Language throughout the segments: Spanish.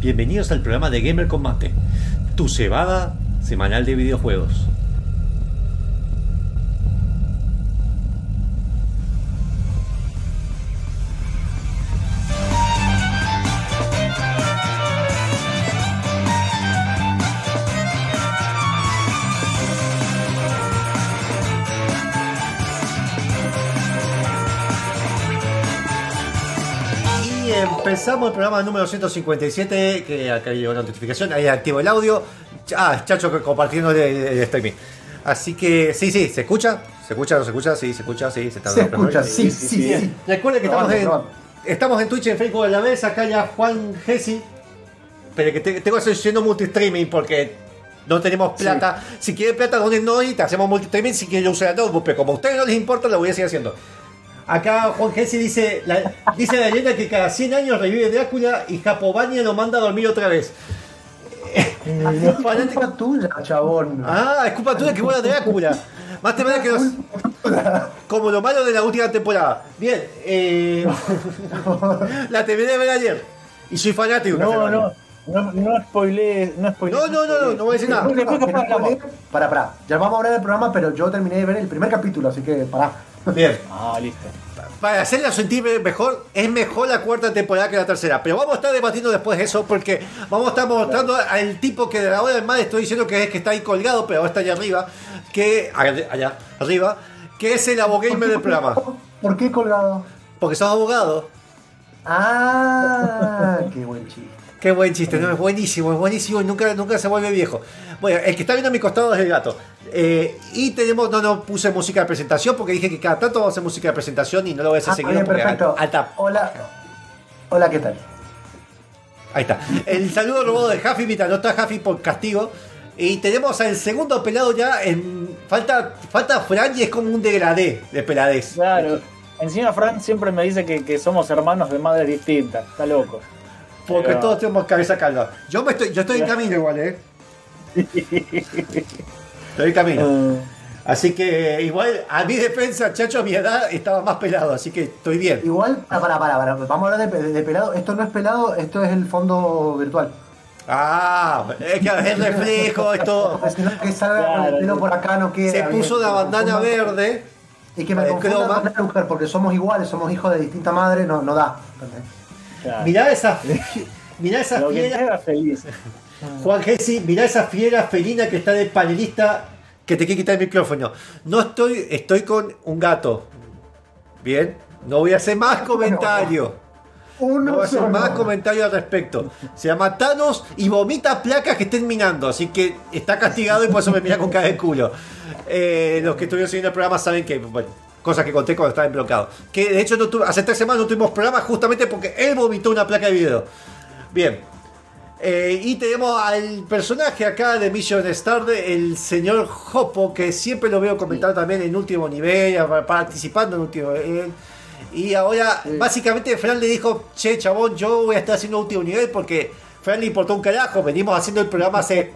Bienvenidos al programa de Gamer Combate, tu cebada semanal de videojuegos. Y empezamos el programa número 157, que acá llegó una notificación, ahí activo el audio. Ah, Chacho compartiendo el, el streaming. Así que, sí, sí, ¿se escucha? ¿Se escucha? ¿No se escucha? Sí, se escucha, sí, se está Se escucha, perfecto. sí, sí, sí. Recuerden que estamos en, estamos en Twitch, en Facebook de la mesa, acá ya Juan Gessi. Pero que te- tengo que hacer yendo multistreaming porque no tenemos plata. Si quieren plata, donen no y te hacemos multistreaming si quieren usar la notebook. Pero como a ustedes no les importa, lo voy a seguir haciendo. Acá Juan Gessi dice, la, dice la leyenda que cada 100 años revive Drácula y Japobania lo manda a dormir otra vez. Es culpa tuya, chabón. Ah, es culpa tuya que vuela Drácula. Más te que nos- Como lo malo de la última temporada. Bien, eh, la terminé de ver ayer. Y soy fanático. No, no, no, no spoilees, no spoilees. No, no, no, no, no voy a decir nada. Para, para. Ya vamos a hablar del programa, pero yo terminé de ver el primer capítulo, así que pará. Bien. Ah, listo. Para hacerla sentir mejor, es mejor la cuarta temporada que la tercera. Pero vamos a estar debatiendo después de eso, porque vamos a estar mostrando al tipo que de ahora en más estoy diciendo que es que está ahí colgado, pero ahora está allá arriba, que allá, allá arriba, que es el abogamer del programa. ¿Por qué colgado? Porque sos abogado. Ah, qué buen chiste. Qué buen chiste, no, es buenísimo, es buenísimo y nunca, nunca se vuelve viejo. Bueno, el que está viendo a mi costado es el gato. Eh, y tenemos, no, no puse música de presentación porque dije que cada tanto vamos a hacer música de presentación y no lo voy a hacer Ah, seguido bien, porque perfecto. alta. Hola. Hola, ¿qué tal? Ahí está. El saludo robado de Jaffi, mira, no está Jaffi por castigo. Y tenemos al segundo pelado ya en. Falta, falta Fran y es como un degradé de peladez. Claro. Encima Fran siempre me dice que, que somos hermanos de madres distintas. Está loco. Porque Pero- todos tenemos cabeza calva. Yo me estoy, yo estoy en camino igual, eh. Estoy en camino. Eh, Así que igual a mi defensa, chacho, a mi edad estaba más pelado, así que estoy bien. Igual, para, para, para, para. Vamos a hablar de, de- de pelado. Esto no es pelado, esto es el fondo virtual. Ah, es que es reflejo, esto. No, que salga con Claro, el pelo por acá no queda. Se bien. puso la bandana verde. Y que me el confunda porque somos iguales, somos hijos de distinta madre, no, no da. ¿entendés? Claro. Mirá esa, mirá feliz. Juan Gessi, mirá esa fiera felina que está de panelista que te quiere quitar el micrófono. No estoy, estoy con un gato. Bien, no voy a hacer más comentarios. No Uno voy a hacer más comentarios al respecto. Se llama Thanos y vomita placas que estén minando. Así que está castigado y por eso me mira con cara de culo. Eh, los que estuvieron siguiendo el programa saben que, bueno, cosas que conté cuando estaba en bloqueado. Que de hecho no tu- hace tres semanas no tuvimos programa justamente porque él vomitó una placa de video. Bien. Eh, y tenemos al personaje acá de Mission Star, el señor Hopo, que siempre lo veo comentar también en último nivel, participando en último nivel. Y ahora, básicamente, Fran le dijo: Che, chabón, yo voy a estar haciendo último nivel porque Fran le importó un carajo. Venimos haciendo el programa hace.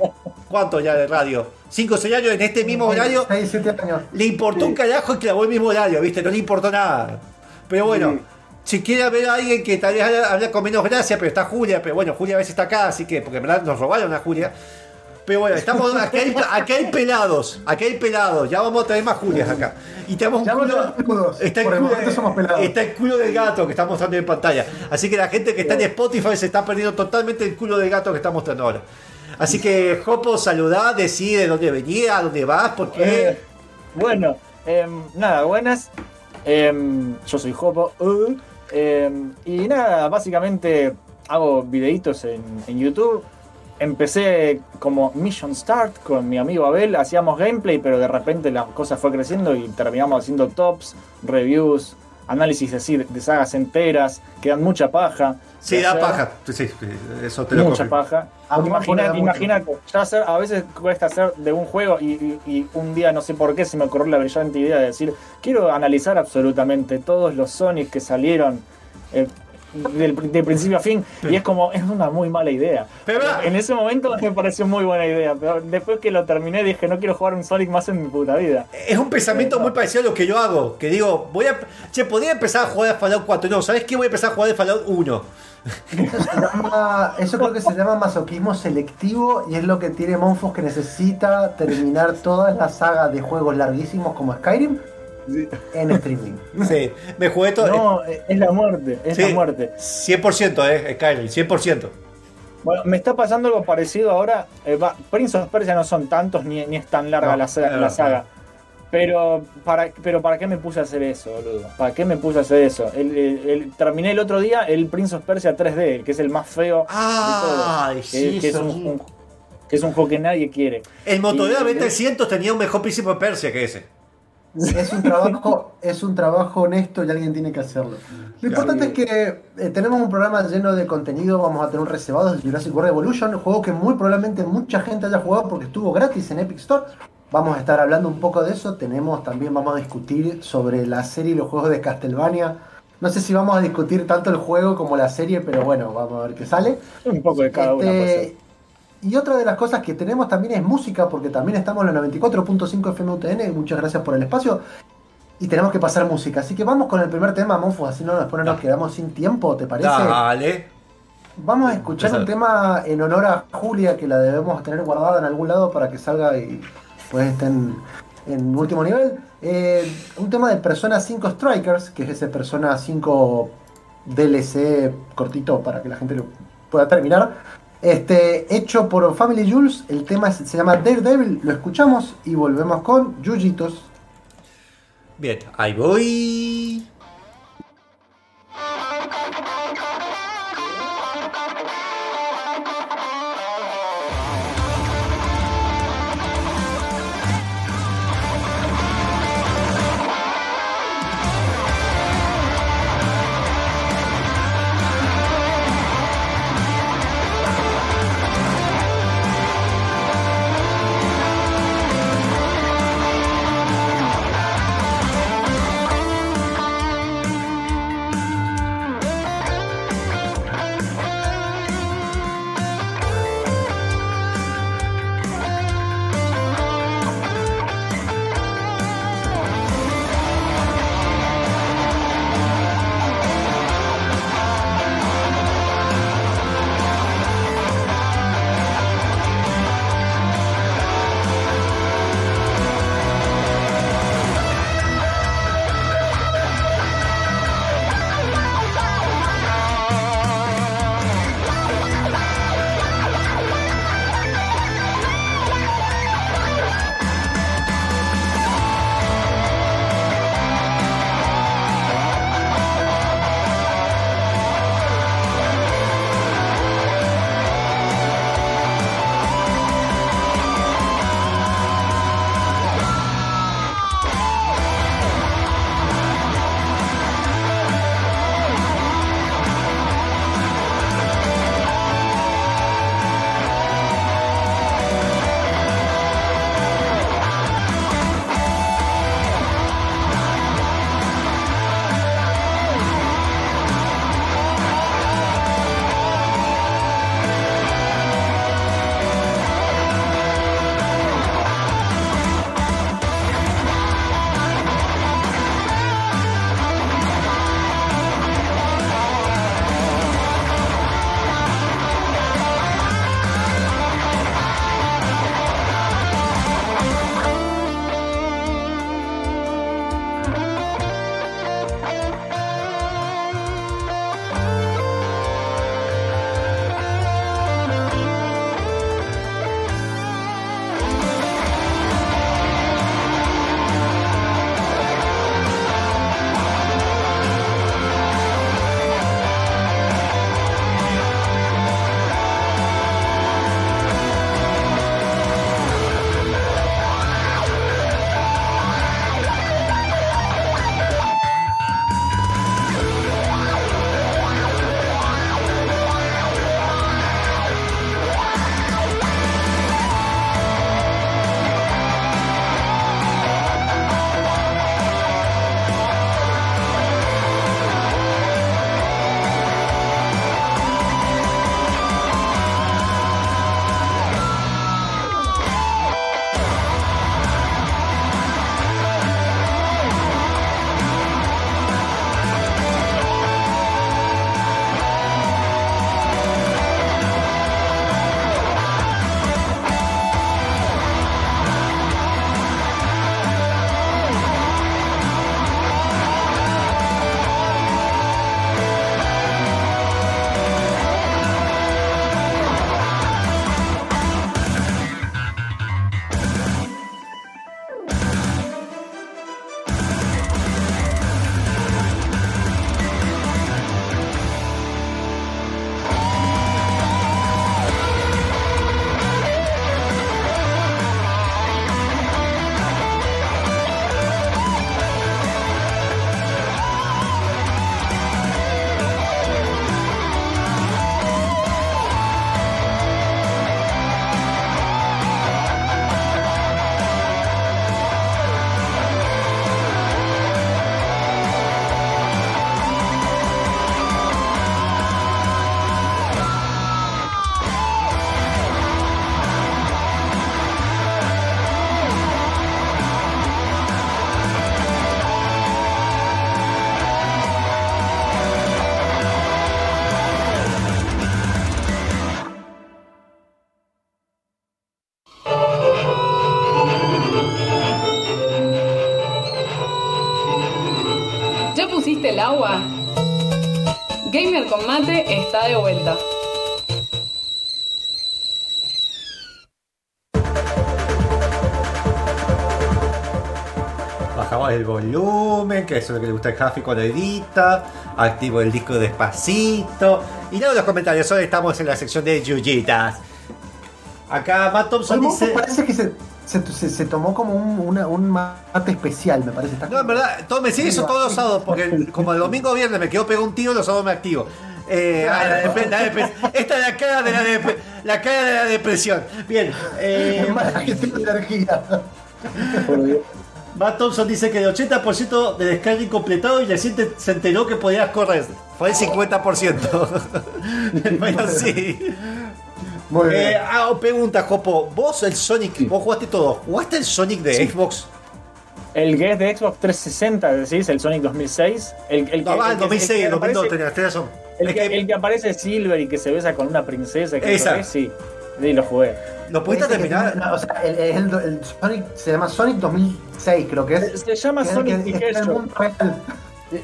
¿Cuánto ya de radio? ¿5 o 6 años en este mismo horario? 6, 7 años. Le importó un carajo y clavó el mismo horario, ¿viste? No le importó nada. Pero bueno, si quiere ver a alguien que tal vez habla, con menos gracia, pero está Julia, pero bueno, Julia a veces está acá, así que, porque en verdad nos robaron a Julia. Pero bueno, estamos, acá hay, acá hay pelados, acá hay pelados, ya vamos a traer más Julias acá. Y tenemos un culo, está el el culo, pelados. está el culo del gato que está mostrando en pantalla. Así que la gente que está en Spotify se está perdiendo totalmente el culo del gato que está mostrando ahora. Así que, Jopo, saludá, decide de dónde venía, dónde vas, porque... Eh, bueno, em, nada, buenas. Em, yo soy Jopo. uh, em, y nada, básicamente hago videitos en, en YouTube. Empecé como Mission Start con mi amigo Abel, hacíamos gameplay, pero de repente la cosa fue creciendo y terminamos haciendo tops, reviews, análisis así de sagas enteras, que dan mucha paja. Sí, da hacer. paja. Sí, sí, eso te lo Mucha paja. Imagina, imagina, ya hacer- a veces cuesta hacer de un juego y, y- y un día no sé por qué se me ocurrió la brillante idea de decir, quiero analizar absolutamente todos los Sonic que salieron. eh, del, de principio a fin. Y es como, es una muy mala idea. Pero, en ese momento me pareció muy buena idea, pero después que lo terminé dije, no quiero jugar un Sonic más en mi puta vida. Es un pensamiento muy parecido a lo que yo hago. Que digo, voy a. Che, podría empezar a jugar a Fallout 4. No, ¿sabes qué? Voy a empezar a jugar de Fallout 1. Eso, se llama- eso creo que se llama masoquismo selectivo y es lo que tiene Monfos que necesita terminar todas las sagas de juegos larguísimos como Skyrim en streaming. Sí, me jugué todo. No, es la muerte, es Sí, la muerte. 100%, eh, Skyrim, 100%. Bueno, me está pasando algo parecido ahora. eh, va, Prince of Persia no son tantos ni, ni es tan larga No, la, sa- es la saga. Pero para, pero ¿para qué me puse a hacer eso, boludo? ¿Para qué me puse a hacer eso? El- el- el- terminé el otro día el Prince of Persia 3D, el que es el más feo Ay, de todos. sí, que, es un, un- que es un juego que nadie quiere. El Motorola Y- 2300 tenía un mejor príncipe de Persia que ese. Es un trabajo, es un trabajo honesto y alguien tiene que hacerlo. Lo importante es que eh, tenemos un programa lleno de contenido, vamos a tener un reservado de Jurassic World Evolution, un juego que muy probablemente mucha gente haya jugado porque estuvo gratis en Epic Store. Vamos a estar hablando un poco de eso, tenemos también, vamos a discutir sobre la serie y los juegos de Castlevania. No sé si vamos a discutir tanto el juego como la serie, pero bueno, vamos a ver qué sale. Un poco de cada una. Y otra de las cosas que tenemos también es música, porque también estamos en la 94.5 FM UTN. Muchas gracias por el espacio. Y tenemos que pasar música. Así que vamos con el primer tema, Monfus. Así no después no nos quedamos sin tiempo, ¿te parece? Dale. Vamos a escuchar un tema en honor a Julia, que la debemos tener guardada en algún lado para que salga y pues esté en, en último nivel. Eh, un tema de Persona 5 Strikers, que es ese Persona 5 DLC cortito para que la gente lo pueda terminar. Este, hecho por Family Jules, el tema se llama Daredevil, lo escuchamos y volvemos con Yujitos. Bien, ahí voy. Está de vuelta. Bajamos el volumen, que eso es lo que le gusta el Jafi cuando edita. Activo el disco despacito. Y luego los comentarios. Hoy estamos en la sección de Yuyitas. Acá Matt Thompson Oye, dice. Parece que se, se, se- se tomó como un, una- un mate especial, me parece. Está No, en verdad, todo, me sigue eso todos los sábados, porque como el domingo o viernes me quedo pegado un tiro, los sábados me activo. Eh, ah, la dep- esta es la cara de la, dep- la cara de la depresión. Bien, eh, de. Matt Thompson dice que el 80% de descarga incompletado y recién te- se enteró que podías correr. Fue el 50%. Pero sí. Muy bien. Eh, ah, pregunta, Jopo. Vos el Sonic, vos jugaste todo. ¿Jugaste el Sonic de Sí. Xbox? El que es de Xbox 360, decís, el Sonic 2006. El, el No, que, va, el el que- 2006, el el que 2002 aparece- tenías, razón. El Es que, que el que aparece Silver y que se besa con una princesa. Que Esa. sí. Sí, lo jugué. ¿Lo pudiste terminar? no, o sea, el, el- el Sonic se llama Sonic 2006, creo que es. Se llama Sonic que the Hedgehog.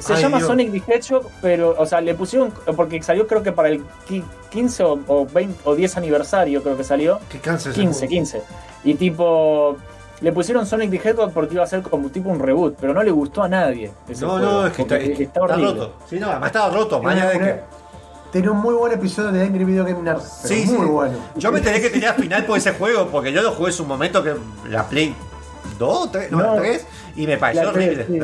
Se Ay, llama Dios. Sonic the Hedgehog, pero, o sea, le pusieron, porque salió creo que para el qui- 15 o, o 20 o 10 aniversario, creo que salió. ¿Qué cáncer 15, 15. Y tipo, le pusieron Sonic the Hedgehog porque iba a ser como tipo un reboot, pero no le gustó a nadie. ese No, juego, no, es que está, roto. Sí, no, además estaba roto. Mañana de que. Tiene un muy buen episodio de Angry Video Game Nerd. Sí, muy sí. bueno. Yo me enteré que tenía final por ese juego, porque yo lo jugué en su momento que la Play 2, 3, no, No. 3, y me pareció horrible. sí.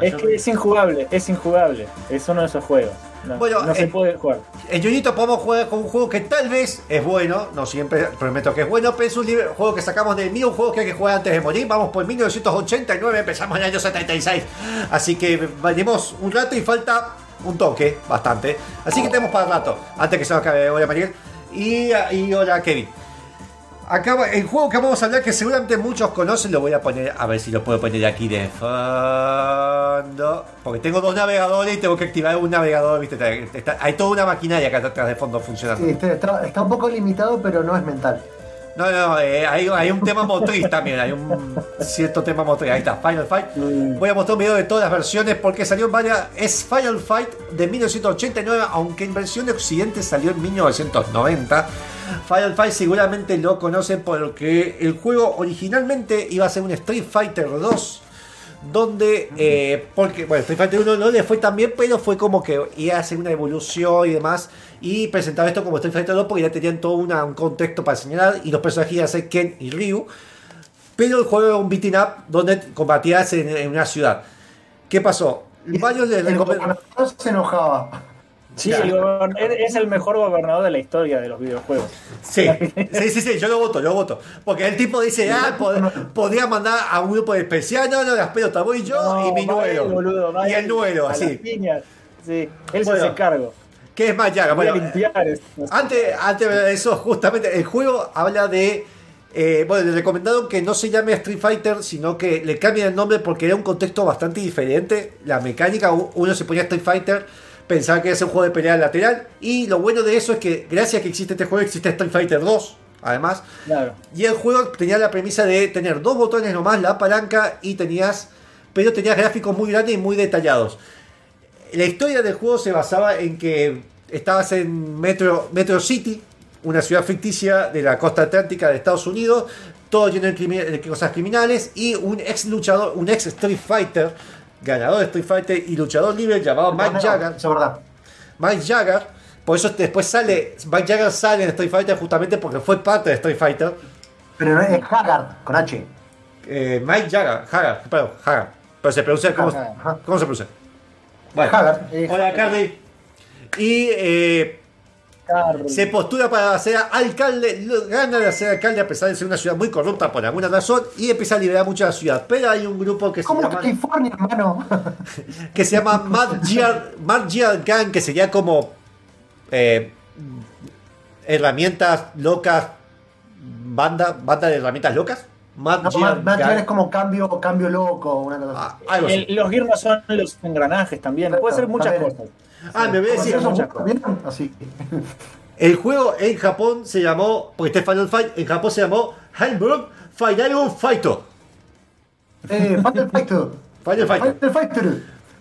Es que es injugable, es injugable. Es uno de esos juegos. No, Bueno, no se eh, puede jugar. En Junito podemos jugar con un juego que tal vez es bueno, no siempre prometo que es bueno, pero es un libre- juego que sacamos de mí, un juego que hay que jugar antes de morir. Vamos por 1989, empezamos en el año 76. Así que venimos un rato y falta un toque, bastante. Así que tenemos para rato, antes que se nos acabe. Hola Mariel. Y, y hola Kevin. Acá el juego que vamos a hablar, que seguramente muchos conocen, lo voy a poner, a ver si lo puedo poner aquí de fondo. Porque tengo dos navegadores y tengo que activar un navegador, ¿viste? Está- está- hay toda una maquinaria acá atrás de fondo funcionando. Sí, está, un poco limitado, pero no es mental. No, no, eh, hay, hay un tema motriz también, hay un cierto tema motriz. Ahí está, Final Fight. Voy a mostrar un video de todas las versiones porque salió en varias. Es Final Fight de 1989, aunque en versión de Occidente salió en 1990. Final Fight seguramente lo conocen porque el juego originalmente iba a ser un Street Fighter 2. Donde, eh, porque, bueno, Street Fighter 1 no le fue tan bien, pero fue como que iba a hacer una evolución y demás. Y presentaba esto como Street Fighter 2 porque ya tenían todo una- un contexto para señalar. Y los personajes iban a ser Ken y Ryu. Pero el juego era un beating up donde combatías en, en una ciudad. ¿Qué pasó? Varios le se enojaba. Sí, Claro. el es el mejor gobernador de la historia de los videojuegos. Sí, sí, sí, sí, yo lo voto, yo voto. Porque el tipo dice, ah, pod- podría mandar a un grupo especial, no, no, las pelotas, voy yo No, y mi nuero. boludo, y el nuero, así. Sí, él Bueno. se hace cargo. ¿Qué es más llaga? Bueno. Antes, antes de eso, justamente, el juego habla de. eh, bueno, le recomendaron que no se llame Street Fighter, sino que le cambien el nombre porque era un contexto bastante diferente. La mecánica, uno se ponía Street Fighter, pensaba que era un juego de pelea lateral. Y lo bueno de eso es que, gracias a que existe este juego, existe Street Fighter 2, además. Claro. Y el juego tenía la premisa de tener dos botones nomás, la palanca, y tenías. Pero tenías gráficos muy grandes y muy detallados. La historia del juego se basaba en que estabas en Metro, Metro City, una ciudad ficticia de la costa atlántica de Estados Unidos, todo lleno de, crimi- de cosas criminales, y un ex luchador, un ex Street Fighter, ganador de Street Fighter y luchador libre llamado Mike No, Jagger. Es verdad. Mike Jagger, por eso después sale, Mike Jagger sale en Street Fighter justamente porque fue parte de Street Fighter. Pero no es Haggard, con H. Eh, Mike Jagger, Jagger, perdón, Jagger. Pero se pronuncia, ¿cómo, Jagger, ajá. ¿cómo se pronuncia? Bueno, Haggard. Hola Carly. Y eh. Se postula para ser alcalde, gana de ser alcalde a pesar de ser una ciudad muy corrupta por alguna razón y empieza a liberar mucho la ciudad. Pero hay un grupo que se ¿Cómo llama, California, hermano? que se llama Mad Gear, Mad Gear Gang, que sería como eh, herramientas locas, banda, banda de herramientas locas. Mad No, Gear es como cambio, cambio loco, una cosa. Ah, así. El- los no son los engranajes también. Puede ser muchas También. cosas. Ah, me voy a decir. Así. El juego en Japón se llamó, porque este Final Fight, en Japón se llamó Hamburg Final Fighter. Eh, Final Fighter. Final Fighter. Final Fighter.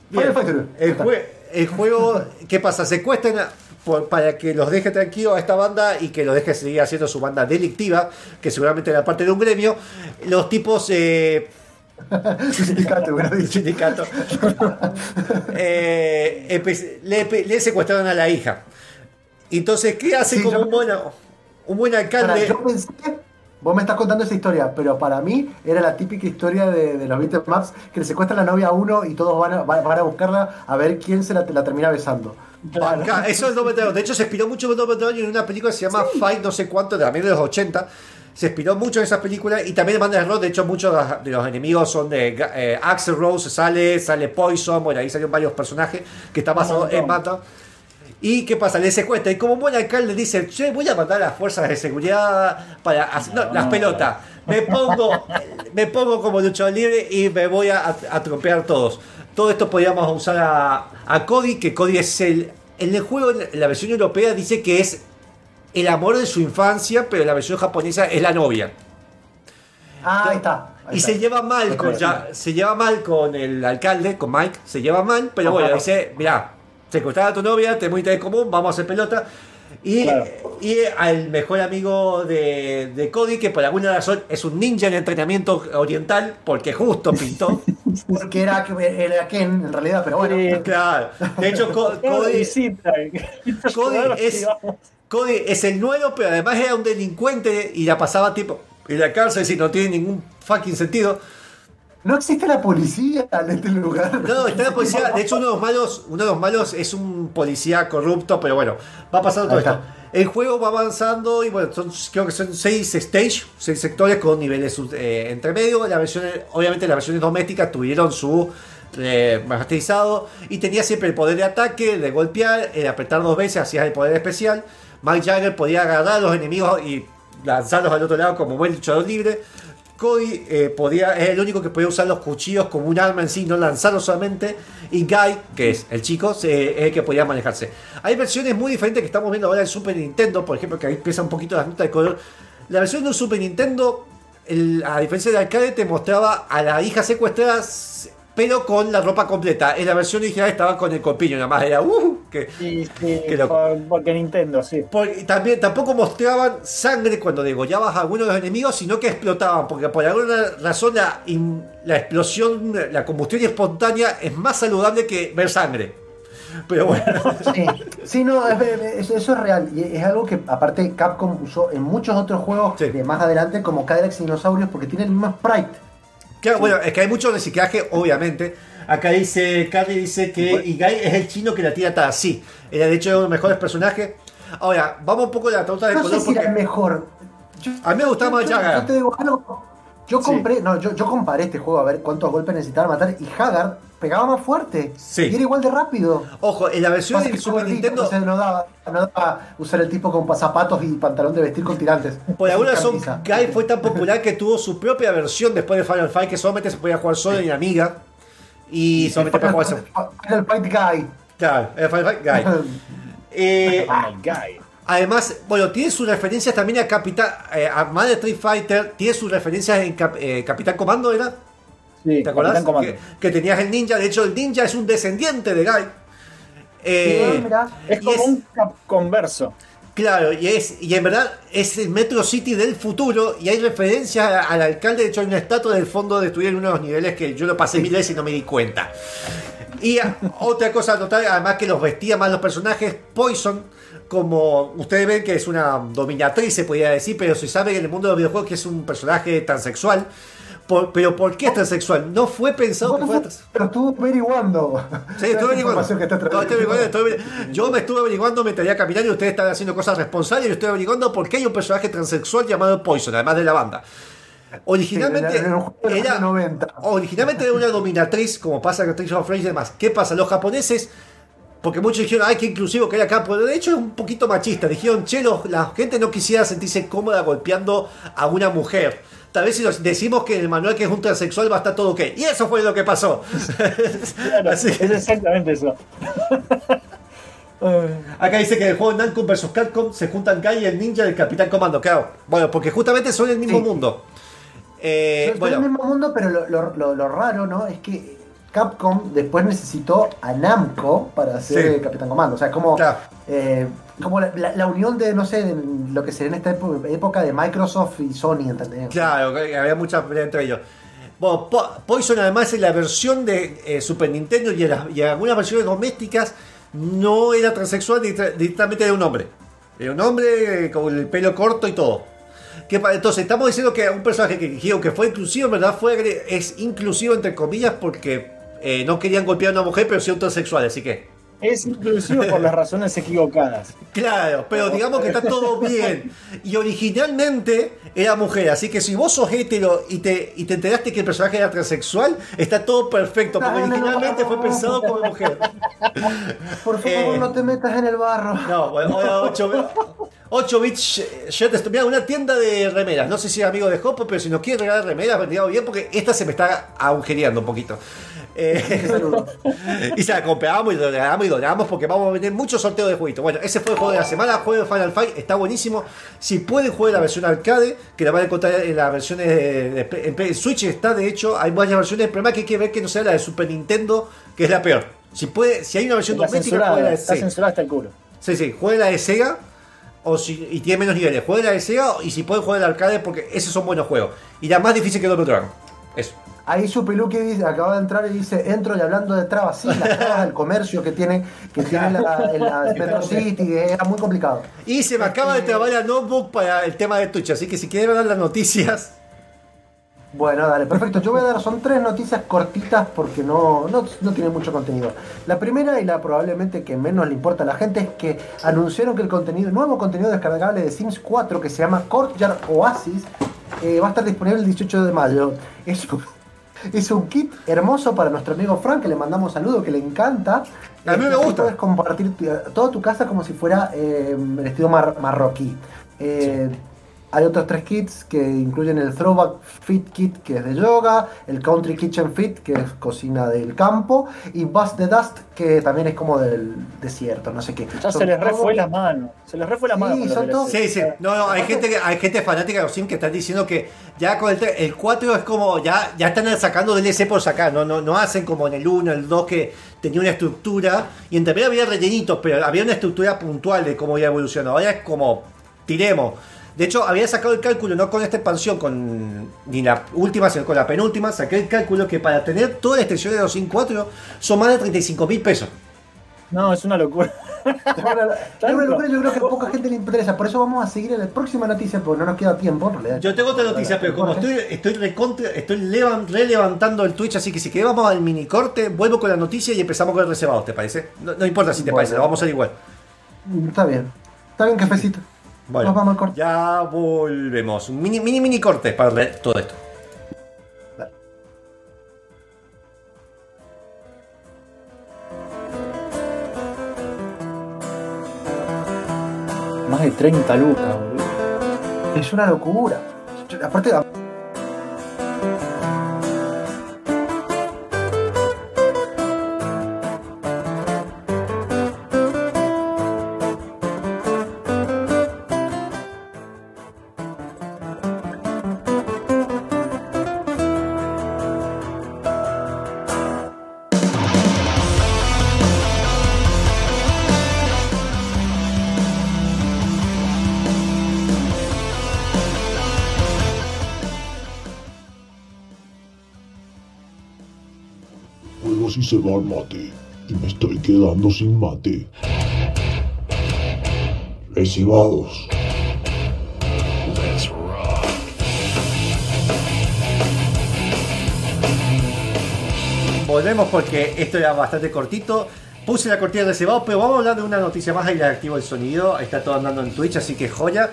Bien, Firefighter. el, jue- el juego, ¿qué pasa? Secuestran a- por- para que los deje tranquilos a esta banda y que los deje seguir haciendo su banda delictiva, que seguramente era parte de un gremio. Los tipos, eh, Su sindicato, hubiera el dicho. sindicato, eh, empe- le, le secuestraron a la hija. Entonces, ¿qué hace Sí, como yo- un buen, un buen alcalde? yo pensé, vos me estás contando esa historia, pero para mí era la típica historia de, de los beat'em maps que le secuestran la novia a uno y todos van a, van a buscarla a ver quién se la, la termina besando. Acá, eso es Double Dragon. De hecho, se inspiró mucho en Dragon en una película que se llama Fight no sé cuánto, de la media de los 80. Se inspiró mucho en esa película y también en Banda de Rock. De hecho, muchos de los- de enemigos son de eh, Axel Rose, sale, sale Poison. Bueno, ahí salieron varios personajes que están basados montón. en Mata. ¿Y qué pasa? Le secuestra. Y como buen alcalde dice, che, voy a mandar a las fuerzas de seguridad para hacer no, las pelotas. Me pongo, me pongo como luchador libre y me voy a, a trompear todos. Todo esto podríamos usar a, a Cody, que Cody es el... En el juego, en la versión europea, dice que es el amor de su infancia, pero la versión japonesa es la novia. Ah, ahí está. ahí Y está. se lleva mal con ya, se lleva mal con el alcalde, con Mike, se lleva mal, pero bueno, dice, mira, secuestrar a tu novia, tenemos interés común, vamos a hacer pelota. Y, Claro. y al mejor amigo de, de Cody, que por alguna razón es un ninja en entrenamiento oriental, porque justo pintó. Porque era, era Ken en realidad, pero bueno. Sí. claro. De hecho, Cody, visita. Cody es, Cody es el nuevo, pero además era un delincuente y la pasaba tipo en la cárcel si no tiene ningún fucking sentido. No existe la policía en este lugar. No, está la policía. De hecho, uno de los malos, uno de los malos es un policía corrupto, pero bueno, va pasando todo esto. El juego va avanzando y bueno, son, creo que son seis stage, seis sectores con niveles eh, entre medio. La versión, obviamente las versiones domésticas tuvieron su eh, masterizado y tenía siempre el poder de ataque, el de golpear, el apretar dos veces hacías el poder especial. Mike Jagger podía agarrar a los enemigos y lanzarlos al otro lado como buen luchador libre. Cody eh, podía, es el único que podía usar los cuchillos como un arma en sí, no lanzarlos solamente. Y Guy, que es el chico, es el que podía manejarse. Hay versiones muy diferentes que estamos viendo ahora en Super Nintendo, por ejemplo, que ahí empieza un poquito las notas de color. La versión de un Super Nintendo, a diferencia del arcade, te mostraba a la hija secuestrada, pero con la ropa completa. En la versión original estaba con el corpiño, nada más era uh, que Sí, sí, por- porque Nintendo, sí. también tampoco mostraban sangre cuando degollabas a alguno de los enemigos, sino que explotaban, porque por alguna razón la, in- la explosión, la combustión espontánea es más saludable que ver sangre. Pero bueno, Sí, sí, no, es- es- eso es real. Y es algo que, aparte, Capcom usó en muchos otros juegos Sí. de más adelante, como Cadillacs y Dinosaurios, porque tienen el mismo sprite. Claro, bueno, es que hay mucho reciclaje, obviamente. Acá dice, Carly dice que Igai es el chino que la tira atada. Sí, era de hecho uno de los mejores personajes. Ahora, vamos un poco a la torta de No sé color si era el porque mejor. Yo- a mí me gustaba más yo- te digo algo. Yo Sí. compré, no, yo, yo comparé este juego a ver cuántos golpes necesitaba matar y Haggard pegaba más fuerte. Sí. Y era igual de rápido. Ojo, en la versión Pasa de que Super Nintendo, entonces no daba, no daba usar el tipo con zapatos y pantalón de vestir con tirantes. por alguna razón. Guy fue tan popular que tuvo su propia versión después de Final Fight que solamente se podía jugar solo en Amiga. Y solamente para jugar Final Fight Guy. Claro, el Final Fight Guy. Eh, guy. además, bueno, tiene sus referencias también a Capitán, eh, a Mad Street Fighter, tiene sus referencias en Cap- eh, Capitán Comando, ¿era? Sí, ¿Te acordás? Que, que tenías el ninja, de hecho el ninja es un descendiente de Guy. Eh, Sí. Es como es- un converso. Claro, y es y en verdad es el Metro City del futuro y hay referencias al alcalde, de hecho hay una estatua del fondo de estudiar en uno de los niveles que yo lo pasé mil veces y no me di cuenta. Y a- otra cosa a notar, además que los vestía más los personajes, Poison, como ustedes ven que es una dominatriz se podría decir, pero se sabe en el mundo de los videojuegos que es un personaje transexual. Por- pero ¿por qué es transexual? No fue pensado que fuera transexual. pero estuvo averiguando. Sí, estuve averiguando. Que No, estoy averiguando, estoy averiguando. Yo me estuve averiguando mientras iba caminando y ustedes están haciendo cosas responsables. Yo estoy averiguando por qué hay un personaje transexual llamado Poison, además de la banda. Originalmente, Sí, era un juego de los era, años 90. originalmente era una dominatriz, como pasa con Street of Rage y demás. ¿Qué pasa? Los japoneses, porque muchos dijeron, ay, qué inclusivo que era acá, pero de hecho es un poquito machista. Dijeron, che, los- la gente no quisiera sentirse cómoda golpeando a una mujer. Tal vez si nos decimos que el manual que es un transexual va a estar todo ok. Y eso fue lo que pasó. Claro, Así que- es exactamente eso. Acá dice que en el juego Namco vs Capcom se juntan Kai y el ninja del Capitán Comando. Claro, bueno, porque justamente son el mismo Sí. mundo. Eh, Son bueno, el mismo mundo, pero lo, lo- lo- lo raro, ¿no? Es que Capcom después necesitó a Namco para hacer Sí. Capitán Comando. O sea, como, Claro. eh, como la, la- la unión de, no sé, de lo que sería en esta épo- época de Microsoft y Sony, ¿entendés? Claro, había mucha pelea entre ellos. Bueno, Po- Poison además en la versión de eh, Super Nintendo y en, las- y en algunas versiones domésticas no era transexual, directa- directamente era un hombre. Era un hombre eh, con el pelo corto y todo. Que entonces estamos diciendo que un personaje que que fue inclusivo, en verdad fue, es inclusivo entre comillas porque eh, no querían golpear a una mujer, pero sí a un transexual, así que... Es inclusivo por las razones equivocadas. Claro, pero digamos que está todo bien. Y originalmente era mujer, así que si vos sos hetero y te, y te enteraste que el personaje era transexual, está todo perfecto, porque originalmente fue pensado como mujer. Por favor, Eh. no te metas en el barro. No, bueno, ahora 8, 8 bits shirt, mira, una tienda de remeras. No sé si es amigo de Hopper, pero si nos quiere regalar remeras, vendría bien porque esta se me está agujereando un poquito. Eh, y se la compramos y lo regalamos y donamos porque vamos a vender muchos sorteos de jueguitos. Bueno, ese fue el juego de la semana, juego de Final Fight, está buenísimo. Si pueden jugar la versión arcade, que la van a encontrar en las versiones de, en Switch está, de hecho, hay varias versiones. El problema es que hay que ver que no sea la de Super Nintendo, que es la peor. Si puede, si hay una versión doméstica, juega la de está censurada hasta el culo. Sí, sí, juegue la de Sega. O si, y tiene menos niveles, juegue la de Sega y si pueden jugar el arcade porque esos son buenos juegos. Y la más difícil que Double Dragon. Eso. Ahí su peluque dice, acaba de entrar y dice, entro y hablando de trabas, sí, las trabas del comercio que tiene, que tiene la, en la Metro City, era muy complicado. Y se me acaba de trabar la notebook para el tema de Twitch, así que si quieren ver las noticias. Bueno, dale, perfecto. Yo voy a dar, son tres noticias cortitas porque no, no, no tiene mucho contenido. La primera y la probablemente que menos le importa a la gente es que anunciaron que el contenido, nuevo contenido descargable de Sims 4 que se llama Courtyard Oasis eh, va a estar disponible el 18 de mayo. Es es un kit hermoso para nuestro amigo Frank, que le mandamos saludo, que le encanta. A mí me así gusta. Puedes compartir toda tu casa como si fuera eh, mar- marroquí. Eh, Hay otros tres kits que incluyen el Throwback Fit Kit, que es de yoga, el Country Kitchen Fit, que es cocina del campo, y Bust the Dust, que también es como del desierto, no sé qué. Ya Son se les re todos- fue la mano. Se les re fue la Sí, mano. son todos- Sí, sí. No, no, hay gente, hay gente fanática de los Sims que están diciendo que ya con el, el 4 es como, ya, ya están sacando DLC por sacar, no, no, no hacen como en el 1, el 2 que tenía una estructura, y en realidad había rellenitos, pero había una estructura puntual de cómo iba evolucionando. Ahora es como, tiremos. De hecho, había sacado el cálculo, no con esta expansión, con ni la última, sino con la penúltima, saqué el cálculo que para tener toda la extensión de los Sims 4 son más de 35 mil pesos. No, es una locura. Tanto. yo creo- yo creo que a poca gente le interesa, por eso vamos a seguir en la próxima noticia, porque no nos queda tiempo. en realidad. Yo tengo otra noticia, pero como estoy, estoy, recontra- estoy levan- relevantando el Twitch, así que si querés vamos al mini corte, vuelvo con la noticia y empezamos con el reservado, ¿te parece? No, no importa si te Bueno. parece, lo vamos a hacer igual. Está bien, está bien, cafecito. Bueno, Nos vamos al corte. ya volvemos. Un mini, mini, mini corte para leer todo esto. Más de 30 lucas, boludo. Es una locura. Aparte, se va al mate y me estoy quedando sin mate. Recibados. Volvemos porque esto era bastante cortito. Puse la cortina de reservado, pero vamos a hablar de una noticia más. Ahí le activo el sonido. Está todo andando en Twitch, así que joya.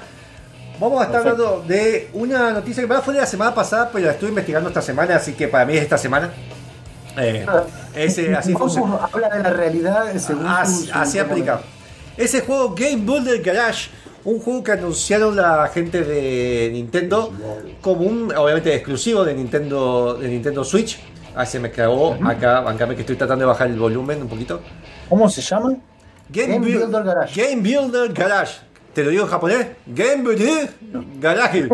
Vamos a estar Perfecto. hablando de una noticia que fue de la semana pasada, pero la estuve investigando esta semana, así que para mí es esta semana. Eh, ese, así funciona. habla de la realidad según Ah, así aplica. Ese juego Game Builder Garage, un juego que anunciaron la gente de Nintendo como un, obviamente, exclusivo de Nintendo, de Nintendo Switch. Ah, se me cagó acá, bancame que estoy tratando de bajar el volumen un poquito. ¿Cómo se llama? Game Buil- Builder Garage. Game Builder Garage. Te lo digo en japonés. Garage.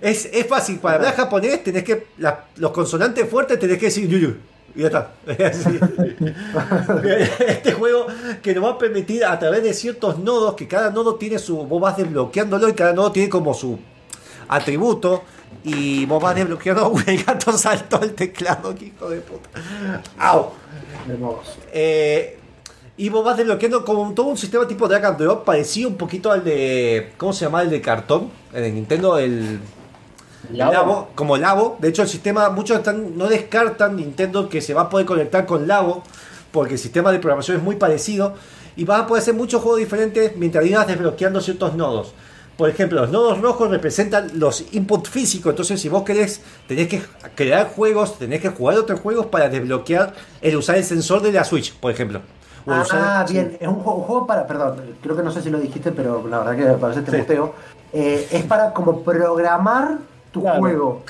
Es, es fácil, para hablar japonés tenés que. la- los consonantes fuertes tenés que decir yuyu. Y ya está. Este juego que nos va a permitir a través de ciertos nodos, que cada nodo tiene su. Vos vas desbloqueándolo y cada nodo tiene como su atributo. Y vos vas desbloqueando. El gato saltó el teclado, que hijo de puta. ¡Au! Eh, y vos vas desbloqueando como todo un sistema tipo drag and drop parecido un poquito al de. ¿Cómo se llama? El de cartón. En el Nintendo, el. Labo. Labo, como Labo. De hecho, el sistema, muchos están, no descartan Nintendo que se va a poder conectar con Labo, porque el sistema de programación es muy parecido. Y vas a poder hacer muchos juegos diferentes mientras ibas desbloqueando ciertos nodos. Por ejemplo, los nodos rojos representan los inputs físicos. Entonces, si vos querés, tenés que crear juegos, tenés que jugar otros juegos para desbloquear el usar el sensor de la Switch, por ejemplo. Usar- Ah, bien, es un juego, un juego para, perdón, creo que no sé si lo dijiste, pero la verdad que me parece te Sí. muteo. Eh, es para como programar tu Claro. juego.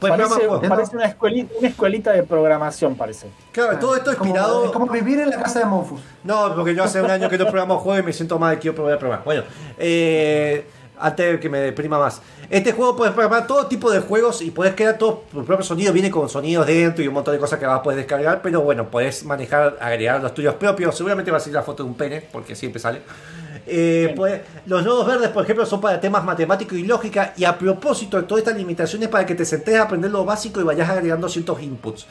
Puedes Parece, parece una, escuelita, una escuelita de programación, parece. Claro, todo esto Es como- inspirado. Es como vivir en la casa de Monfus. No, porque yo hace un año que no programo juegos y me siento mal y quiero probar a programar. Bueno, eh, antes de que me deprima más. Este juego puedes programar todo tipo de juegos y puedes crear todo tu propio sonido. Viene con sonidos dentro y un montón de cosas que vas a poder descargar. Pero bueno, puedes manejar, agregar los tuyos propios. Seguramente va a salir la foto de un pene, porque siempre sale. Eh, puede- los nodos verdes, por ejemplo, son para temas matemáticos y lógica. Y a propósito de todas estas limitaciones, para que te sentes a aprender lo básico y vayas agregando ciertos inputs.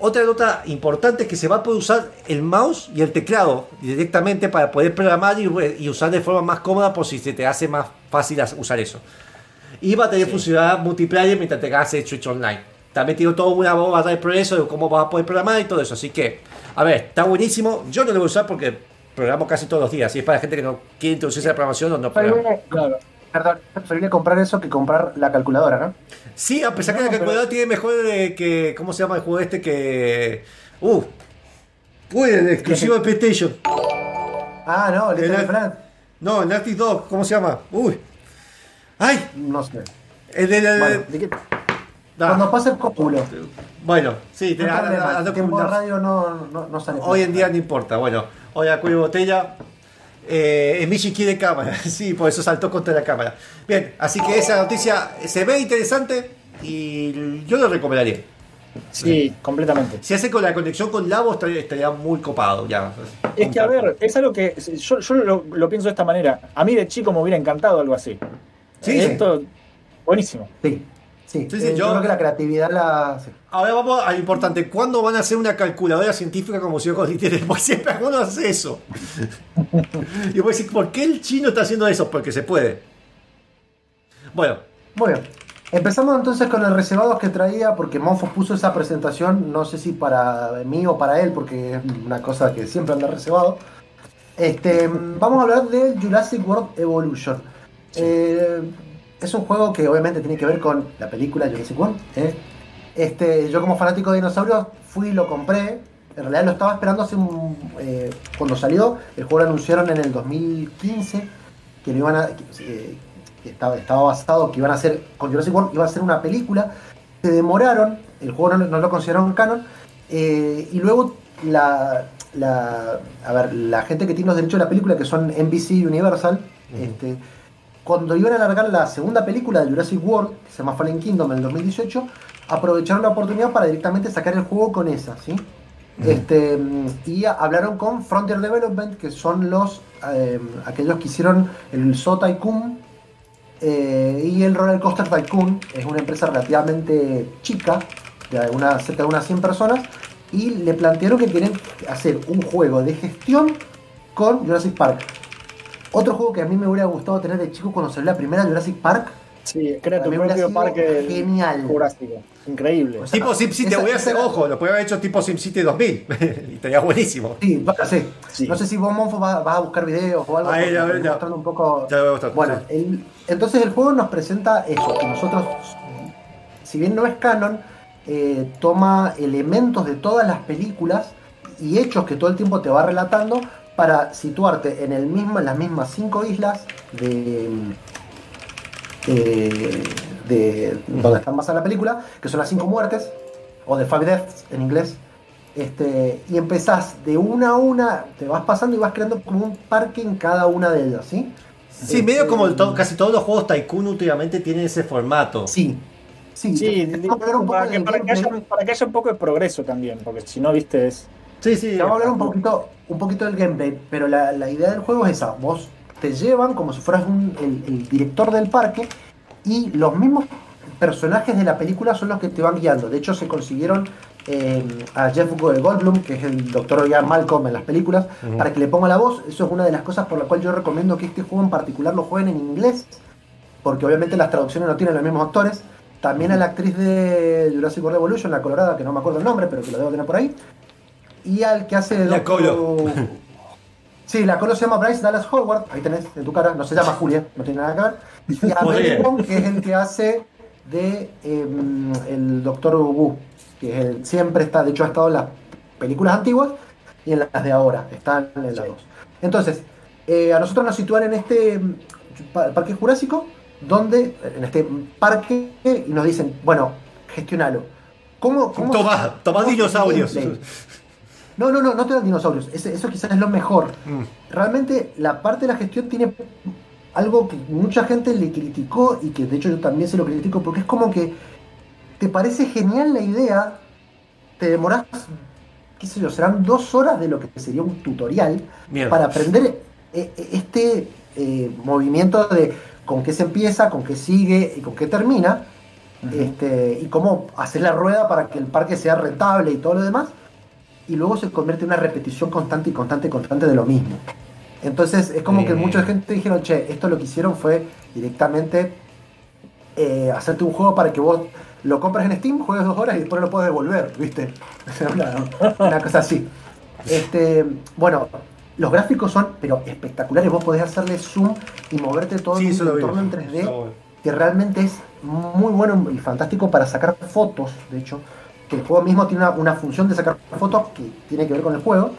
Otra nota importante es que se va a poder usar el mouse y el teclado directamente para poder programar y, y usar de forma más cómoda por si se te hace más fácil usar eso. Y va a tener funcionalidad multiplayer mientras tengas el Switch Online. También tiene toda una bomba de progreso de cómo vas a poder programar y todo eso. Así que, a ver, está buenísimo. Yo no lo voy a usar porque programo casi todos los días. Y es para la gente que no quiere introducirse a la programación o no programa. Perdón, preferible comprar eso que comprar la calculadora, ¿no? Sí, a pesar que la pero- calculadora tiene mejor eh, que. ¿Cómo se llama el juego este que. Uh. Uy, el exclusivo de PlayStation. Ah, no, El- Friend. No, el Naughty Dog, ¿cómo se llama? Uy. ¡Ay! No sé. El de la. Bueno, ¿de qué? Ah, Cuando pase el cópulo. bueno, sí, te No tiempo de con- radio no, no, no sale. Hoy en día no importa. Bueno, hoy a cuello de botella. Eh, Michi quiere cámara. Sí, por eso saltó contra la cámara. Bien, así que esa noticia se ve interesante y yo lo recomendaría. Sí, completamente. Si hace con la conexión con Labo estaría, estaría muy copado ya. Es que, a ver, es algo que yo, yo lo, lo pienso de esta manera. A mí de chico me hubiera encantado algo así. Sí, Esto, buenísimo. Sí, sí. Sí, sí, Eh, yo... yo- creo que la creatividad la. sí. Ahora vamos a lo importante. ¿Cuándo van a hacer una calculadora científica como si yo? Porque siempre alguno hace eso. y voy a decir, ¿por qué el chino está haciendo eso? Porque se puede. Bueno, Bueno, empezamos entonces con el reservados que traía, porque Monfos puso esa presentación, no sé si para mí o para él, porque es una cosa que siempre anda reservado. Este, vamos a hablar de Jurassic World Evolution. Eh, es un juego que obviamente tiene que ver con la película Jurassic World. ¿eh? Este, yo como fanático de dinosaurios fui y lo compré. En realidad lo estaba esperando hace un, eh, cuando salió. El juego lo anunciaron en el 2015 que lo iban a, que, que estaba, estaba basado que iban a hacer con Jurassic World iba a ser una película. Se demoraron, el juego no, no lo consideraron canon eh, y luego la, la a ver, la gente que tiene los derechos de la película que son NBC Universal este, cuando iban a largar la segunda película de Jurassic World, que se llama Fallen Kingdom en el 2018, aprovecharon la oportunidad para directamente sacar el juego con esa, ¿sí? Este, y hablaron con Frontier Development, que son los eh, aquellos que hicieron el So Tycoon eh, y el Roller Coaster Tycoon. Es una empresa relativamente chica, de una, cerca de unas 100 personas, y le plantearon que quieren hacer un juego de gestión con Jurassic Park. Otro juego que a mí me hubiera gustado tener de chico cuando salió la primera Jurassic Park. Sí, crea tu propio parque genial. jurásico. Increíble. O sea, tipo SimCity, voy a hacer era- ojo, lo puede haber hecho tipo SimCity 2000. y estaría buenísimo. Sí, sí. Sí. No sé si vos, Monfo, vas, vas a buscar videos o algo. Ahí, ya, ya. mostrando un poco. Ya lo voy a mostrar, Bueno, sí. el- entonces el juego nos presenta eso, que nosotros, si bien no es canon, eh, toma elementos de todas las películas y hechos que todo el tiempo te va relatando para situarte en el mismo, en las mismas cinco islas de, de, de donde están basadas la película, que son las cinco muertes, o The Five Deaths en inglés. Este, y empezás de una a una, te vas pasando y vas creando como un parque en cada una de ellas, ¿sí? Sí, medio como el to- casi todos los juegos Tycoon últimamente tienen ese formato. Sí. Sí, Sí, para que, del para, que haya, gameplay. para que haya un poco de progreso también, porque si no, viste, es. Sí, sí. Vamos a hablar un poquito, un poquito del gameplay, pero la, la idea del juego es esa. Vos te llevan como si fueras un- el, el director del parque y los mismos personajes de la película son los que te van guiando. De hecho, se consiguieron eh, a Jeff Goldblum, que es el doctor Ian Malcolm en las películas, para que le ponga la voz. Eso es una de las cosas por la cual yo recomiendo que este juego en particular lo jueguen en inglés, porque obviamente las traducciones no tienen los mismos actores. También a la actriz de Jurassic World Evolution, la colorada, que no me acuerdo el nombre, pero que lo debo tener por ahí. Y al que hace de La Doctor- Colo. Sí, la colo se llama Bryce Dallas Howard, ahí tenés en tu cara, no se llama Julia, no tiene nada que ver. Y a. Malcolm, que es el que hace de em, el Doctor Wu, que es el- siempre está, de hecho ha estado en las películas antiguas y en las de ahora, están en las dos. Entonces, eh, a nosotros nos sitúan en este pa- parque jurásico, donde, en este parque, y nos dicen, bueno, gestionalo. ¿Cómo, cómo Tomá, tomá dinosaurios. No, no, no, no te dan dinosaurios. Ese- eso quizás es lo mejor. Mm. Realmente la parte de la gestión tiene algo que mucha gente le criticó y que de hecho yo también se lo critico porque es como que te parece genial la idea, te demorás, qué sé yo, serán dos horas de lo que sería un tutorial Mierda. para aprender eh, eh, este eh, movimiento de con qué se empieza, con qué sigue y con qué termina, este, y cómo hacer la rueda para que el parque sea rentable y todo lo demás, y luego se convierte en una repetición constante y constante y constante de lo mismo. Entonces es como que mucha gente dijeron, che, esto lo que hicieron fue directamente eh, hacerte un juego para que vos lo compres en Steam, juegues dos horas y después lo puedes devolver, ¿viste? una, una cosa así. Este, bueno, los gráficos son, pero espectaculares. Vos podés hacerle zoom y moverte todo Sí, vi. entorno en 3D Está bueno. que realmente es muy bueno y fantástico para sacar fotos, de hecho, que el juego mismo tiene una, una función de sacar fotos que tiene que ver con el juego,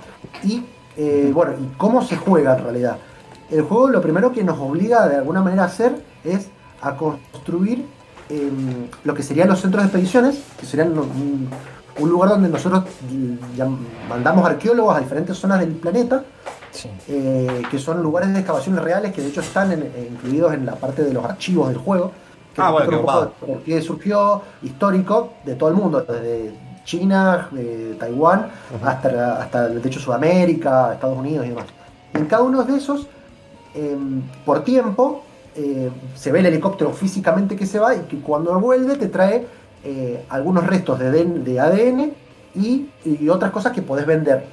y eh, bueno, y cómo se juega en realidad. El juego lo primero que nos obliga de alguna manera a hacer es a construir em, lo que serían los centros de expediciones, que serían un, un lugar donde nosotros mm, mandamos arqueólogos a diferentes zonas del planeta, Sí. eh, que son lugares de excavaciones reales que de hecho están en- eh, incluidos en la parte de los archivos del juego. Que Ah, bueno, un poco de qué surgió, histórico, de todo el mundo, desde China, eh, Taiwán, hasta, hasta de hecho Sudamérica, Estados Unidos y demás. En cada uno de esos, eh, por tiempo, eh, se ve el helicóptero físicamente que se va y que cuando vuelve te trae eh, algunos restos de, ADN de ADN y, y otras cosas que podés vender.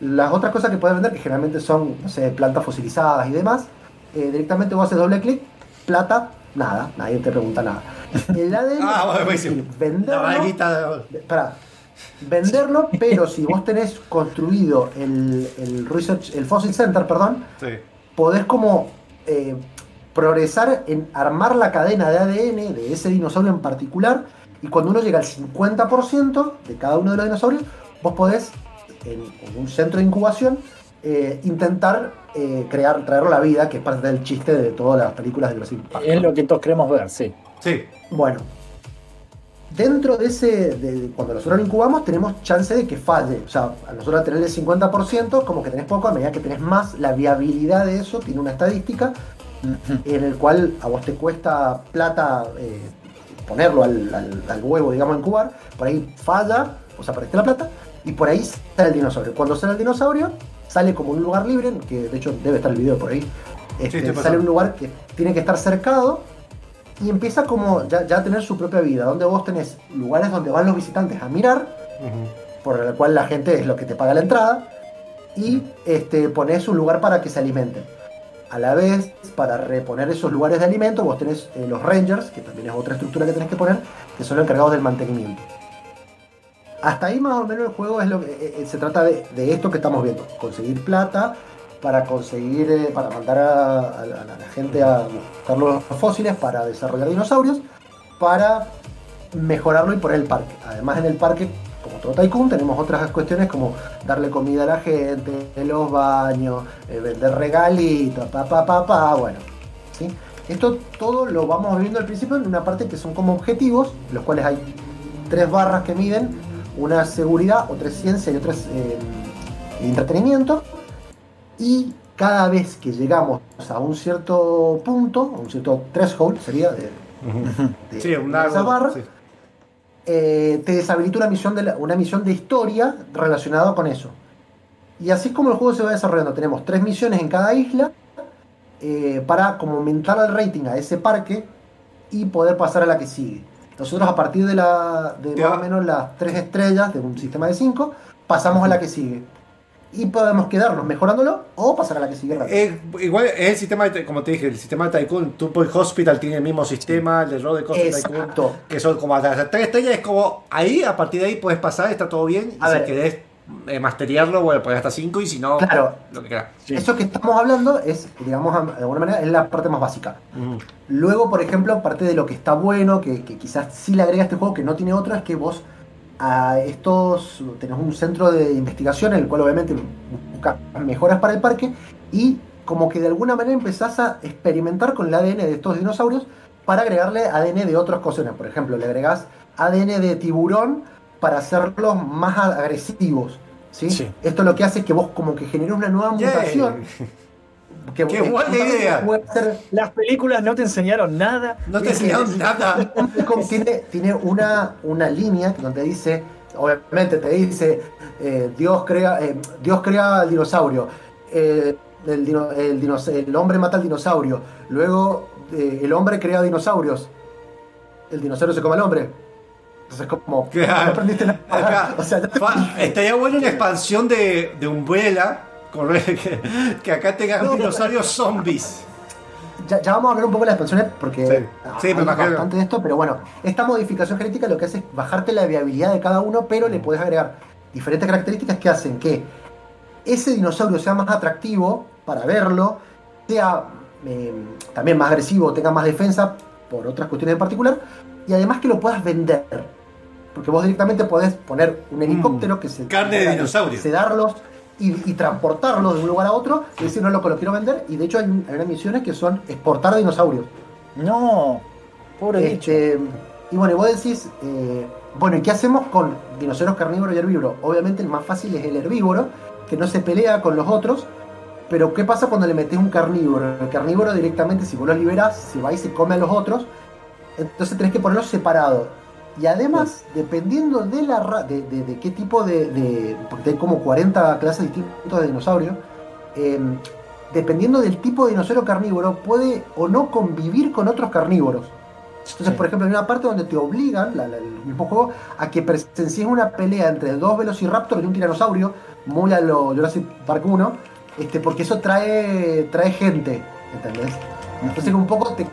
Las otras cosas que podés vender, que generalmente son, no sé, plantas fosilizadas y demás, eh, directamente vos haces doble clic, plata, nada, nadie te pregunta nada. El ADN, Ah, bueno, es decir, La venderlo, vaguita. para venderlo, pero si vos tenés construido el, el Research, el Fossil Center, perdón, Sí. podés como eh, progresar en armar la cadena de ADN de ese dinosaurio en particular y cuando uno llega al 50% de cada uno de los dinosaurios, vos podés en, en un centro de incubación eh, intentar eh, crear, traerlo a la vida, que es parte del chiste de todas las películas de Jurassic Park. Es lo que todos queremos ver, sí. Sí. Bueno, dentro de ese, de- de- cuando nosotros lo incubamos, tenemos chance de que falle. O sea, a nosotros al tener el 50%, como que tenés poco, a medida que tenés más, la viabilidad de eso tiene una estadística en el cual a vos te cuesta plata eh, ponerlo al, al- al huevo, digamos, incubar. Por ahí falla, o sea, perdiste la plata, y por ahí sale el dinosaurio. Cuando sale el dinosaurio, sale como un lugar libre, que de hecho debe estar el video por ahí. Este, sale un lugar que tiene que estar cercado y empieza como ya, ya a tener su propia vida, donde vos tenés lugares donde van los visitantes a mirar, por el cual la gente es lo que te paga la entrada, y este, pones un lugar para que se alimenten. A la vez, para reponer esos lugares de alimento, vos tenés eh, los rangers, que también es otra estructura que tenés que poner, que son los encargados del mantenimiento. Hasta ahí más o menos el juego es lo que eh, eh, se trata de, esto que estamos viendo, conseguir plata para conseguir, eh, para mandar a, la, gente a buscar los fósiles, para desarrollar dinosaurios, para mejorarlo y poner el parque. Además en el parque, como todo Tycoon, tenemos otras cuestiones como darle comida a la gente, los baños, vender regalitos, pa pa pa pa, bueno. ¿sí? Esto todo lo vamos viendo al principio en una parte que son como objetivos, los cuales hay tres barras que miden una es seguridad, otra es ciencia y otra es eh, entretenimiento. Y cada vez que llegamos a un cierto punto, a un cierto threshold, sería de, de- Sí, un de esa barra, sí. eh, te deshabilita una misión, de la- una misión de historia relacionada con eso. Y así es como el juego se va desarrollando. Tenemos tres misiones en cada isla eh, para como aumentar el rating a ese parque y poder pasar a la que sigue. Nosotros a partir de, la, de más o menos las tres estrellas de un sistema de cinco, pasamos a la que sigue. Y podemos quedarnos mejorándolo o pasar a la que sigue rápido. Eh, igual es el sistema, de, como te dije, el sistema de Tycoon, Two Point Hospital tiene el mismo sistema, el de Road de Costa Tycoon, que son como hasta las tres estrellas, es como ahí, a parpartir de ahí puedes pasar, está todo bien, y A si ver. querés eh, masteriarlo, bueno, pues hasta 5 y si no, Claro. lo que quieras. Sí. Eso que estamos hablando es, digamos, de alguna manera, es la parte más básica. Luego, por ejemplo, parte de lo que está bueno, que, que quizás sí le agrega a este juego que no tiene otro, es que vos a estos tenés un centro de investigación en el cual obviamente buscas mejoras para el parque y como que de alguna manera empezás a experimentar con el ADN de estos dinosaurios para agregarle ADN de otras cosas. Por ejemplo, le agregás ADN de tiburón para hacerlos más agresivos. ¿sí? Sí. Esto lo que hace es que vos como que generes una nueva Yay. mutación. Que Qué buena idea. Las películas no te enseñaron nada. No te enseñaron nada. tiene, tiene una, una línea donde dice, obviamente te dice, eh, Dios crea eh, Dios crea al dinosaurio, eh, el, dino- el dinos- el hombre mata al dinosaurio, luego eh, el hombre crea dinosaurios, el dinosaurio se come al hombre. Entonces como, Claro. no aprendiste nada. O sea, te- estaría bueno una expansión de, de Umbrella, con- que, que acá tengas No, dinosaurios zombies. ya, ya vamos a hablar un poco de las expansiones porque Sí. Sí, hay me imagino. bastante de esto, pero bueno, esta modificación genética lo que hace es bajarte la viabilidad de cada uno, pero le puedes agregar diferentes características que hacen que ese dinosaurio sea más atractivo para verlo, sea eh, también más agresivo, tenga más defensa por otras cuestiones en particular, y además que lo puedas vender. Porque vos directamente podés poner un helicóptero que se Mm. carne de dinosaurio. sedarlos y, y transportarlos de un lugar a otro y decir no loco lo quiero vender y de hecho hay, hay unas misiones que son exportar dinosaurios No, pobre bicho. este, y bueno y vos decís eh, bueno y qué hacemos con dinosaurios carnívoros y herbívoros obviamente el más fácil es el herbívoro que no se pelea con los otros pero qué pasa cuando le metes un carnívoro el carnívoro directamente si vos lo liberás se va y se come a los otros entonces tenés que ponerlos separados y además, dependiendo de la ra- de, de- de qué tipo de, de- Porque hay como 40 clases distintas de dinosaurios. eh, dependiendo del tipo de dinosaurio carnívoro, puede o no convivir con otros carnívoros. Entonces, Sí. por ejemplo, hay una parte donde te obligan, la- la- el mismo juego, a que presencies una pelea entre dos velociraptors y un tiranosaurio, muy a lo Jurassic Park 1, este, porque eso trae, trae gente, ¿entendés? Entonces, un poco te,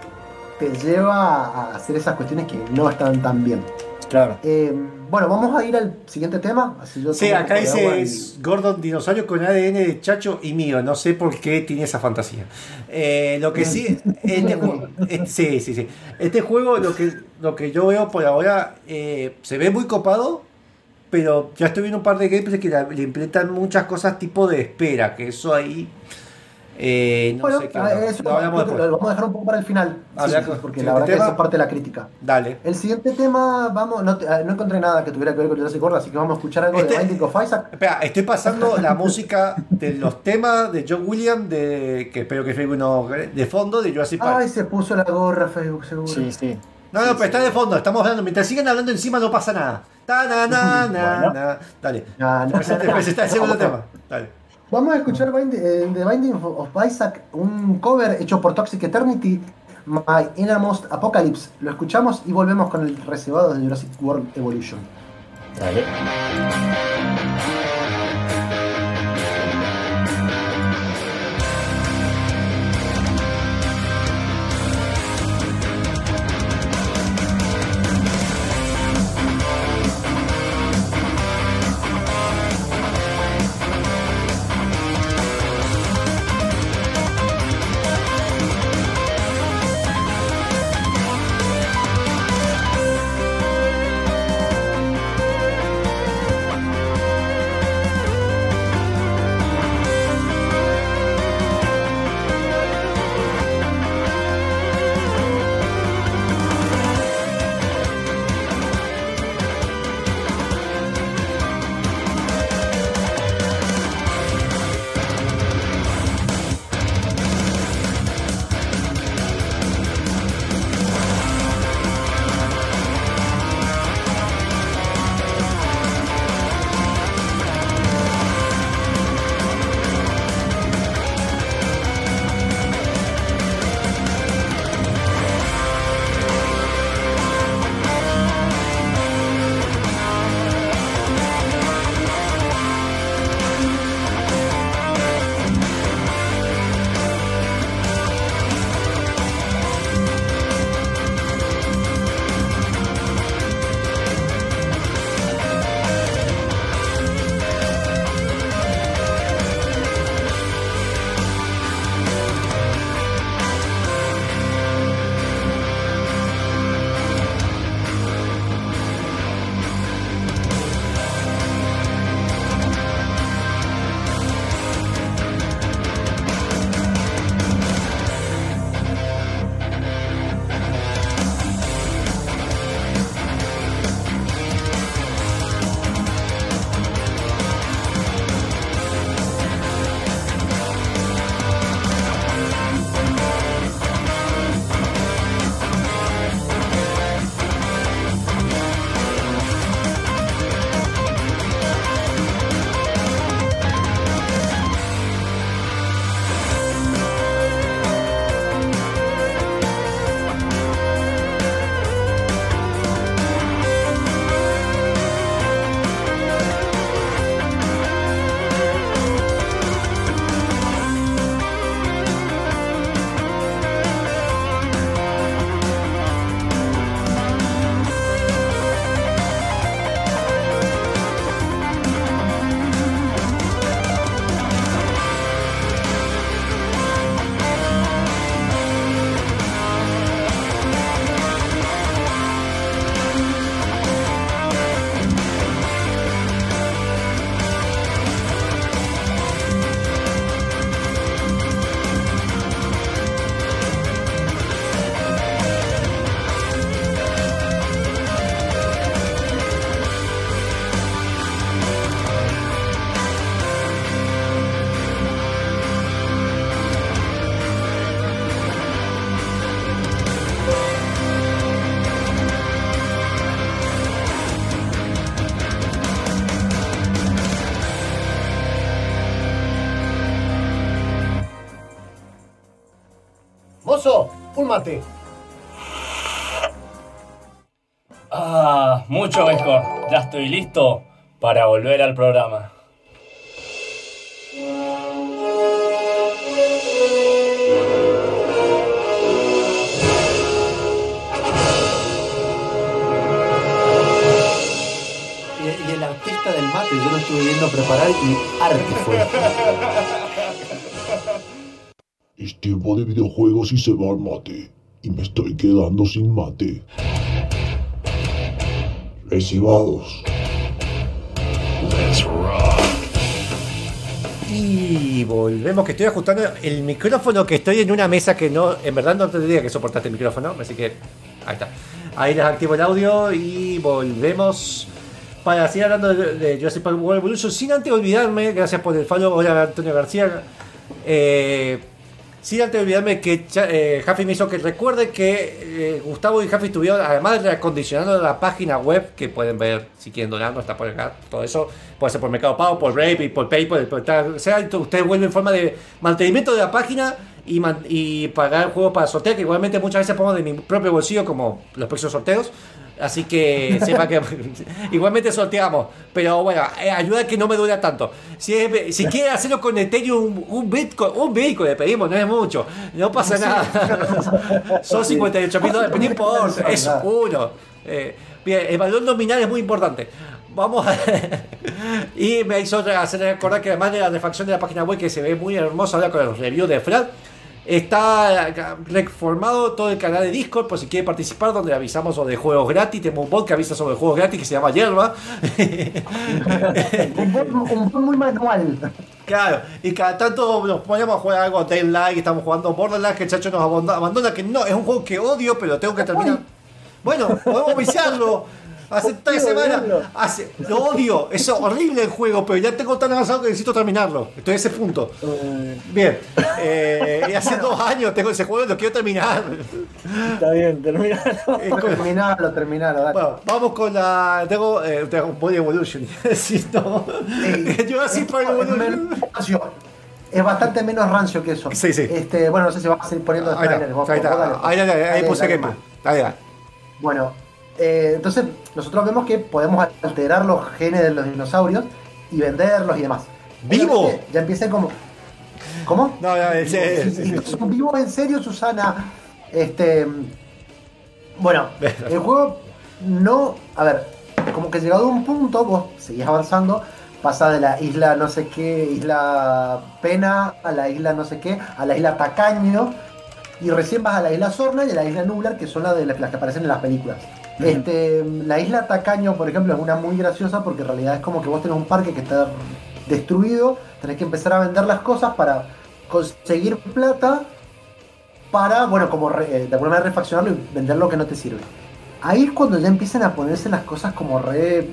te lleva a hacer esas cuestiones que no están tan bien. Claro. Eh, bueno, vamos a ir al siguiente tema. Así yo Sí, acá dice y- Gordon Dinosaurio con ADN de Chacho y mío. No sé por qué tiene esa fantasía. Eh, lo que sí, este juego, eh, sí, sí, sí. Este juego, lo que, lo que yo veo por ahora, eh, se ve muy copado, pero ya estoy viendo un par de gameplays que la- le implementan muchas cosas tipo de espera, que eso ahí, eh, no Bueno, sé qué. a- onda. eso Lo hablamos que después. lo vamos a dejar un poco para el final. Habla sí, porque la verdad que tema. esa es parte de la crítica. Dale. El siguiente tema, vamos, no, te- ah, no encontré nada que tuviera que ver con Jurassic World, así que vamos a escuchar algo Este- de Binding of Isaac. Espera, estoy pasando la música de los temas de John Williams, de, que espero que Facebook no, de fondo de Jurassic Park. Ay, se puso la gorra Facebook, seguro. Sí, sí. No, no, pero está de fondo, estamos hablando. Mientras siguen hablando encima no pasa nada. Ta, na, na, na, Bueno. na. Dale. No, no, Presenta, no. presenta el segundo tema. Dale. Vamos a escuchar Bind- eh, The Binding of Isaac, un cover hecho por Toxic Eternity, My Innermost Apocalypse. Lo escuchamos y volvemos con el reservado de Jurassic World Evolution. Dale. Mate. Ah, mucho mejor. Ya estoy listo para volver al programa. Y, y el artista del mate, yo lo estuve viendo preparar y arte fue. Tiempo de videojuegos y se va al mate. Y me estoy quedando sin mate. Recibados. Y volvemos, que estoy ajustando el micrófono, que estoy en una mesa que no, en verdad no tendría que soportar este micrófono, así que ahí está. Ahí les activo el audio y volvemos para seguir hablando de, de Jurassic Park World Evolution, sin antes olvidarme, gracias por el follow, hola Antonio García, eh, sin antes olvidarme que eh, Jaffi me hizo que recuerde que eh, Gustavo y Jaffi estuvieron, además de reacondicionando la página web, que pueden ver si quieren donarnos, está por acá, todo eso, puede ser por Mercado Pago, por Brave, por PayPal, por tal, o sea, ustedes vuelven en forma de mantenimiento de la página y, y pagar el juego para sortear, que igualmente muchas veces pongo de mi propio bolsillo, como los próximos sorteos. Así que sepa que igualmente sorteamos. Pero bueno, eh, ayuda que no me duela tanto. Si, es- si quiere hacerlo con Ethereum, un Bitcoin, un Bitcoin le pedimos, no es mucho. No pasa nada. Son 58 mil dólares, pero no importa, es uno. Eh, bien, el valor nominal es muy importante. Vamos a... y me hizo hacer recordar que además de la refacción de la página web que se ve muy hermosa ahora con los reviews de Fran, está reformado todo el canal de Discord por si quiere participar, donde avisamos sobre juegos gratis. Tenemos un bot que avisa sobre juegos gratis que se llama Yerba. Un bot, un bot muy manual. Claro, y cada tanto nos ponemos a jugar algo Daylight, estamos jugando Borderlands, que el chacho nos abandona, abandona, que no, es un juego que odio, pero tengo que terminar. Bueno, podemos viciarlo. Hace tres semanas, hace, lo odio, es horrible el juego, pero ya tengo tan avanzado que necesito terminarlo. Estoy a ese punto. Bien, eh, y hace dos años tengo ese juego y lo quiero terminar. Está bien, terminalo. Eh, Terminalo, terminalo, dale. bueno, vamos con la. Tengo eh, Dragon Ball Evolution. Sí, no. Ey, Yo así es Evolution. Es bastante menos rancio que eso. Sí, sí. Este, bueno, no sé si vas a seguir poniendo Ahí trailers. ahí ahí, ahí Dale, puse más. Dale, dale. Bueno, eh, entonces nosotros vemos que podemos alterar los genes de los dinosaurios y venderlos y demás. ¿Vivo? Ya empieza como. ¿Cómo? No, no, es- es- es- ¿Son vivos en serio, Susana? Este. Bueno, el juego no. A ver, como que llegado a un punto, vos seguís avanzando, pasa de la isla no sé qué, isla Pena, a la isla no sé qué, a la isla Tacaño, y recién vas a la isla Sorna y a la isla Nublar, que son las, de las, las que aparecen en las películas. Este, la isla Tacaño, por ejemplo, es una muy graciosa porque en realidad es como que vos tenés un parque que está destruido, tenés que empezar a vender las cosas para conseguir plata para, bueno, como re- eh, de alguna manera refaccionarlo y vender lo que no te sirve. Ahí es cuando ya empiezan a ponerse las cosas como re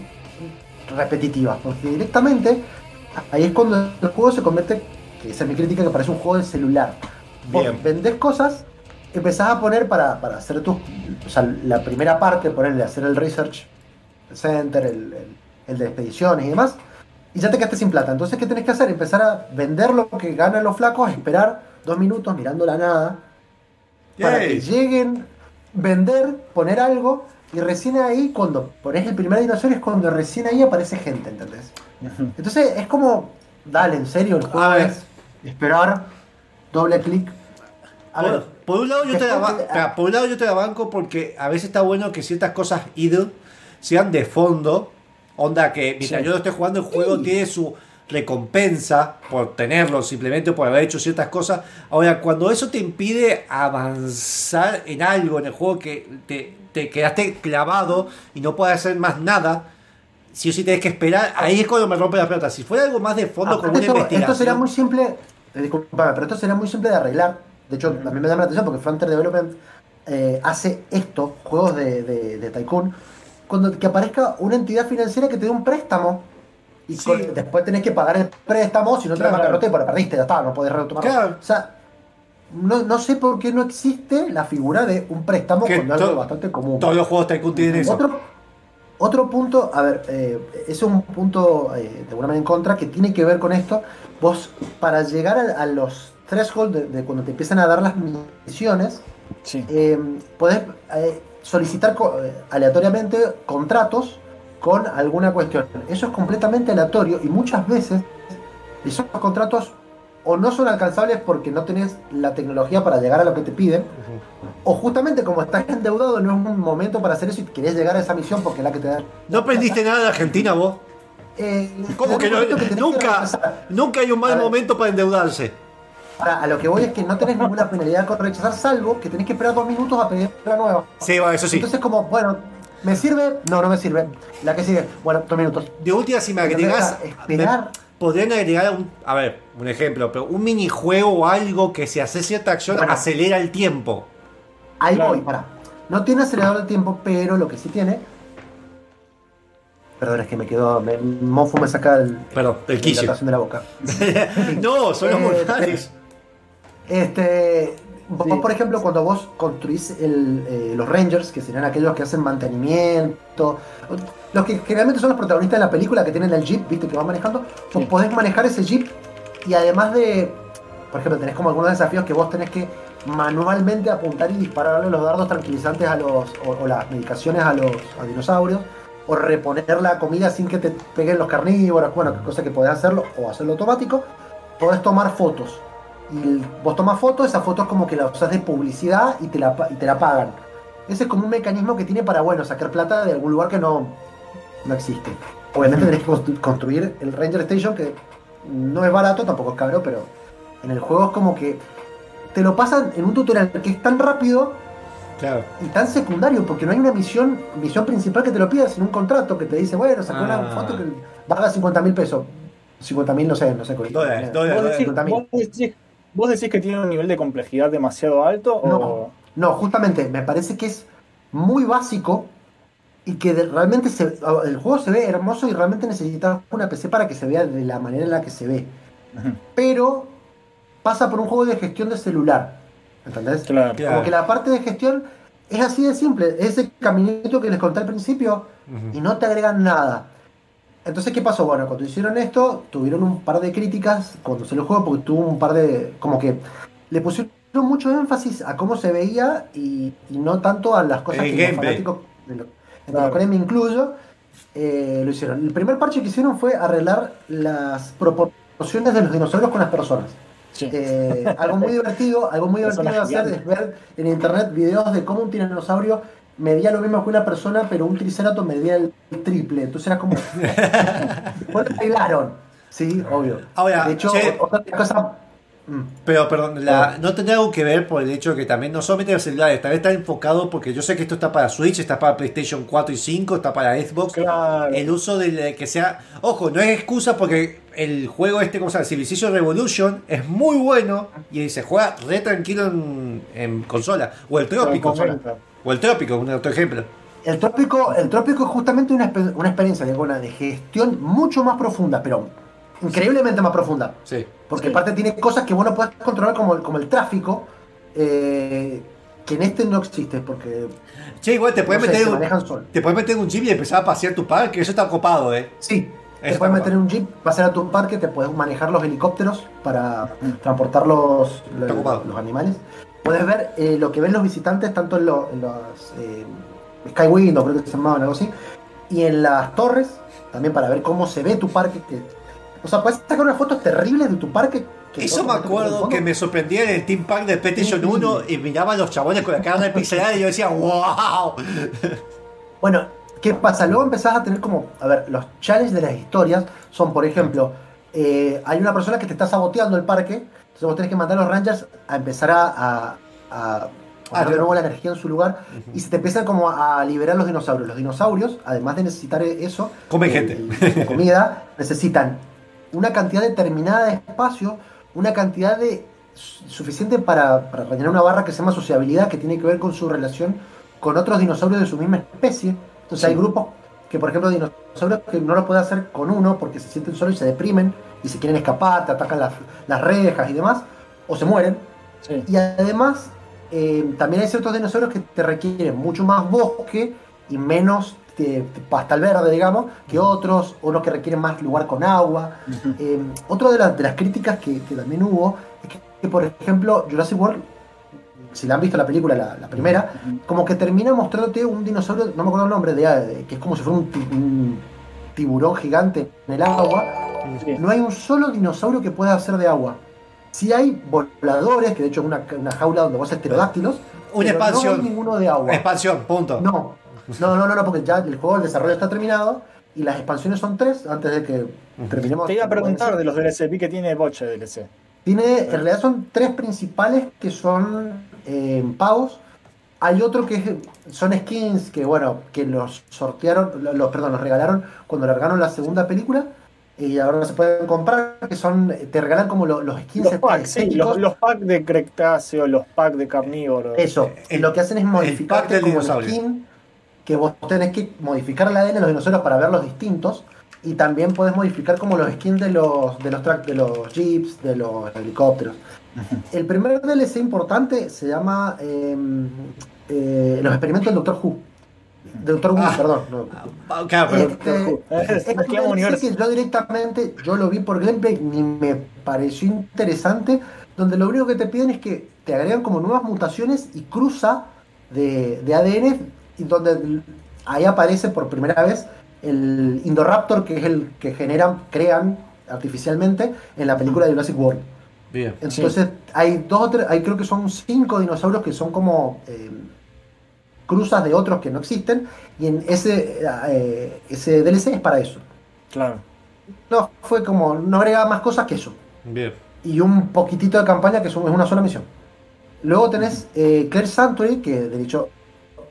repetitivas, porque directamente ahí es cuando el juego se convierte, que esa es mi crítica, que parece un juego de celular. Vos Bien. vendés cosas, empezás a poner para, para hacer tus, o sea, la primera parte, ponerle hacer el research center, el, el- el de expediciones y demás, y ya te quedaste sin plata. Entonces, ¿qué tenés que hacer? Empezar a vender lo que ganan los flacos, esperar dos minutos mirando la nada, para que lleguen, vender, poner algo, y recién ahí, cuando pones el primer dinosaurio, es cuando recién ahí aparece gente, ¿entendés? Entonces, es como, dale, en serio, el juego A ver. es esperar, doble clic. A ver, por un lado yo te la ba- por un lado yo te la banco porque a veces está bueno que ciertas cosas idle sean de fondo. Onda que mientras Sí. yo lo esté jugando el juego tiene su recompensa por tenerlo, simplemente por haber hecho ciertas cosas. Ahora, cuando eso te impide avanzar en algo en el juego que te, te quedaste clavado y no puedes hacer más nada, si o sí tenés que esperar, ahí es cuando me rompe la pelota. Si fuera algo más de fondo como Aparte una esto, investigación. esto sería muy simple, eh, disculpame, pero esto sería muy simple de arreglar. De hecho, a mí me llama la atención porque Frontier Development eh, hace esto, juegos de, de, de Tycoon, cuando que aparezca una entidad financiera que te dé un préstamo. Y Sí. con- después tenés que pagar el préstamo, si no te Claro. la bancarrota, pero perdiste, ya está, no podés retomarlo. Claro. O sea, no, no sé por qué no existe la figura de un préstamo Que cuando es algo bastante común. Todos los juegos Tycoon tienen eso. Otro, otro punto, a ver, eh, ese es un punto eh, de alguna manera en contra que tiene que ver con esto. Vos, para llegar a, a los threshold de, de cuando te empiezan a dar las misiones, Sí. eh, podés eh, solicitar co- eh, aleatoriamente contratos con alguna cuestión. Eso es completamente aleatorio y muchas veces esos contratos o no son alcanzables porque no tenés la tecnología para llegar a lo que te piden, o justamente como estás endeudado no es un momento para hacer eso y querés llegar a esa misión porque es la que te da... ¿No aprendiste nada de Argentina vos? Eh, ¿Cómo que no? que Nunca, nunca hay un A mal ver. momento para endeudarse. Ahora, a lo que voy es que no tenés ninguna penalidad con rechazar, salvo que tenés que esperar dos minutos a pedir la nueva. Sí, va, eso sí. Entonces, como, bueno, ¿me sirve? No, no me sirve. La que sigue, bueno, dos minutos. De última, si me agregas. esperar. me- podrían agregar un. A ver, un ejemplo, pero un minijuego o algo que si hace cierta acción Bueno. acelera el tiempo. Ahí Claro. voy, para. No tiene acelerador de tiempo, pero lo que sí tiene. Perdón, es que me quedó. Me, Mofu me saca el, Perdón, el la quicio. hidratación de la boca. no, son los Eh, mortales. Este. Vos, Sí. por ejemplo, cuando vos construís el, eh, los Rangers, que serían aquellos que hacen mantenimiento, los que generalmente son los protagonistas de la película que tienen el Jeep, viste, que van manejando, vos Sí. podés manejar ese Jeep y además de, por ejemplo, tenés como algunos desafíos que vos tenés que manualmente apuntar y dispararle los dardos tranquilizantes a los, o, o las medicaciones a los a dinosaurios, o reponer la comida sin que te peguen los carnívoros, bueno, cosa que podés hacerlo, o hacerlo automático, podés tomar fotos. Y vos tomas fotos, esa foto es como que la usas de publicidad y te la, y te la pagan. Ese es como un mecanismo que tiene para, bueno, sacar plata de algún lugar que no, no existe. Obviamente tenés que constru- construir el Ranger Station, que no es barato, tampoco es caro, pero en el juego es como que te lo pasan en un tutorial que es tan rápido Claro. y tan secundario, porque no hay una misión misión principal que te lo pida, sino un contrato que te dice, bueno, sacó una Ah. foto que valga 50 mil pesos. 50 mil, no sé, no sé. dólares, ¿Vos, decís, 50.000. vos decís- vos decís que tiene un nivel de complejidad demasiado alto o No. No, justamente, me parece que es muy básico y que de- realmente se- el juego se ve hermoso y realmente necesitas una PC para que se vea de la manera en la que se ve. Pero pasa por un juego de gestión de celular. ¿Entendés? Claro. Claro. Como que la parte de gestión es así de simple. Es ese caminito que les conté al principio y no te agregan nada. Entonces, ¿qué pasó? Bueno, cuando hicieron esto, tuvieron un par de críticas cuando se el juego, porque tuvo un par de. como que le pusieron mucho énfasis a cómo se veía y, y no tanto a las cosas El que los fanáticos, de lo- entre Claro. los cuales me incluyo, eh, lo hicieron. El primer parche que hicieron fue arreglar las proporciones de los dinosaurios con las personas. Sí. Eh, algo muy divertido, algo muy divertido de hacer es ver en internet videos de cómo un tiranosaurio medía lo mismo que una persona, pero un triceratops medía el triple. Entonces era como. Lo arreglaron. Sí, obvio. Ahora, de hecho, che. otra cosa. Mm. Pero, perdón, la- no tendrá algo que ver por el hecho de que también no solamente los celulares, también está enfocado porque yo sé que esto está para Switch, está para PlayStation 4 y 5, está para Xbox. Claro. El uso de que sea. Ojo, no es excusa porque el juego este, como se llama? Civilization Revolution, es muy bueno y se juega re tranquilo en, en consola. O el Trópico. Comenta. O el Trópico, un otro ejemplo. El trópico, el trópico es justamente una, una experiencia de, bueno, de gestión mucho más profunda, pero increíblemente más profunda. Sí. Porque Sí. aparte tiene cosas que vos no puedes controlar como, el- como el tráfico, eh, que en este no existe, porque Che, igual te puedes no meter un, te puedes meter en un jeep y empezar a pasear tu parque, eso está copado, eh. Sí, te puedes meter en un jeep, pasar a tu parque, te puedes manejar los helicópteros para transportar los, los animales. Puedes ver eh, lo que ven los visitantes tanto en, lo- en los eh, Sky creo que se llamaban algo así, y en las torres, también para ver cómo se ve tu parque. Que, o sea, puedes sacar unas fotos terribles de tu parque. que Eso me acuerdo que me sorprendía en el Team Park de PlayStation Increíble. 1 y miraba a los chabones con la cara de pixelada y yo decía, wow. Bueno, ¿qué pasa? Luego empezás a tener como, a ver, los challenges de las historias son, por ejemplo, eh, hay una persona que te está saboteando el parque, entonces vos tenés que mandar a los rangers a empezar a, a, a poner de re- nuevo la energía en su lugar y se te empiezan como a liberar los dinosaurios. Los dinosaurios, además de necesitar eso, Comen eh, gente. comida, necesitan una cantidad determinada de espacio, una cantidad de su- suficiente para, para rellenar una barra que se llama sociabilidad, que tiene que ver con su relación con otros dinosaurios de su misma especie. Entonces Sí. hay grupos que, por ejemplo, dinosaurios que no lo pueden hacer con uno porque se sienten solos y se deprimen y se quieren escapar, te atacan las, las rejas y demás, o se mueren. Sí. Y además, eh, también hay ciertos dinosaurios que te requieren mucho más bosque y menos eh, pastal verde, digamos, que otros, unos que requieren más lugar con agua. Eh, otra de, las- de las críticas que, que también hubo es que, que, por ejemplo, Jurassic World si la han visto la película, la, la primera, como que termina mostrándote un dinosaurio, no me acuerdo el nombre, de, de- que es como si fuera un, ti- un tiburón gigante en el agua. Sí. No hay un solo dinosaurio que pueda hacer de agua. Sí hay voladores, que de hecho es una, una jaula donde vos haces pterodáctilos. Una expansión. No hay ninguno de agua. Expansión, punto. No, no, no, no, no, porque ya el juego, el desarrollo está terminado y las expansiones son tres antes de que terminemos. Te iba a preguntar de los DLC, vi que tiene boche de DLC. Tiene, en realidad son tres principales que son eh, pagos. Hay otro que es- son skins que, bueno, que los sortearon, lo- los, perdón, los regalaron cuando largaron la segunda película y ahora se pueden comprar, que son, te regalan como lo- los skins Los packs, sí, los, los packs de Creptáceo, los packs de carnívoro. Eso, El- lo que hacen es pack modificar del como el dinosaurio. skin, que vos tenés que modificar el ADN de los dinosaurios para verlos distintos, y también podés modificar como los skins de los de los track, de los jeeps, de los helicópteros. El primer DLC importante se llama eh, eh, Los experimentos del Doctor Who. Doctor Who, Ah. perdón. no. Ah, Claro, pero Este, es que yo directamente, yo lo vi por gameplay, ni me pareció interesante, donde lo único que te piden es que te agregan como nuevas mutaciones y cruza de, de ADN, y donde ahí aparece por primera vez el Indoraptor, que es el que generan, crean artificialmente en la película de Jurassic World. Bien. Entonces, hay dos o tres, hay creo que son cinco dinosaurios que son como eh, cruzas de otros que no existen, y en ese, eh, ese DLC es para eso. Claro. No, fue como, no agregaba más cosas que eso. Bien. Y un poquitito de campaña que es una sola misión. Luego tenés eh, Claire Sanctuary, que de hecho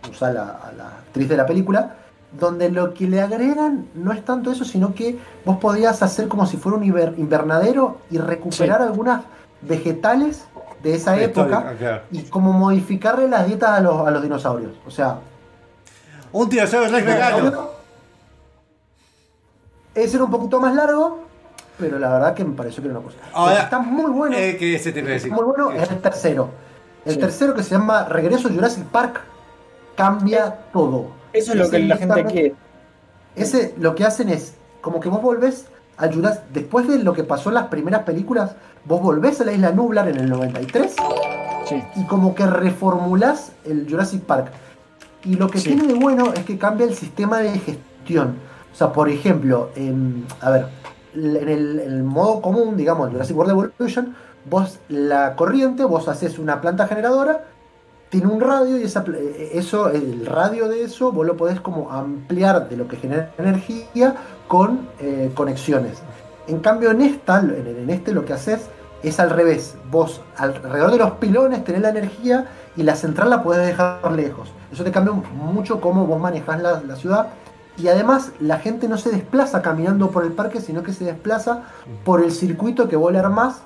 usa la, a la actriz de la película, donde lo que le agregan no es tanto eso, sino que vos podías hacer como si fuera un invernadero y recuperar algunas vegetales de esa La época y como modificarle las dietas a los, a los dinosaurios. O sea, Un dinosaurio Rex vegano. ese era un poquito más largo, pero la verdad que me pareció que era una cosa. Ahora, está muy bueno. Eh, que ese te iba a decir. muy bueno Eh, es el tercero. El Sí. tercero que se llama Regreso Jurassic Park cambia todo. Eso es lo que la gente quiere. Ese lo que hacen es como que vos volvés a Jurassic después de lo que pasó en las primeras películas, vos volvés a la isla Nublar en el 93 Sí. y como que reformulás el Jurassic Park. Y lo que Sí. tiene de bueno es que cambia el sistema de gestión. O sea, por ejemplo, en, a ver, en el, en el modo común, digamos, Jurassic World Evolution, vos la corriente, vos haces una planta generadora, tiene un radio y esa, eso, el radio de eso, vos lo podés como ampliar de lo que genera energía con eh, conexiones. En cambio, en esta, en, este lo que haces es al revés. Vos alrededor de los pilones tenés la energía y la central la podés dejar lejos. Eso te cambia mucho cómo vos manejás la, la ciudad. Y además la gente no se desplaza caminando por el parque, sino que se desplaza por el circuito que vos le armás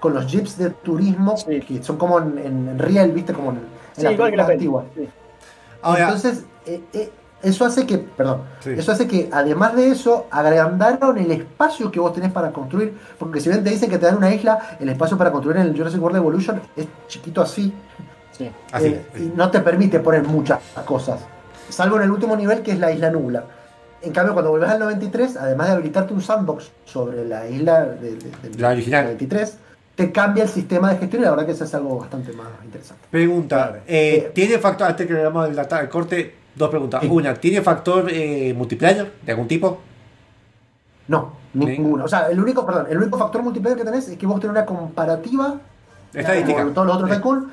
con los jeeps de turismo, Sí. que son como en, en, en Riel, viste, como en Sí, las igual que la. Sí. Ahora, Entonces, eh, eh, eso hace que, perdón, Sí. eso hace que además de eso, agrandaron el espacio que vos tenés para construir, porque si bien te dicen que te dan una isla, el espacio para construir en el Jurassic World Evolution es chiquito así, Sí. así. eh, y no te permite poner muchas cosas, salvo en el último nivel que es la isla Nublar. En cambio, cuando volvés al 93, además de habilitarte un sandbox sobre la isla de- de- del La original. 93, te cambia el sistema de gestión y la verdad que eso es algo bastante más interesante. Pregunta, eh, Eh, ¿tiene factor, antes que le damos el, corte, dos preguntas. Sí. Una, ¿tiene factor eh, multiplayer de algún tipo? No, ninguno. O sea, el único, perdón, el único factor multiplayer que tenés es que vos tenés una comparativa Estadística. como todos los otros Eh, Tycoon.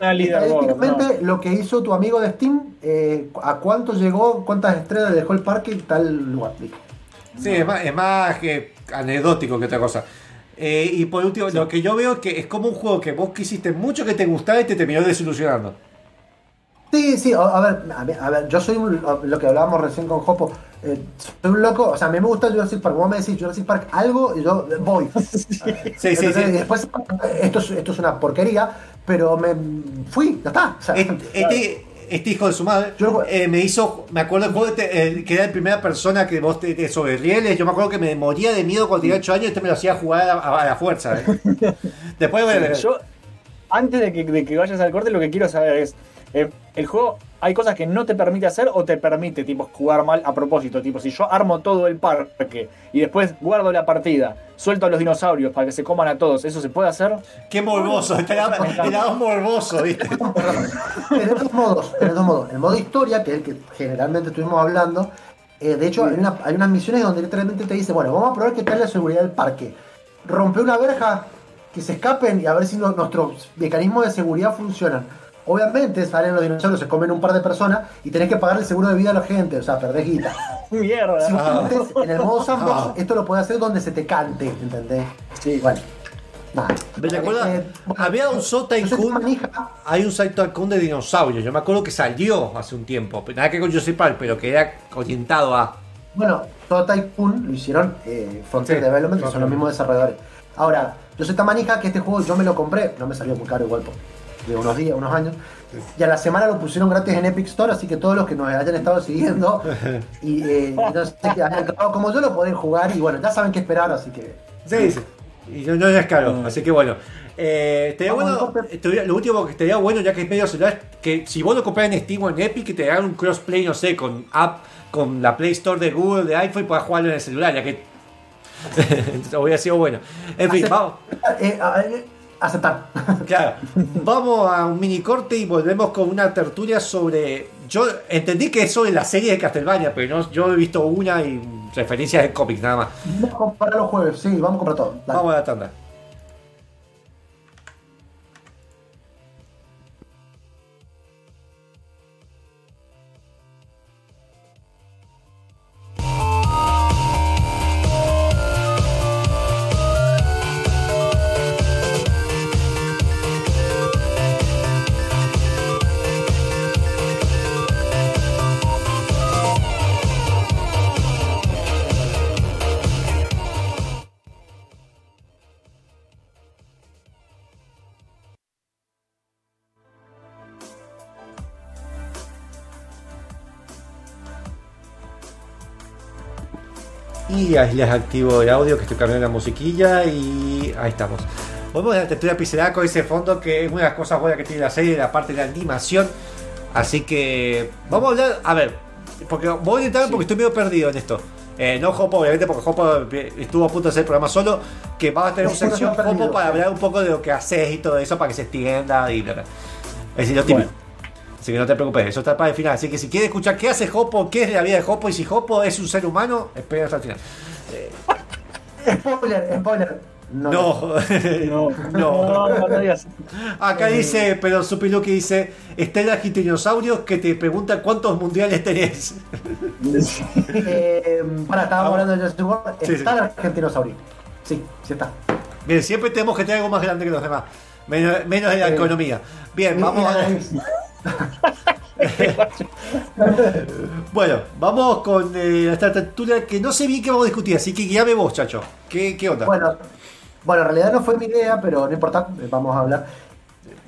Estadísticamente, ¿no? lo que hizo tu amigo de Steam, eh, a cuánto llegó, cuántas estrellas le dejó el parque y tal lugar. Sí, es más, es más que anecdótico que otra cosa. Eh, y por último, lo que yo veo es que es como un juego que vos quisiste mucho que te gustara y te terminó desilusionando. Sí, sí, a, a ver, a, ver, a ver, yo soy un- lo que hablábamos recién con Jopo, eh, soy un loco, o sea, a mí me gusta Jurassic Park, vos me decís Jurassic Park algo y yo voy. Sí, sí, Entonces, sí. después, esto es, esto es una porquería, pero me fui, ya está. o sea, Este, este, este hijo de su madre Yo- eh, me hizo, me acuerdo el juego eh, que era la primera persona que vos te, te- sobre rieles, yo me acuerdo que me moría de miedo cuando tenía 8 años y este me lo hacía jugar a, a- a la fuerza. eh. Después, bueno, Yo, antes de que, de que vayas al corte, lo que quiero saber es, eh, el juego hay cosas que no te permite hacer o te permite, tipo, jugar mal a propósito. Tipo, si yo armo todo el parque y después guardo la partida, suelto a los dinosaurios para que se coman a todos, ¿eso se puede hacer? Qué morboso, te da, te da un morboso, ¿viste? Pero de dos modos, de dos modos. El modo historia, que es el que generalmente estuvimos hablando, eh, de hecho hay, una- hay unas misiones donde literalmente te dice, bueno, vamos a probar qué tal la seguridad del parque. Rompe una verja, que se escapen y a ver si no- nuestros mecanismos de seguridad funcionan. Obviamente salen los dinosaurios, se comen un par de personas y tenés que pagar el seguro de vida a la gente, o sea, perdés guita. Mierda. Si te Ah. en el modo sandbox, Ah. esto lo puedes hacer donde se te cante, ¿entendés? Sí. Bueno, nada. Me recuerda, Eh, bueno, había un Tycoon, manija. hay un Soul Tycoon de dinosaurios, yo me acuerdo que salió hace un tiempo, nada que con Park, pero que era orientado a... Bueno, todo Tycoon lo hicieron eh, Frontier Sí, Development, que son los mismos desarrolladores. Ahora, yo soy tan manija que este juego yo me lo compré, no me salió muy caro igual, por, de unos días, unos años. Y a la semana lo pusieron gratis en Epic Store, así que todos los que nos hayan estado siguiendo y, eh, acabado como yo lo pueden jugar y bueno, ya saben qué esperar, así que. Sí, sí. Y no, no es caro, así que bueno. Eh, bueno, entonces. lo último que estaría bueno, ya que es medio celular, que si vos lo compras en Steam o en Epic, que te hagan un crossplay, no sé, con app, con la Play Store de Google, de iPhone, y puedas jugarlo en el celular, ya que Entonces, hubiera sido bueno. En fin, vamos. eh, aceptar. Claro, vamos a un mini corte y volvemos con una tertulia sobre. Yo entendí que es sobre la serie de Castlevania, pero no, yo he visto una y referencias de cómics nada más. Vamos a comprar los jueves, sí, vamos a comprar todo. Dale. Vamos a la tanda. Y ahí les activo el audio que estoy cambiando la musiquilla y ahí estamos. Volvemos a la tertulia pixelada con ese fondo que es una de las cosas buenas que tiene la serie, la parte de la animación. Así que vamos a hablar, a ver, porque voy a entrar porque estoy medio perdido en esto. Eh, no Jopo, obviamente, porque Jopo estuvo a punto de hacer el programa solo, que va a tener una sección. Jopo para hablar un poco de lo que haces y todo eso, para que se extienda y bla, bla. Es decir, lo típico. Bueno. Así que no te preocupes, eso está para el final. Así que si quieres escuchar qué hace Jopo, qué es la vida de Jopo y si Jopo es un ser humano, espera hasta el final. Spoiler, spoiler. No. No, No, no. no. Acá dice, pero Supiluki dice, está el agitinosaurios que te pregunta cuántos mundiales tenés. Eh, para, estábamos Vamos. hablando de Jurassic World. Sí, Está sí. el argentinosaurio. Sí, sí está. Bien, siempre tenemos que tener algo más grande que los demás. Menos, menos de la Sí. economía. Bien, vamos a. Bueno, vamos con eh, esta tertulia que no sé bien qué vamos a discutir, así que guíame vos, chacho. ¿Qué, qué onda? Bueno, bueno, en realidad no fue mi idea, pero no importa, eh, vamos a hablar.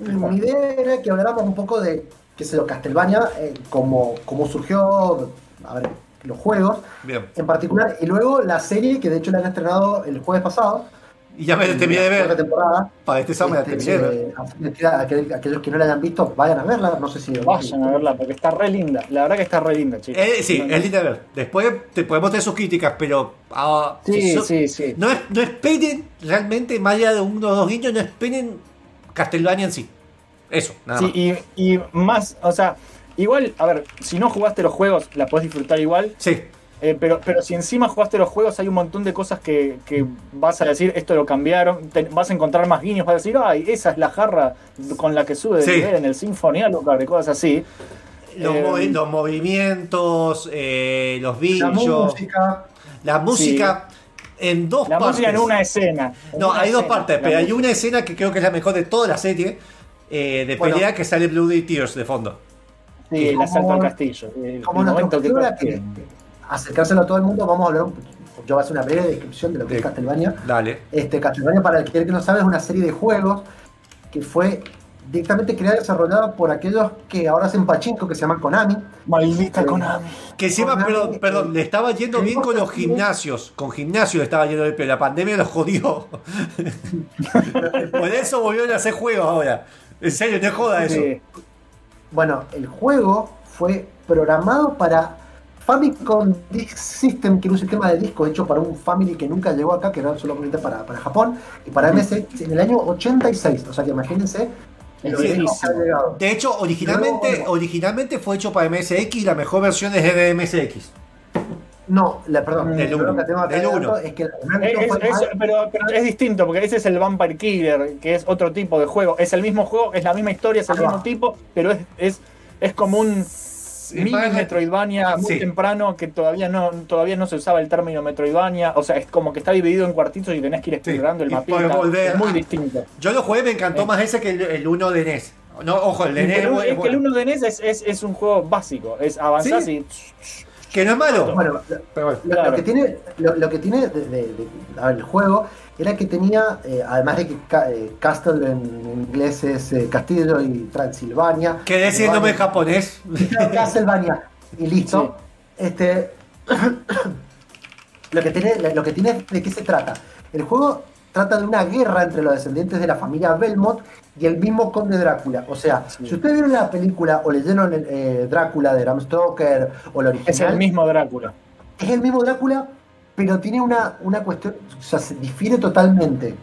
Mi idea era que habláramos un poco de, qué sé yo, Castlevania, eh, cómo, cómo surgió, a ver, los juegos Bien. en particular, y luego la serie, que de hecho la han estrenado el jueves pasado. Y ya me la terminé de la ver. temporada. Para este sábado me la Este, terminé de ver. eh, aquellos que no la hayan visto, vayan a verla, no sé si... Vayan a verla porque está re linda. La verdad que está re linda, chicos. Eh, sí, No, es linda de ver. Después te podemos tener sus críticas, pero. ah, Sí, so- sí, sí. No, es- no esperen realmente, más allá de uno o dos guiños, no esperen Castlevania en sí. Eso, nada Sí, más. y, y más, o sea, igual, a ver, si no jugaste los juegos, la podés disfrutar igual. Sí, eh, pero, pero si encima jugaste los juegos, hay un montón de cosas que, que vas a decir, esto lo cambiaron. te- vas a encontrar más guiños, vas a decir, ay, esa es la jarra con la que sube de Sí. en el Symphony, algo de cosas así. los, Eh, movi- los movimientos, eh, los La música, la música en dos La partes. música en una escena. en No, una hay dos partes, pero hay una escena que creo que es la mejor de toda la serie. eh, de Bueno. pelea que sale Bloody Tears de fondo. Sí, el asalto al castillo. El, como el momento que acercárselo a todo el mundo, vamos a hablar un yo voy a hacer una breve descripción de lo que es Castlevania. Dale. Este, Castlevania, para el que no sabe, es una serie de juegos que fue directamente creada y desarrollada por aquellos que ahora hacen pachinko, que se llaman Konami. Maldita Eh, Konami. Que encima, perdón, perdón, eh, le estaba yendo bien con los gimnasios. Con gimnasios le estaba yendo bien, pero la pandemia los jodió. Por eso volvieron a hacer juegos ahora. En serio, no joda eso. Sí. Bueno, el juego fue programado para Famicom Disk System, que era un sistema de discos hecho para un Family que nunca llegó acá, que era solamente para, para Japón, y para MSX en el año 86. O sea que imagínense Sí, que. De hecho, originalmente, Luego- originalmente fue hecho para MSX y la mejor versión es de MSX. No, la, perdón, Del yo lo uno, que tengo acá del de dato uno. es que Es- es- pero, pero es distinto, porque ese es el Vampire Killer, que es otro tipo de juego. Es el mismo juego, es la misma historia, es el mismo tipo, pero es, es, es como un mini Metroidvania muy Sí. temprano que todavía no, todavía no se usaba el término Metroidvania. O sea, es como que está dividido en cuartitos y tenés que ir explorando el y mapita. volver Es muy distinto. Yo lo jugué, me encantó Eh. más ese que el, el 1 de NES. No, ojo, el de NES Es, es, que el bueno. 1 de NES es, es, es un juego básico, es avanzás Sí. y... Que no es malo. Bueno, pero bueno. Lo, Claro. lo que tiene, lo, lo que tiene de, de- de- a ver, el juego era que tenía, eh, además de que eh, Castle en inglés es eh, Castillo y Transilvania. Que decir nombre en japonés. Castlevania y listo. Este, lo que tiene, lo que tiene, ¿de qué se trata? El juego trata de una guerra entre los descendientes de la familia Belmont y el mismo conde Drácula. O sea, si ustedes vieron la película o leyeron el, eh, Drácula de Bram Stoker o la original, Es el mismo Drácula. es el mismo Drácula, pero tiene una, una cuestión, o sea, se difiere totalmente.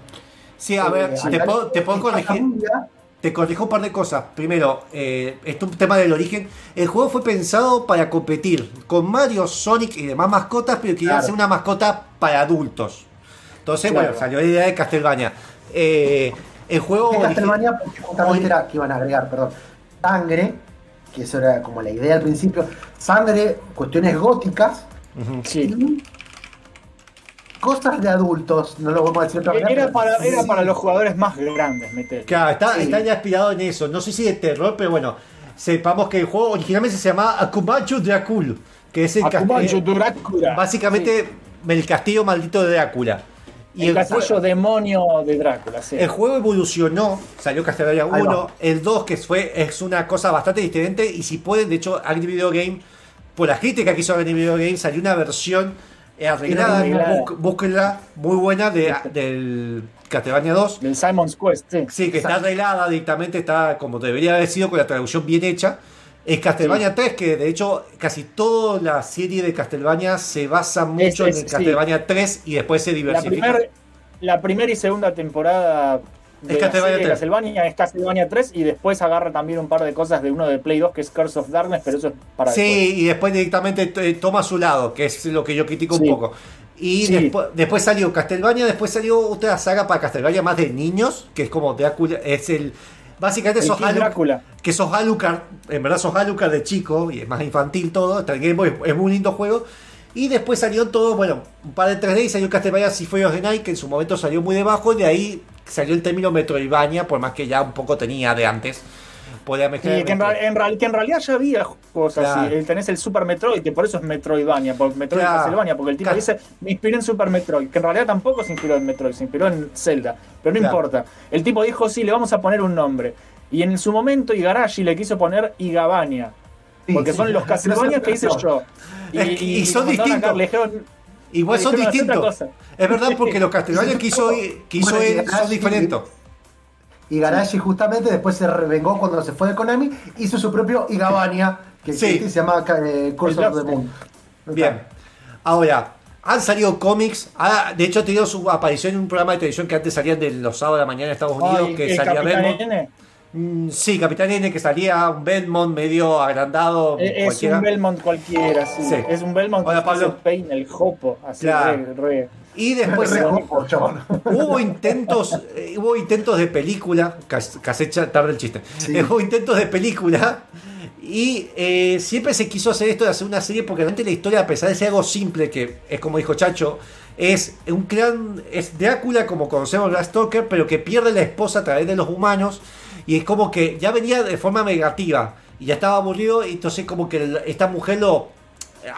Sí, a ver, Eh, te acá puedo, te puedo corregir. familia- Te corrijo un par de cosas. Primero, eh, esto es un tema del origen. El juego fue pensado para competir con Mario, Sonic y demás mascotas, pero querían Claro. hacer una mascota para adultos. Entonces, Claro. bueno, salió la idea de Castlevania. Eh, el juego. de Castlevania, porque justamente era que iban a agregar, perdón, sangre, que eso era como la idea al principio, sangre, cuestiones góticas Sí. y cosas de adultos, no lo vamos a decir otra manera, Era pero- para, era Sí. para los jugadores más grandes, meter. Claro, está, Sí. está ya inspirado en eso. No sé si de terror, pero bueno. Sepamos que el juego originalmente se llamaba Akumachu Dracul, que es el castillo. Drácula. Básicamente, el castillo maldito de Drácula. El, castillo jue- demonio de Drácula, sí. El juego evolucionó, salió Castlevania Ahí 1, va. el 2 que fue, es una cosa bastante diferente y si pueden, de hecho, Agri Video Game, por las críticas que hizo Agri Video Game, salió una versión eh, arreglada, arreglada. bú- búsquenla, muy buena de, del Castlevania 2. Del Simon's Quest, sí. Sí, que está arreglada directamente, está como debería haber sido con la traducción bien hecha. Es Castlevania 3, que de hecho casi toda la serie de Castlevania se basa mucho es- en el sí. Castlevania 3 y después se La diversifica. la primera y segunda temporada de Es Castlevania serie 3. Castlevania es Castlevania 3 y después agarra también un par de cosas de uno de Play 2 que es Curse of Darkness, pero eso es para después. Sí, y después directamente eh, toma su lado, que es lo que yo critico Sí. un poco. Y Sí. después, después salió Castlevania, después salió otra saga para Castlevania más de niños, que es como Drácula, es el... Básicamente El sos Alucard, Drácula. que sos Alucard, en verdad sos Alucard de chico, y es más infantil todo, está en Game Boy, es muy lindo juego. Y después salió todo, bueno, un par de 3D y salió Castlevania Symphony of the Night, que en su momento salió muy debajo, y de ahí salió el término Metroidvania, por más que ya un poco tenía de antes. Podía Sí, mezclar que, en Metroid. real- en real- que en realidad ya había cosas Claro. así. El- Tenés el Super Metroid, que por eso es Metroidvania, por Metroid Claro. Castlevania, porque el tipo Claro. dice, me inspiré en Super Metroid, que en realidad tampoco se inspiró en Metroid, se inspiró en Zelda, pero no Claro. importa. El tipo dijo, sí, le vamos a poner un nombre. Y en su momento Igarashi le quiso poner Igabania, Sí, porque sí. son los Castlevania que hice yo. Es que- y son distintos. Igual son distintos. Es verdad porque los Castlevania que hizo, que hizo Bueno, y él son diferentes. Y Garashi justamente después se revengó cuando se fue de Konami, hizo su propio Igabania, que Sí. existe se llama eh, Curse of the Moon. Bien. Ahora, han salido cómics. ha- de hecho, ha tenido su aparición en un programa de televisión que antes salían de los sábados de la mañana en Estados Unidos, "Ay, que salía Capitán Belmont. N Mm, sí, Capitán N, que salía un Belmont medio agrandado. es cualquiera. un Belmont cualquiera, sí. Sí. Es un Belmont Hola, que Pablo. es el Pain, el Jopo, así Claro. re, re- Y después hubo intentos, eh, hubo intentos de película, cas- casecha tarde el chiste, Sí. hubo intentos de película y eh, siempre se quiso hacer esto de hacer una serie porque realmente la historia, a pesar de ser algo simple, que es como dijo Chacho, es un clan, es Drácula como conocemos Bram Stoker, pero que pierde la esposa a través de los humanos y es como que ya venía de forma negativa y ya estaba aburrido y entonces como que esta mujer lo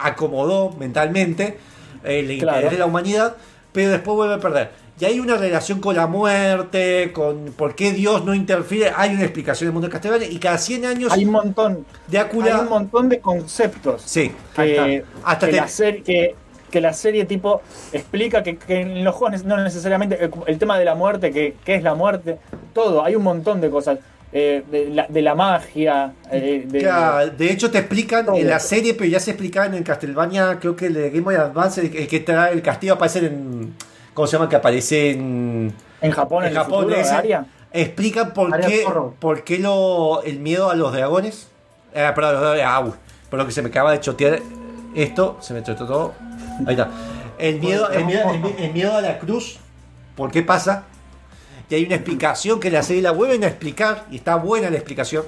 acomodó mentalmente el interés Claro. de la humanidad, pero después vuelve a perder. Y hay una relación con la muerte, con por qué Dios no interfiere. Hay una explicación del mundo de Castlevania y cada 100 años Hay un montón, Drácula. hay un montón de conceptos Sí, que, Hasta que te- la serie, que, que la serie tipo explica que, que en los juegos no necesariamente el, el tema de la muerte, que, que es la muerte, todo, hay un montón de cosas. Eh, de, la, de la magia. eh, de, Claro, de hecho te explican Todo. en la serie, pero ya se explicaba en Castlevania, creo que el de Game Boy Advance, el, que trae el castillo aparece en... ¿Cómo se llama? Que aparece en... en Japón, en, en Japón, futuro, ese- Aria. Explican por Aria qué, por qué lo, el miedo a los dragones. Eh, perdón, los dragones. Ah, por lo que se me acaba de chotear esto. Se me choteó todo. Ahí está. El miedo, el miedo, el, mie- el miedo a la cruz. ¿Por qué pasa? Y hay una explicación que la serie la vuelven a explicar. Y está buena la explicación.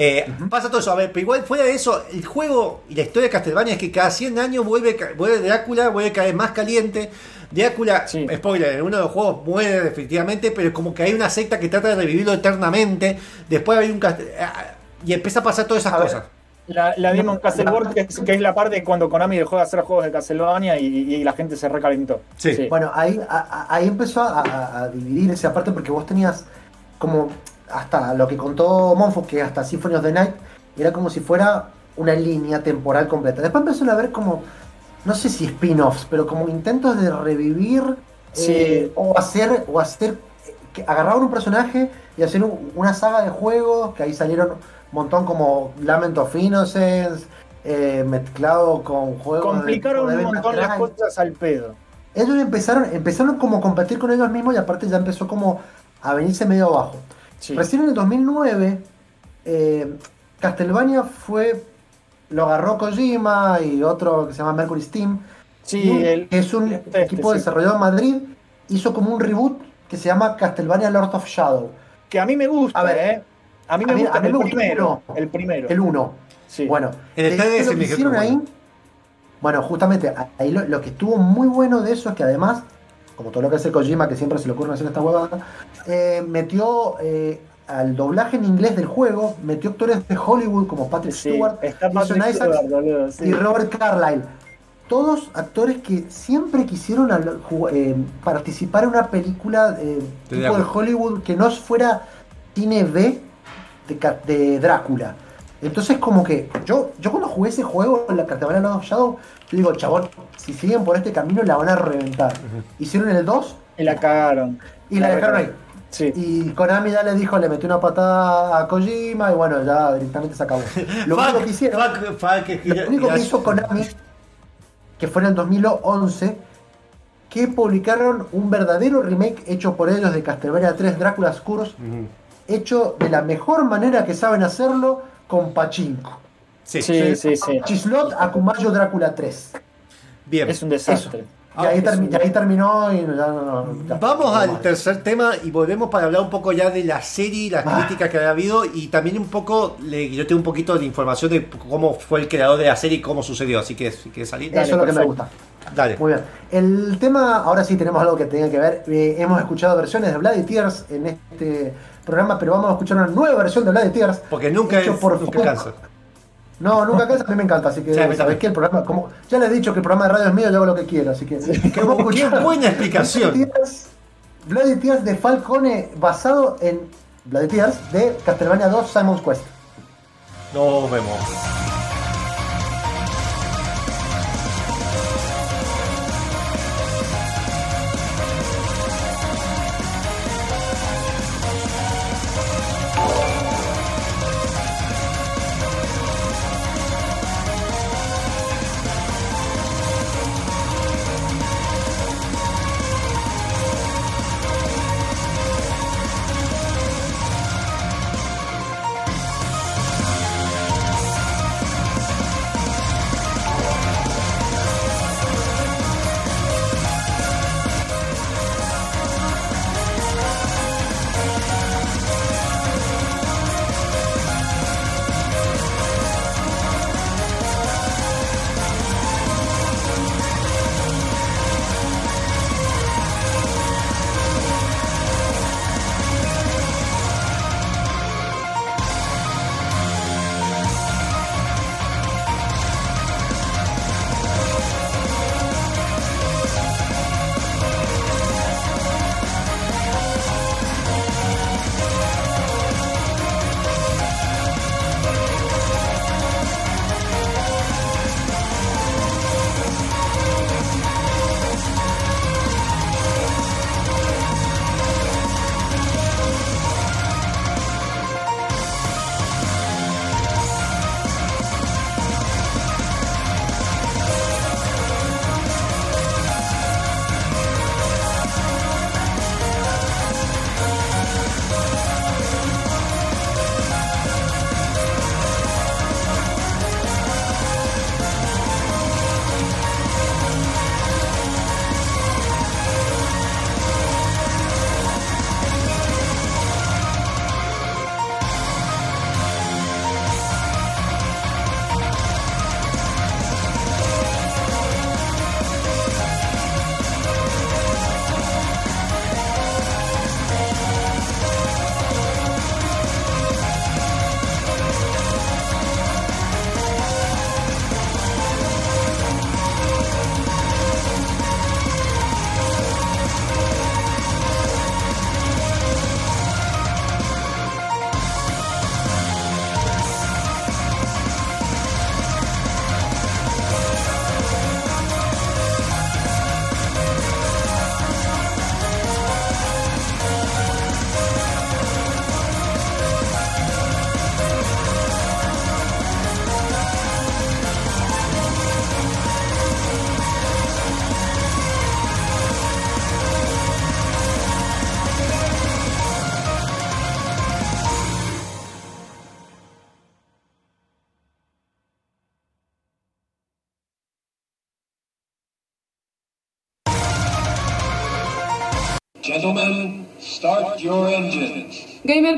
Eh, Pasa todo eso, a ver, pero igual fuera de eso, el juego y la historia de Castlevania es que cada 100 años vuelve, vuelve Drácula, vuelve cada vez más caliente. Drácula, Sí. spoiler, en uno de los juegos muere definitivamente, pero como que hay una secta que trata de revivirlo eternamente. Después hay un ah, y empieza a pasar todas esas A ver. La, la Demon Castle World, que es, que es la parte cuando Konami dejó de hacer juegos de Castlevania y, y la gente se recalentó. Sí. Bueno, ahí, a- ahí empezó a, a- a dividir esa parte porque vos tenías como hasta lo que contó Monfo, que hasta Symphony of the Night era como si fuera una línea temporal completa. Después empezaron a ver como, no sé si spin-offs, pero como intentos de revivir Sí. eh, o hacer, o hacer, agarraban un personaje y hacer un- una saga de juegos, que ahí salieron montón como Lament of Innocence, eh, mezclado con juegos Complicaron de un montón las cosas al pedo. ellos empezaron, empezaron como a competir con ellos mismos y aparte ya empezó como a venirse medio abajo. Sí. Recién en el 2009, eh, Castlevania fue, lo agarró Kojima y otro que se llama Mercury Steam, Sí, un- el- que es un este, equipo sí. desarrollado en Madrid, hizo como un reboot que se llama Castlevania Lord of Shadow, que a mí me gusta, A ver, ¿eh? A mí me a mí- gusta a mí el me gustó primero. uno. El primero. el 1. Sí. Bueno, En el de- 3DS lo me que dijeron hicieron que ahí, bueno. bueno, justamente ahí lo, lo que estuvo muy bueno de eso es que además, como todo lo que hace Kojima, que siempre se le ocurre hacer esta huevada, eh, metió eh, al doblaje en inglés del juego, metió actores de Hollywood como Patrick Sí, Stewart está Patrick Stewart, boludo, sí. y Robert Carlyle. Todos actores que siempre quisieron al- eh, participar en una película eh, tipo de. Hollywood que no fuera cine B de, Drácula. Entonces como que yo, yo cuando jugué ese juego en la Castlevania Lord of Shadow, yo digo, chabón, si siguen por este camino la van a reventar. Hicieron el 2 Y la cagaron. y la dejaron ahí. Sí. Y Konami ya le dijo, le metió una patada a Kojima y bueno, ya directamente se acabó. Lo Fuck, único que hicieron... fuck, fuck, es que Lo ya- único ya- que hizo Konami, que fue en el 2011, que publicaron un verdadero remake hecho por ellos de Castlevania 3 Drácula's Curse. Hecho de la mejor manera que saben hacerlo con Pachinko. Sí, Sí, sí, sí. Chislot Akumayo Drácula 3. bien. Es un desastre. Y ahí, Ah, termi- y ahí terminó y ya no, no, ya. Vamos No al tercer tema y volvemos para hablar un poco ya de la serie y las Ah. críticas que ha habido y también un poco, le- yo tengo un poquito de información de cómo fue el creador de la serie y cómo sucedió, así que si quieres salir, Eso es lo que me perfecto. gusta. dale. Muy bien. El tema, ahora sí tenemos algo que tenga que ver. Eh, hemos escuchado versiones de Bloody Tears en este programa, pero vamos a escuchar una nueva versión de Bloody Tears. Porque nunca, hecho es, por nunca cansa. No, nunca cansa, a mí me encanta, así que Sí, sabes que el programa, como ya les he dicho que el programa de radio es mío, yo hago lo que quiero, así que Qué, vamos a qué buena explicación. Bloody Tears, de Falcone basado en Bloody Tears de Castlevania 2 Simon's Quest. Nos vemos.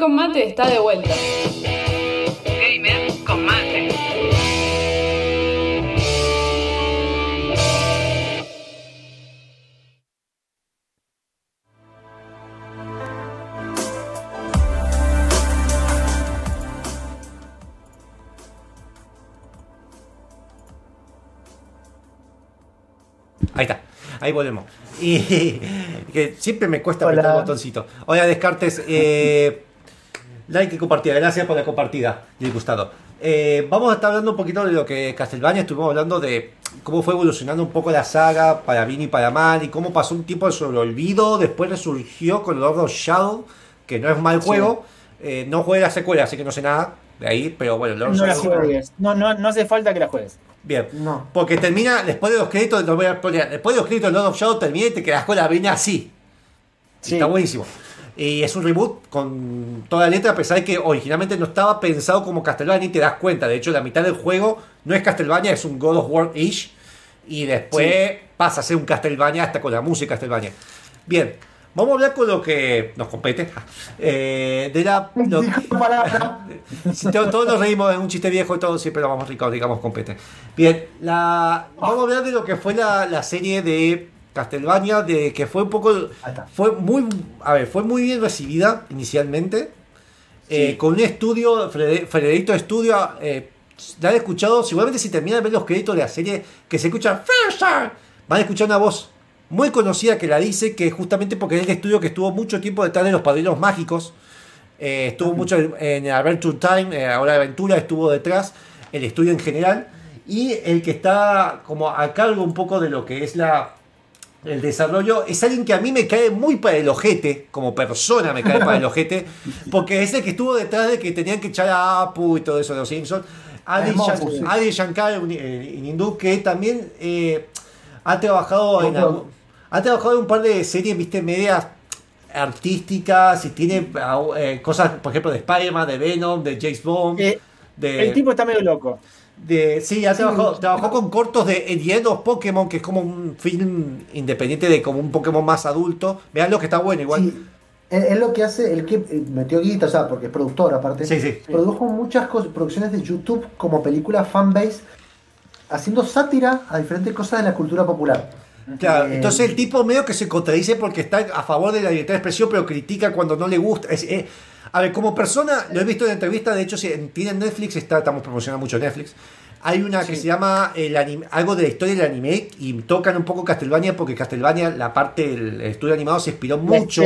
Con mate está de vuelta. Gamer con mate. Ahí está, ahí volvemos. Y que siempre me cuesta Hola. apretar el botoncito. Hola, Descartes. Eh, like y compartida. Gracias por la compartida, y gustado. Eh, vamos a estar hablando un poquito de lo que Castlevania estuvimos hablando de cómo fue evolucionando un poco la saga para bien y para mal y cómo pasó un tiempo sobre el olvido, después resurgió con Lord of Shadow, que no es mal juego. Eh, no jugué la secuela, así que no sé nada de ahí, pero bueno, Lord of No la juegues. No, no, no hace falta que la juegues. Bien. No. Porque termina, después de los créditos, no voy a spoilear, después de los créditos de Lord of Shadow termina y te quedas con la vena así. Sí. Está buenísimo. Y es un reboot con toda la letra, a pesar de que originalmente no estaba pensado como Castlevania y te das cuenta. De hecho, la mitad del juego no es Castlevania, es un God of War-ish. Y después pasa a ser un Castlevania hasta con la música Castlevania. Bien, vamos a hablar con lo que nos compete. Eh, de la, lo-. Sí, todos, todos nos reímos de un chiste viejo y todo siempre lo vamos rico, digamos, compete. Bien, la, vamos a hablar de lo que fue la, la serie de Castlevania, de que fue un poco. Fue muy. A ver, fue muy bien recibida inicialmente. eh, con un estudio, Frede- Frederico Studio. Eh, la han escuchado, seguramente si terminan de ver los créditos de la serie, que se escucha van a escuchar una voz muy conocida que la dice, que justamente porque es el estudio que estuvo mucho tiempo detrás de los padrinos mágicos. Eh, estuvo mucho en, en Adventure Time, ahora Aventura estuvo detrás, el estudio en general, y el que está como a cargo un poco de lo que es la el desarrollo es alguien que a mí me cae muy para el ojete, como persona me cae para el ojete, porque es el que estuvo detrás de que tenían que echar a Apu y todo eso de los Simpsons. Adi, Hermoso, Shan- sí. Adi Shankar un- eh, en hindú, que también eh, ha trabajado en ha trabajado en un par de series, viste, medias artísticas y tiene eh, cosas, por ejemplo, de Spider-Man, de Venom, de James Bond. Eh, de, El tipo está medio loco. De, sí, ha trabajado, trabajó con cortos de of Pokémon, que es como un film independiente de como un Pokémon más adulto. Vean lo que está bueno igual. Sí, es es lo que hace, el que eh, metió guita, o sea, porque es productor aparte. Sí, sí. Produjo muchas producciones de YouTube como películas fanbase, haciendo sátira a diferentes cosas de la cultura popular. Claro, Eh, entonces el tipo medio que se contradice porque está a favor de la libertad de expresión, pero critica cuando no le gusta. Es- eh, a ver, como persona, lo he visto en entrevistas, de hecho, si tienen Netflix, está, estamos promocionando mucho Netflix. Hay una que se llama el anime- algo de la historia del anime y tocan un poco Castlevania porque Castlevania, la parte del estudio animado, se inspiró mucho.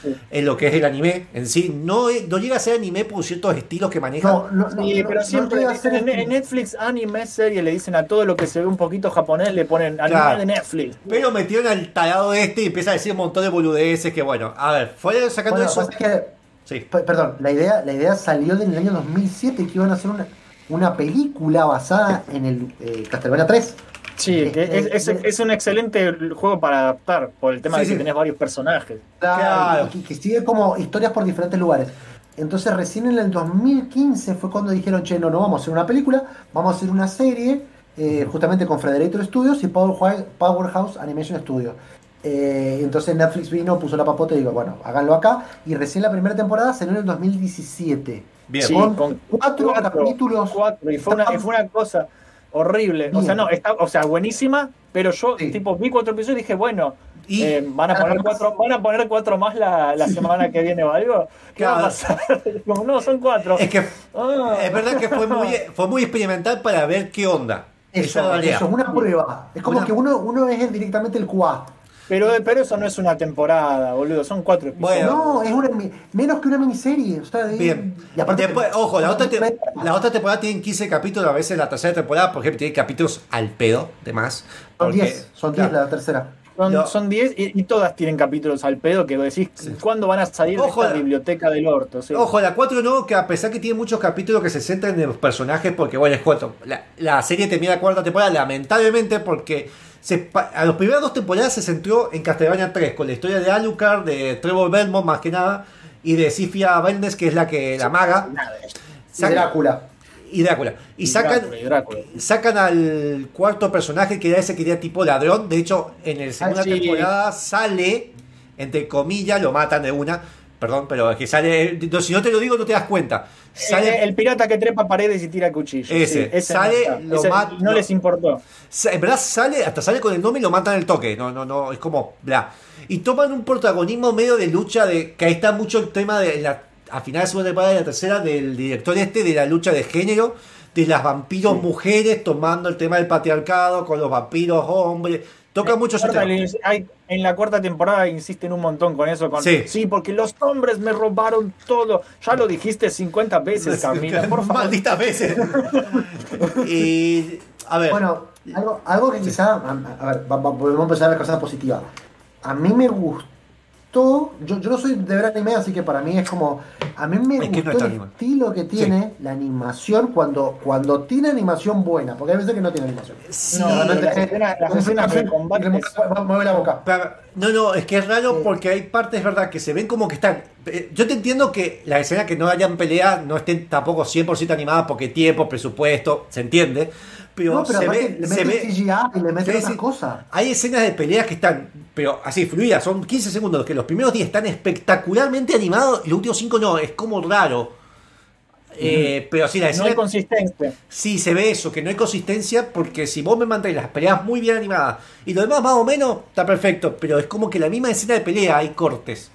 Sí. en lo que es el anime en sí. No, es- no llega a ser anime por ciertos estilos que maneja. No, no, no, Sí, no, pero no siempre ser en, Netflix, anime, serie, le dicen a todo lo que se ve un poquito japonés, le ponen anime Claro. de Netflix. Pero metieron al tarado este y empieza a decir un montón de boludeces que bueno, a ver, fue sacando Bueno, eso. pasa que Sí. Perdón, la idea, la idea salió en el año 2007 que iban a hacer una, una película basada en el eh, Castlevania 3. Sí, que es, es- es un excelente juego para adaptar por el tema Sí, de que sí. tenés varios personajes. Claro. y que, que sigue como historias por diferentes lugares. Entonces recién en el 2015 fue cuando dijeron, che, no, no vamos a hacer una película, vamos a hacer una serie, eh, justamente con Frederator Studios y Power- Powerhouse Animation Studios. Eh, entonces Netflix vino, puso la papota y digo, bueno, háganlo acá. Y recién la primera temporada salió en el 2017. Bien. Sí, Con con cuatro capítulos. cuatro, y fue una, y fue una cosa horrible. O sea, no, está, o sea, buenísima, pero yo Sí. tipo vi cuatro episodios y dije, bueno, Y- eh, van a poner cuatro, van a poner cuatro más la, la semana que viene o algo. ¿Qué va a Claro. pasar? Como, no, son cuatro. Es que Ah. es verdad que fue muy, fue muy experimental para ver qué onda. Esa Eso, es la idea. eso, una prueba. Es como Una- que uno, uno es directamente el QA. Pero, pero eso no es una temporada, boludo, son cuatro episodios. Bueno. No, es una, menos que una miniserie. O sea, es- Bien. Y aparte, Después, ojo, la otra, te- la otra temporada tiene 15 capítulos, a veces la tercera temporada, por ejemplo, tiene capítulos al pedo, de más. Son porque- 10, son 10 claro. la tercera. Son, No. son 10 y, y todas tienen capítulos al pedo que decís, ¿cuándo van a salir Ojo, de esta la- biblioteca del orto? Sí. Ojo, la 4 no, que a pesar que tiene muchos capítulos que se centran en los personajes, porque bueno, les cuento, la, la serie termina la cuarta temporada, lamentablemente, porque se, a las primeras dos temporadas se centró en Castlevania 3, con la historia de Alucard, de Trevor Belmont más que nada, y de Sifia Belnes, que es la que la maga. Y Drácula. Y Drácula. Y, Y sacan, Drácula, y Drácula. sacan al cuarto personaje que era ese que era tipo ladrón. De hecho, en la segunda Ah, sí. temporada sale entre comillas, lo matan de una. Perdón, pero es que sale. no, si no te lo digo, no te das cuenta. Sale, Eh, el pirata que trepa paredes y tira cuchillos. Ese. Sí, Sale, no, lo Ese mata- no no. les importó. En verdad sale, hasta sale con el nombre y lo matan el toque. No, no, no, es como bla. Y toman un protagonismo medio de lucha de. que ahí está mucho el tema de la. A final de segunda temporada y la tercera, del director este, de la lucha de género, de las vampiros mujeres, tomando el tema del patriarcado con los vampiros hombres. Toca mucho ese Cuarta, tema. le- hay- en la cuarta temporada insisten un montón con eso. Con, Sí. sí. porque los hombres me robaron todo. Ya lo dijiste 50 veces, Camila. Por favor. Malditas veces. y. A ver. Bueno, algo, algo que quizá, a, a ver, va- va- volvemos a empezar a ver cosas positivas. A mí me gustó, yo, yo no soy de ver anime, así que para mí es como, a mí me Es no gustó está el estilo que tiene la animación cuando, cuando tiene animación buena, porque hay veces que no tiene animación. Sí. No, Realmente las es- escenas- las es- escenas de es- combate que mu- mueve la boca. Pero- no, no, es que es raro Sí. porque hay partes, verdad, que se ven como que están. eh, Yo te entiendo que las escenas que no hayan pelea no estén tampoco 100% animadas porque tiempo, presupuesto, se entiende. Pero, No, pero se ve. le se meten ve CGI y le otras sí. cosas. Hay escenas de peleas que están, pero así fluidas, son 15 segundos, que los primeros 10 están espectacularmente animados y los últimos 5 no, es como raro. Eh, pero sí, la No escena hay consistencia. Sí, se ve eso, que no hay consistencia, porque si vos me mantén las peleas muy bien animadas y lo demás más o menos, está perfecto, pero es como que la misma escena de pelea hay cortes.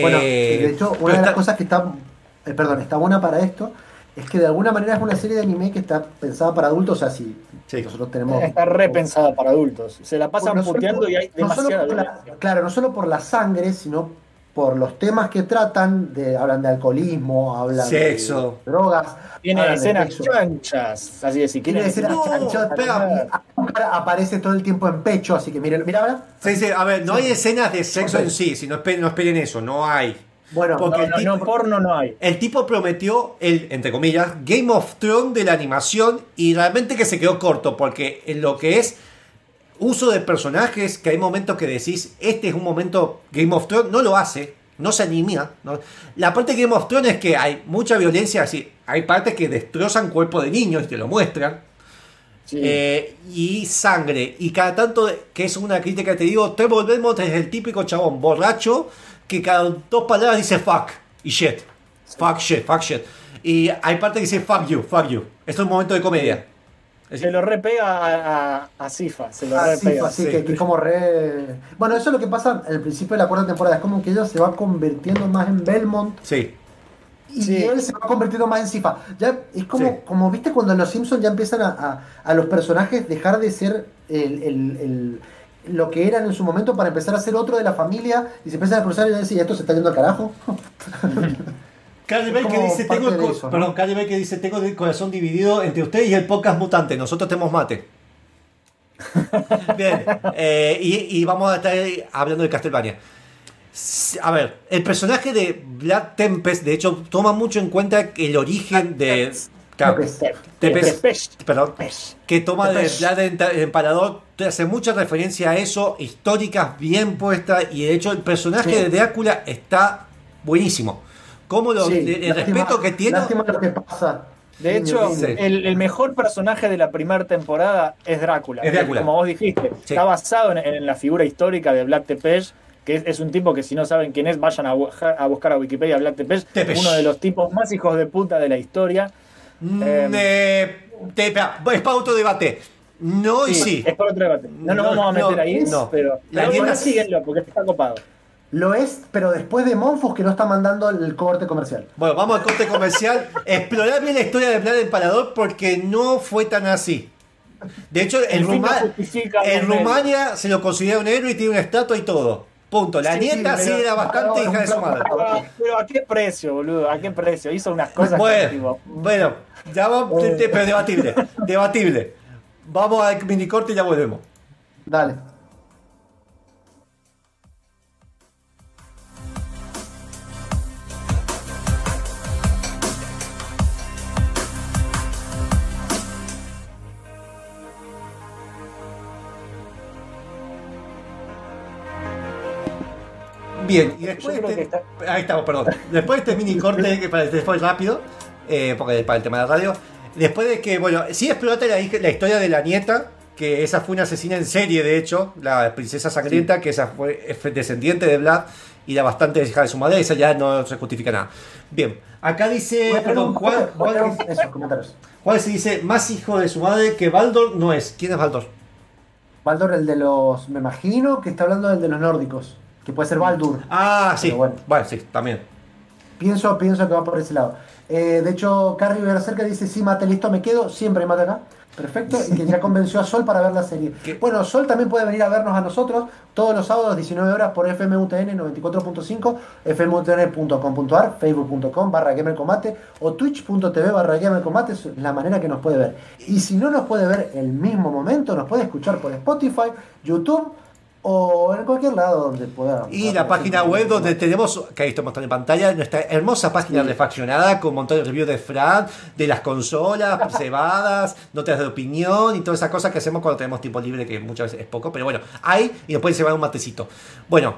Bueno, Eh, de hecho, una de las está- cosas que está, eh, perdón, está buena para esto es que de alguna manera es una serie de anime que está pensada para adultos, o sea, si Sí. nosotros tenemos... Está repensada para adultos. Se la pasan No solo puteando por- y hay demasiada la-. Claro, no solo por la sangre, sino por los temas que tratan, de, hablan de alcoholismo, hablan Sexo. de drogas, Tiene de escenas chanchas. Así de si Tiene escenas No, Azúcar aparece todo el tiempo en pecho, así que miren, mira ahora. Sí, sí, a ver, no hay escenas de sexo en sí, si no esperen, no esperen eso, no hay. Bueno, Porque No, el tipo- no, porno no hay. El tipo prometió el, entre comillas, Game of Thrones de la animación y realmente que se quedó corto, porque en lo que es uso de personajes, que hay momentos que decís, este es un momento Game of Thrones, no lo hace, no se anima. ¿no? La parte de Game of Thrones es que hay mucha violencia, así, hay partes que destrozan cuerpos de niños y te lo muestran. Sí. Eh, y sangre. Y cada tanto, que es una crítica que te digo, Trevor Belmont es el típico chabón borracho que cada dos palabras dice fuck y shit. Fuck shit, fuck shit. Y hay parte que dice fuck you, fuck you. Esto es un momento de comedia. Se lo repega a, Sifa. Se lo Así, repega. así sí. que, que es como re... Bueno, eso es lo que pasa al principio de la cuarta temporada, es como que ella se va convirtiendo más en Belmont sí. y Sí. él se va convirtiendo más en Sifa. Ya es como, Sí. como viste cuando en los Simpsons ya empiezan a, a- a los personajes dejar de ser el, el- el- lo que eran en su momento para empezar a ser otro de la familia y se empiezan a cruzar y decir, esto se está yendo al carajo. Bay que que dice, tengo el corazón dividido entre ustedes y el podcast mutante. Nosotros tenemos mate. Bien, eh, y, y vamos a estar hablando de Castlevania. A ver, el personaje de Black Tempest, de hecho, toma mucho en cuenta el origen de. Claro, perdón, que toma de Empalador, te hace mucha referencia a eso, históricas bien puestas, y de hecho el personaje Sí. de Drácula está buenísimo. Como lo, Sí, el, lástima- respeto que tiene. Lástima lo que pasa. De hecho, Sí. el, el mejor personaje de la primera temporada es Drácula. Es Drácula. Como vos dijiste, Sí. está basado en, en la figura histórica de Vlad Tepes, que es, es un tipo que si no saben quién es, vayan a, bu- a buscar a Wikipedia Vlad Tepes, Tepes. uno de los tipos más hijos de puta de la historia. Mm, eh, te- espera, es para otro debate. No y sí. Es por otro debate. No nos No, vamos a meter no, ahí, no. pero, La síguenlo porque está copado. Lo es, pero después de Monfus que no está mandando el corte comercial. Bueno, vamos al corte comercial. Explorar bien la historia de Vlad el Empalador porque no fue tan así. De hecho, en, Ruma- en. Rumania se lo considera un héroe y tiene una estatua y todo. Punto. La Sí, nieta sí, pero- era bastante pero- hija de su madre. Pero, a- pero a qué precio, boludo, a qué precio. Hizo unas cosas que, Bueno, tipo, bueno, ya vamos, te- te- pero debatible, debatible. Vamos al minicorte y ya volvemos. Dale. Bien, y después este- ahí estamos, perdón. Después de este mini corte, que para después rápido, eh, porque para el tema de la radio. Después de que, bueno, sí exploraste la, historia de la nieta, que esa fue una asesina en serie, de hecho, la princesa sangrienta, que esa fue es descendiente de Vlad y era bastante hija de su madre, esa ya no se justifica nada. Bien, acá dice, Bueno, perdón, Juan, Juan-. Juan se dice, más hijo de su madre que Baldor no es. ¿Quién es Baldor? Baldur, el de los. Me imagino que está hablando del de los nórdicos. Que puede ser Baldur. Ah, sí, bueno. bueno, sí, también. Pienso, pienso que va por ese lado. Eh, de hecho, Carrie Berserker dice: Sí, mate, listo, me quedo. Siempre mate acá. Perfecto. Y que ya convenció a Sol para ver la serie. ¿Qué? Bueno, Sol también puede venir a vernos a nosotros todos los sábados, 19 horas, por FMUTN 94.5, fmutn.com.ar, facebook.com barra gamercombate o twitch.tv barra gamercombate. Es la manera que nos puede ver. Y si no nos puede ver el mismo momento, nos puede escuchar por Spotify, YouTube o en cualquier lado donde pueda. Y la página web donde tenemos, que ahí está mostrando en pantalla, nuestra hermosa página refaccionada con un montón de reviews de Fran, de las consolas, cebadas, notas de opinión y todas esas cosas que hacemos cuando tenemos tiempo libre, que muchas veces es poco, pero bueno, hay y nos pueden llevar un matecito. Bueno,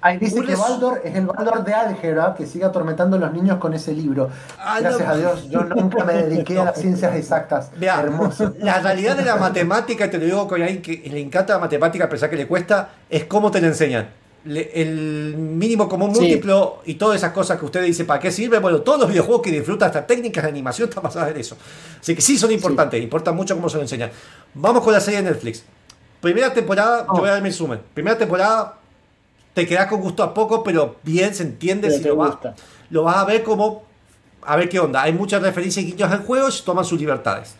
Ahí dice que Baldor es el Baldor de álgebra que sigue atormentando a los niños con ese libro. Ah, Gracias no. a Dios, yo nunca me dediqué a las ciencias exactas. Vea, Hermoso. la realidad de la matemática, te lo digo con alguien que le encanta la matemática, a pesar que le cuesta, es cómo te la enseñan. Le- el mínimo común Sí. múltiplo y todas esas cosas que usted dice, ¿para qué sirve? Bueno, todos los videojuegos que disfrutan hasta técnicas de animación están basadas en eso. Así que sí son importantes, importa mucho cómo se lo enseñan. Vamos con la serie de Netflix. Primera temporada, yo voy a dar mi resumen. Primera temporada, te quedas con gusto a poco, pero bien se entiende Pero si lo vas, lo vas a ver como a ver qué onda. Hay muchas referencias y guiños al juego y se toman sus libertades.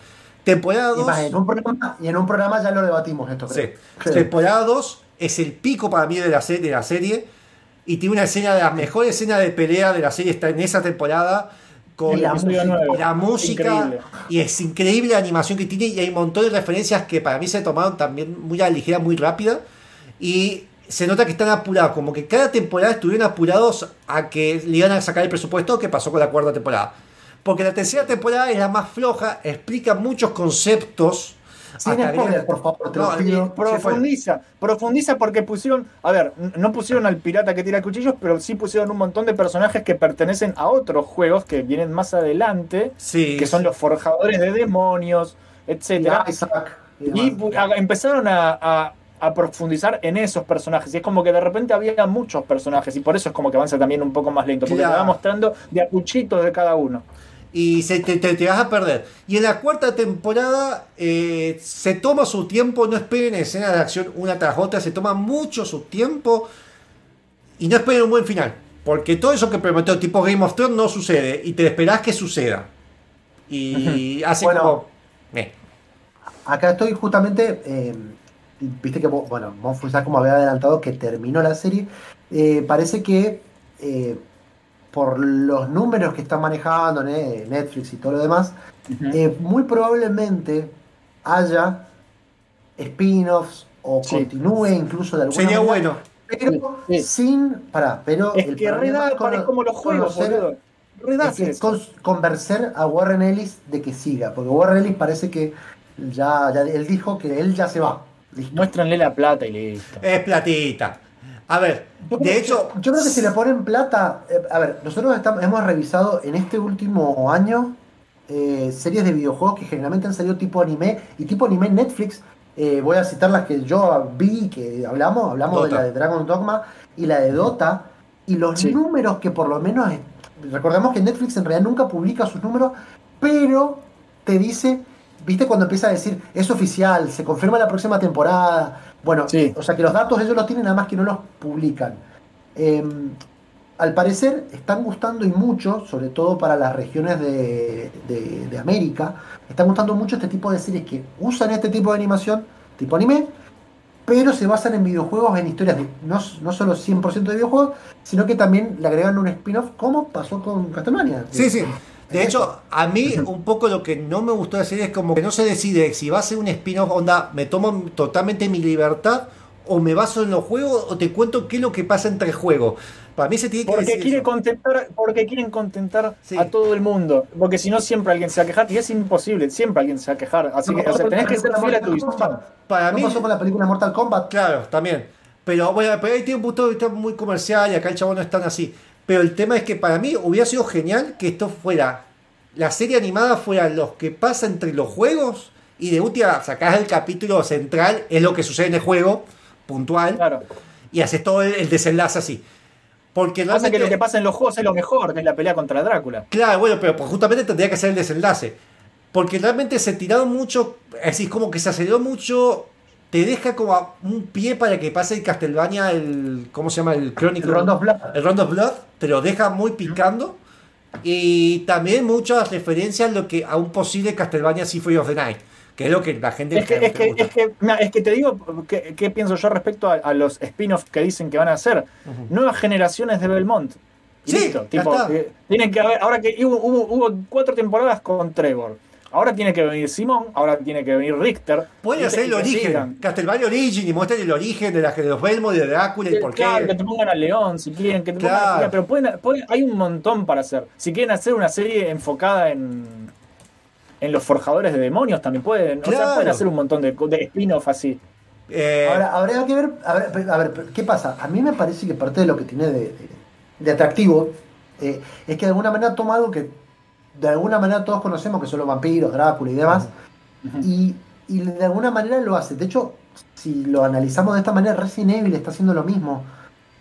Temporada Y, 2. más, en un programa, y en un programa ya lo debatimos esto, Sí. Temporada 2 es el pico para mí de la, serie, de la serie. Y tiene una escena de la mejor escena de pelea de la serie está en esa temporada. Con Y la la música Increíble. y es increíble la animación que tiene y hay un montón de referencias que para mí se tomaron también muy a ligera, muy rápida y se nota que están apurados, como que cada temporada estuvieron apurados a que le iban a sacar el presupuesto que pasó con la cuarta temporada. Porque la tercera temporada es la más floja, explica muchos conceptos. Sin por favor, te No, pido. Profundiza, profundiza porque pusieron, a ver, no pusieron al pirata que tira cuchillos, pero sí pusieron un montón de personajes que pertenecen a otros juegos que vienen más adelante, Sí, que son los forjadores de demonios, etcétera. Y y Y demás. pu- a- empezaron a, a- a profundizar en esos personajes. Y es como que de repente había muchos personajes. Y por eso es como que avanza también un poco más lento. Porque Claro. te va mostrando de a cuchitos de cada uno. y se, te, te- te vas a perder. Y en la cuarta temporada eh, se toma su tiempo, no esperen escenas de acción una tras otra, se toma mucho su tiempo y no esperen un buen final. Porque todo eso que prometió tipo Game of Thrones no sucede y te esperás que suceda. Y hace Bueno. como... eh. Acá estoy justamente. eh, Viste que, bueno, Von Fusar, como había adelantado, que terminó la serie. eh, parece que eh, por los números que están manejando ¿eh? Netflix y todo lo demás, eh, muy probablemente haya spin-offs o Sí. continúe incluso de alguna Sería manera, bueno. Pero Sí. sin. Pará, pero. Es el que con- es como los juegos, conocer- es que eso. con- convencer a Warren Ellis de que siga, porque Warren Ellis parece que ya, ya él dijo que él ya se va. Listo. Muéstranle la plata y listo. Es platita. A ver, Yo de hecho... yo creo que si le ponen plata, eh, a ver, nosotros estamos- hemos revisado en este último año eh, series de videojuegos que generalmente han salido tipo anime y tipo anime en Netflix. eh, voy a citar las que yo vi que hablamos, hablamos de la de Dragon Dogma y la de Dota y los Sí. números que por lo menos recordemos que Netflix en realidad nunca publica sus números, pero te dice, viste cuando empieza a decir es oficial, se confirma la próxima temporada. Bueno, Sí. o sea que los datos ellos los tienen, nada más que no los publican. Eh, al parecer están gustando y mucho, sobre todo para las regiones de, de- de América, están gustando mucho este tipo de series que usan este tipo de animación, tipo anime, pero se basan en videojuegos, en historias de no, no solo 100% de videojuegos, sino que también le agregan un spin-off, como pasó con Castlevania. Sí, sí. De hecho, a mí un poco lo que no me gustó de la serie es como que no se decide si va a ser un spin-off, onda, me tomo totalmente mi libertad o me baso en los juegos o te cuento qué es lo que pasa entre juegos. Para mí se tiene que Porque decir quiere eso. contentar, porque quieren contentar Sí. a todo el mundo. Porque si no siempre alguien se va a quejar. Y es imposible, siempre alguien se va a quejar. Así que, o sea, tenés que ser fiel a tu visión. Para ¿No mí, pasó con la película Mortal Kombat? claro, también. Pero bueno, pero ahí tiene un punto de vista muy comercial y acá el chabón no es tan así. Pero el tema es que para mí hubiera sido genial que esto fuera, la serie animada fuera los que pasa entre los juegos y de última sacás el capítulo central, es lo que sucede en el juego, puntual, Claro. y haces todo el, el desenlace así. Porque Pasa que lo que pasa en los juegos es lo mejor, que es la pelea contra Drácula. Claro, bueno, pero pues justamente tendría que ser el desenlace. Porque realmente se tiraron mucho, es decir, como que se aceleró mucho, te deja como a un pie para que pase el Castlevania, el, ¿cómo se llama? El Crónico. El Round of Blood. El Round of Blood, te lo deja muy picando. Y también muchas referencias a, lo que, a un posible Castlevania Symphony of the Night, que es lo que la gente Es que, es que, es que, es que te digo qué pienso yo respecto a, a los spin-offs que dicen que van a hacer. Nuevas generaciones de Belmont. Y Sí, listo, tipo, eh, tienen que haber, ahora que hubo, hubo, hubo cuatro temporadas con Trevor. Ahora tiene que venir Simón, ahora tiene que venir Richter. Pueden hacer el origen. Castlevania Origin, y muestran el origen de, la, de los Belmont, de Drácula y por qué. Claro, que te pongan a León si quieren, que te Claro. pongan a- pero pueden, pueden- hay un montón para hacer. Si quieren hacer una serie enfocada en, en los forjadores de demonios, también pueden. O sea, pueden hacer un montón de, de spin-off así. Eh, Ahora, habría que ver, a ver, a ver, ¿qué pasa? A mí me parece que parte de lo que tiene de, de- de atractivo eh, es que de alguna manera toma algo que de alguna manera todos conocemos, que son los vampiros, Drácula y demás, y, y de alguna manera lo hace. De hecho, si lo analizamos de esta manera, Resident Evil está haciendo lo mismo.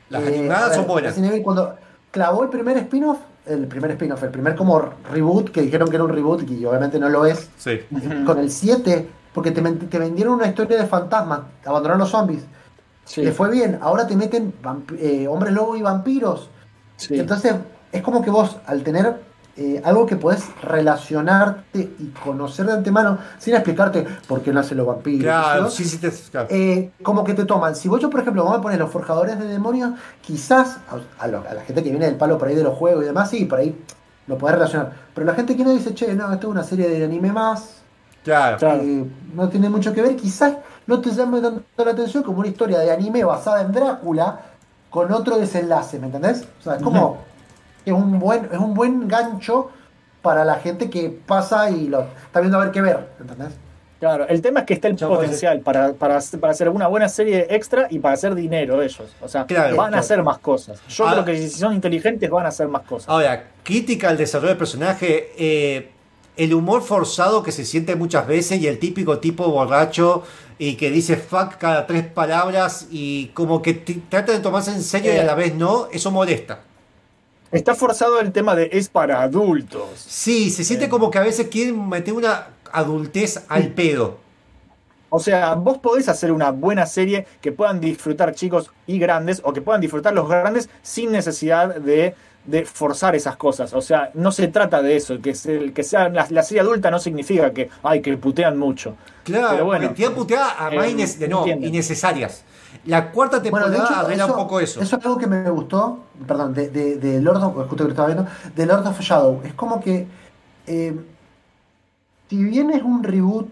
Las Eh, animadas a ver, son buenas. Resident Evil cuando clavó el primer spin-off, el primer spin-off, el primer como reboot, que dijeron que era un reboot y obviamente no lo es, sí. con el 7, porque te, te vendieron una historia de fantasmas, abandonaron los zombies. Sí. Le fue bien, ahora te meten eh, hombres lobo y vampiros. Sí. Entonces, es como que vos, al tener eh, algo que podés relacionarte y conocer de antemano, sin explicarte por qué nacen los vampiros. Claro, ¿no? sí, sí, te- claro. Eh, como que te toman. Si vos, yo, por ejemplo, vamos a poner los forjadores de demonios, quizás a, a lo- a la gente que viene del palo por ahí de los juegos y demás, sí, por ahí lo podés relacionar. Pero la gente que no dice, che, no, esto es una serie de anime más, claro. Claro. eh, no tiene mucho que ver, quizás no te llame tanto la atención como una historia de anime basada en Drácula con otro desenlace, ¿me entendés? O sea, es como es un buen es un buen gancho para la gente que pasa y lo está viendo a ver qué ver, ¿entendés? Claro, el tema es que está el potencial para, para, para hacer una buena serie extra y para hacer dinero ellos. O sea, Claro, van a hacer más cosas. Yo Ah. creo que si son inteligentes van a hacer más cosas. Ahora, crítica al desarrollo del personaje, eh, el humor forzado que se siente muchas veces y el típico tipo borracho y que dice fuck cada tres palabras y como que trata de tomarse en serio y a la vez no, eso molesta. Está forzado el tema de es para adultos. Sí, se siente como que a veces quieren meter una adultez al pedo. O sea, vos podés hacer una buena serie que puedan disfrutar chicos y grandes, o que puedan disfrutar los grandes sin necesidad de, de forzar esas cosas. O sea, no se trata de eso. Que, se- que sea la, la serie adulta no significa que, ay, que putean mucho. Claro, Pero bueno, puteadas a eh, de no, innecesarias. La cuarta Bueno, temporada de hecho, arregla eso, un poco eso. es algo que me gustó, perdón, de, de, de Lord of, que estaba viendo, de Lord of Shadow. Es como que, eh, si bien es un reboot,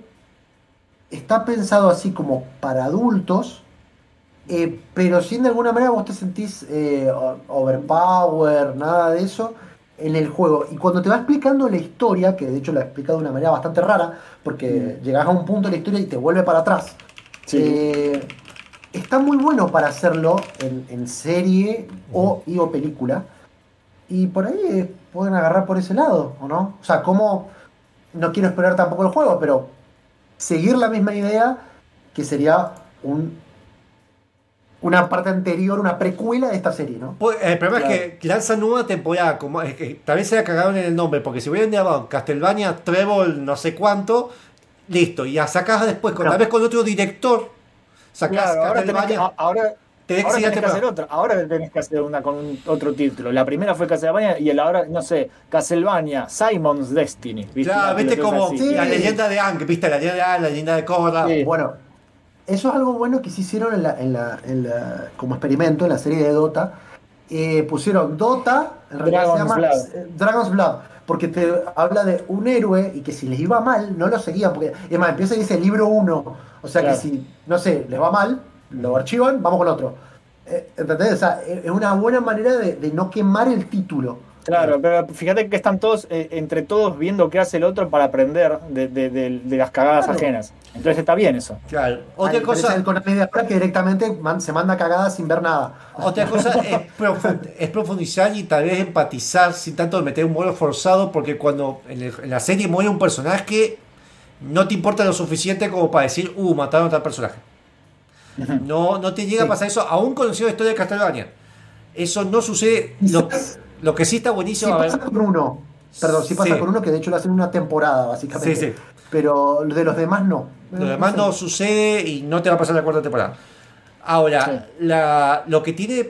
está pensado así como para adultos, eh, pero sin de alguna manera vos te sentís eh, overpower, nada de eso en el juego. Y cuando te va explicando la historia, que de hecho la explica de una manera bastante rara, porque llegás a un punto de la historia y te vuelve para atrás. Sí. Eh, está muy bueno para hacerlo en, en serie o, y o película. Y por ahí eh, pueden agarrar por ese lado, ¿o no? O sea, como no quiero esperar tampoco el juego, pero seguir la misma idea que sería un una parte anterior, una precuela de esta serie, ¿no? Pues, el problema Claro. es que lanzan nueva temporada, como es que tal vez se la cagaron en el nombre, porque si hubieran llamado Castlevania Trevor no sé cuánto, listo, y ya sacás después, con, No. tal vez con otro director, sacás Claro, ahora tenés que, ahora, ahora tenés hacer otra. Ahora tenés que hacer una con un- otro título. La primera fue Castlevania y el ahora, no sé, Castlevania, Simon's Destiny. ¿viste? Claro, viste como. Sí. la leyenda de Ang, viste la leyenda de Ang, la leyenda de Korra. Sí. Bueno, eso es algo bueno que se hicieron en la, en la, en la- como experimento en la serie de Dota. Eh, pusieron Dota, en realidad se Dragon's llama Blood. Dragon's Blood, porque te habla de un héroe y que si les iba mal, no lo seguían. Porque, es más, empieza y dice libro 1. O sea Claro. que si, no sé, les va mal, lo archivan, vamos con otro. Eh, ¿Entendés? O sea, es una buena manera de, de no quemar el título. Claro, pero fíjate que están todos, eh, entre todos, viendo qué hace el otro para aprender de, de- de- de las cagadas Claro. ajenas. Entonces está bien eso. Claro. Otra diferencia cosa, del Konami de que directamente man- se manda cagadas sin ver nada. otra cosa es, profu- es profundizar y tal vez empatizar sin tanto meter un modo forzado, porque cuando en, el- en la serie muere un personaje, no te importa lo suficiente como para decir, uh, mataron a tal personaje. No, no te llega a pasar eso, aún conocido la historia de Castlevania. Eso no sucede. Lo, lo que sí está Si buenísimo. ver, pasa con uno, perdón, si pasa Sí. con uno que de hecho lo hacen una temporada, básicamente. Sí, sí. Pero de los demás no. Lo demás no sucede y no te va a pasar la cuarta temporada. Ahora, la, lo que tiene.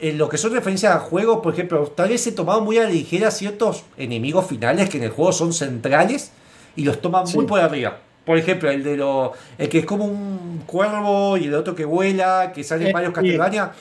En lo que son referencias a juegos, por ejemplo, tal vez se tomaban muy a la ligera ciertos enemigos finales que en el juego son centrales y los toman muy por arriba. Por ejemplo, el de lo, el que es como un cuervo y el otro que vuela, que sale en Eh, varios. Castlevania.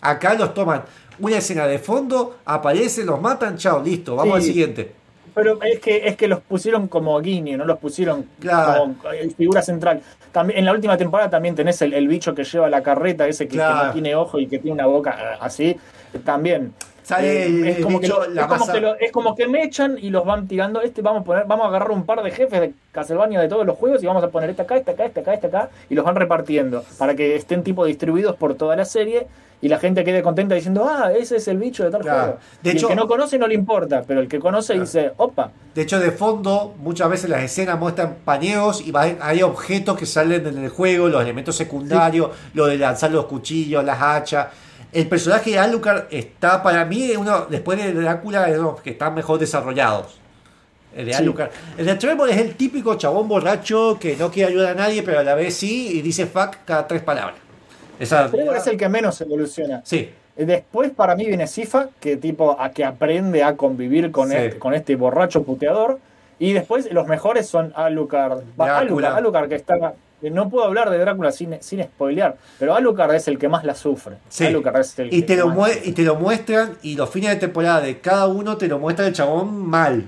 Acá los toman una escena de fondo, aparecen, los matan, chao, listo, vamos Sí. al siguiente. Pero es que, es que los pusieron como guiño, no los pusieron Claro. como eh, figura central. También, en la última temporada también tenés el, el bicho que lleva la carreta, ese que, no tiene ojo y que tiene una boca eh, así. También. Sale Eh, es, como que bicho, lo- la es, como masa. que lo- es como que me echan y los van tirando. Este vamos a poner, vamos a agarrar un par de jefes de Castlevania de todos los juegos y vamos a poner este acá, este acá, este acá, este acá, y los van repartiendo para que estén tipo distribuidos por toda la serie y la gente quede contenta diciendo, ah, ese es el bicho de tal Claro. juego. De y hecho- el que no conoce no le importa, pero el que conoce dice, opa, De hecho, de fondo, muchas veces las escenas muestran paneos y hay objetos que salen en el juego, los elementos secundarios, lo de lanzar los cuchillos, las hachas. El personaje de Alucard está, para mí, uno después de Drácula, es uno que están mejor desarrollados. El de Sí. Alucard. El de Trevor es el típico chabón borracho que no quiere ayudar a nadie, pero a la vez sí, y dice fuck cada tres palabras. Esa, Trevor es el que menos evoluciona. Sí, Después para mí viene Sifa, que tipo a que aprende a convivir con, Sí. este, con este borracho puteador. Y después los mejores son Alucard. Va. Alucard, Alucard que está. que No puedo hablar de Drácula sin, sin spoilear, pero Alucard es el que más la sufre. Sí. Alucard es el y, que te lo más- y te lo muestran, y los fines de temporada de cada uno te lo muestra el chabón mal.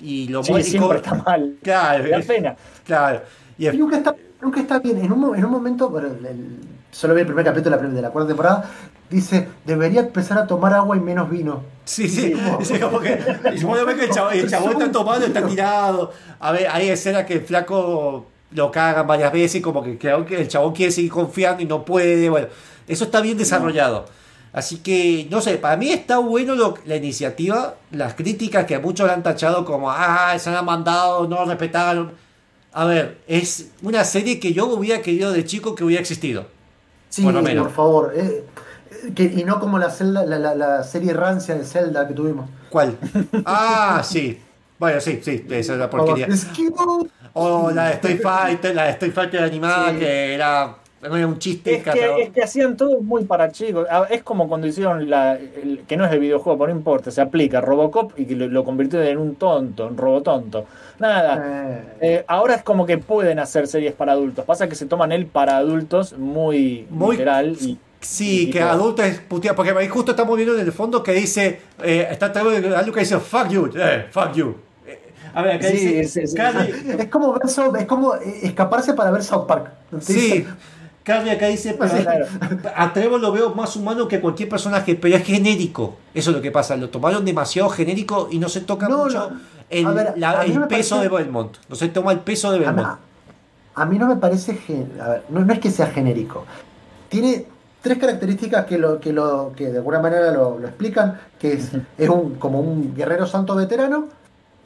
Y lo Sí, siempre está mal. Claro, Da pena. claro. Y nunca está, nunca está bien. En un, en un momento, bueno, el- solo vi el primer capítulo de la, prim- de la cuarta temporada, dice, debería empezar a tomar agua y menos vino. sí, sí, dice como que, y que el chabón, el chabón está tomando, está tirado. A ver, hay escenas que el flaco lo cagan varias veces y como que que el chabón quiere seguir confiando y no puede. Bueno, eso está bien desarrollado. Así que, no sé, para mí está bueno lo- la iniciativa, las críticas que a muchos la han tachado como, ah, se han mandado, no respetaron. A ver, es una serie que yo hubiera querido de chico que hubiera existido. Sí, Por lo menos. por favor. eh, eh, que- y no como la, Zelda- la, la- la serie rancia de Zelda que tuvimos. ¿Cuál? Ah, sí. Bueno, sí, sí, esa es la porquería. O la de Street Fighter, la de Street Fighter animada, Sí. que era, era un chiste. Es que, es que hacían todo muy para chicos. Ah, Es como cuando hicieron la. el- que no es de videojuego, pero no importa, se aplica Robocop y que lo, lo convirtieron en un tonto, en robotonto. Nada. Eh, Eh, ahora es como que pueden hacer series para adultos. Pasa que se toman el para adultos muy, Muy- literal. Y, Sí, y que tipo- adulto es puteado, porque ahí justo estamos viendo en el fondo que dice, eh, está algo que dice, fuck you, eh, fuck you. A ver, acá Sí, dice, sí, es como ver South- es como escaparse para ver South Park. Sí, Carly acá dice, pero claro. a Trevor lo veo más humano que cualquier personaje, pero es genérico. Eso es lo que pasa, lo tomaron demasiado genérico y no se toca No, mucho no. el, A ver, la- a mí el me peso parece- de Belmont. No se toma el peso de A Belmont. a mí no me parece gen- a ver, no, no es que sea genérico. Tiene tres características que lo que lo que de alguna manera lo, lo explican, que es, es un como un guerrero santo veterano,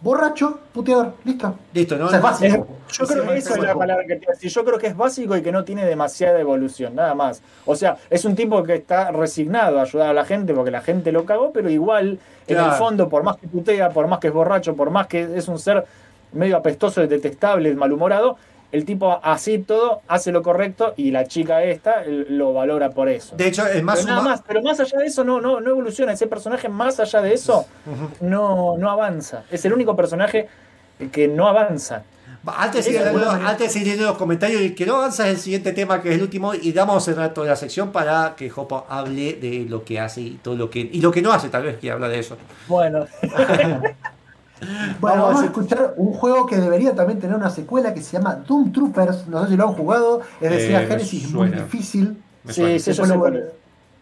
borracho, puteador, listo. Listo, ¿no? O sea, es Es- básico. yo creo que esa es la palabra que te iba a decir. Yo creo que es básico y que no tiene demasiada evolución, nada más. O sea, es un tipo que está resignado a ayudar a la gente porque la gente lo cagó, pero igual, en el fondo, por más que putea, por más que es borracho, por más que es un ser medio apestoso, detestable, malhumorado, el tipo así todo hace lo correcto y la chica esta lo valora por eso. De hecho, es más pero nada más, pero más allá de eso no, no, no evoluciona. Ese personaje, más allá de eso, no, no avanza. Es el único personaje que no avanza. Antes de, antes seguir leyendo los comentarios, y que no avanzas el siguiente tema, que es el último, y damos el rato de la sección para que Jopo hable de lo que hace y todo lo que. y lo que no hace, tal vez, que habla de eso. Bueno, Bueno, Vamos a vamos a hacer- escuchar un juego que debería también tener una secuela que se llama Doom Troopers. No sé si lo han jugado. Es decir, Eh, a me Genesis muy difícil. Sí, suena. sí, Después, lo-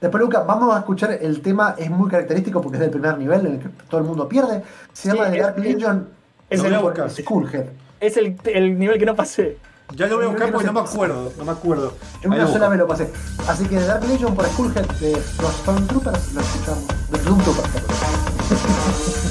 después, Luca, vamos a escuchar el tema. Es muy característico porque es del primer nivel en el que todo el mundo pierde. Se llama Sí, The es- Dark Legion. es No, el. Skullhead. Es el, el nivel que no pasé. Ya lo voy a buscar porque no no me acuerdo. No me acuerdo. En una sola vez lo pasé. Así que The Dark Legion por Skullhead de los Stormtroopers lo escuchamos. De Doom Troopers,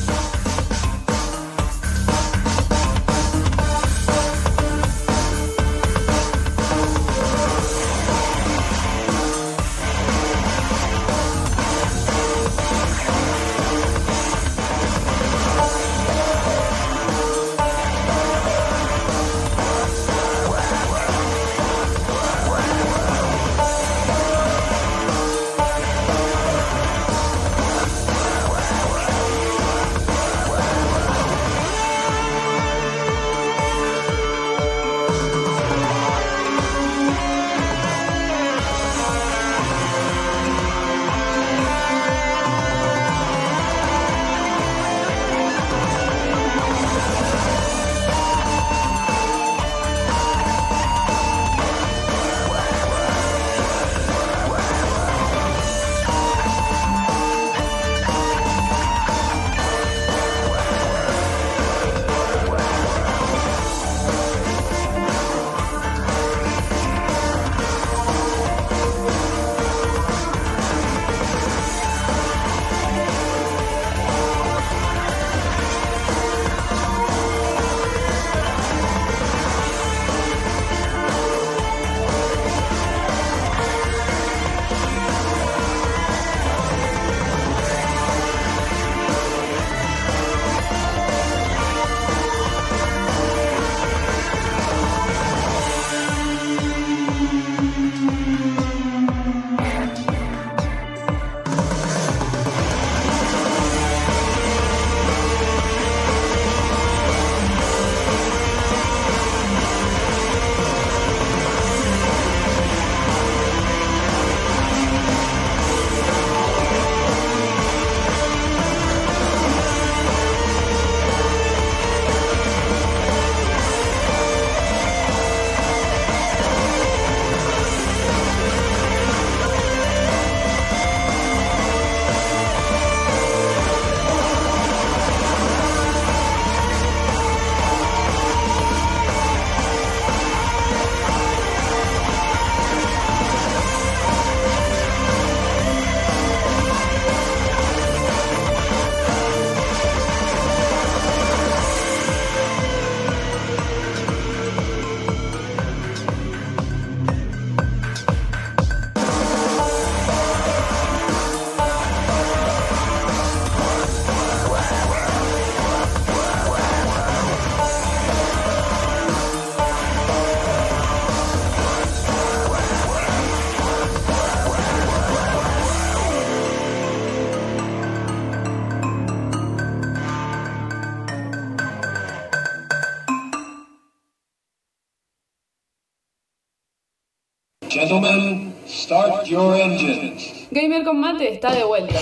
con mate está de vuelta.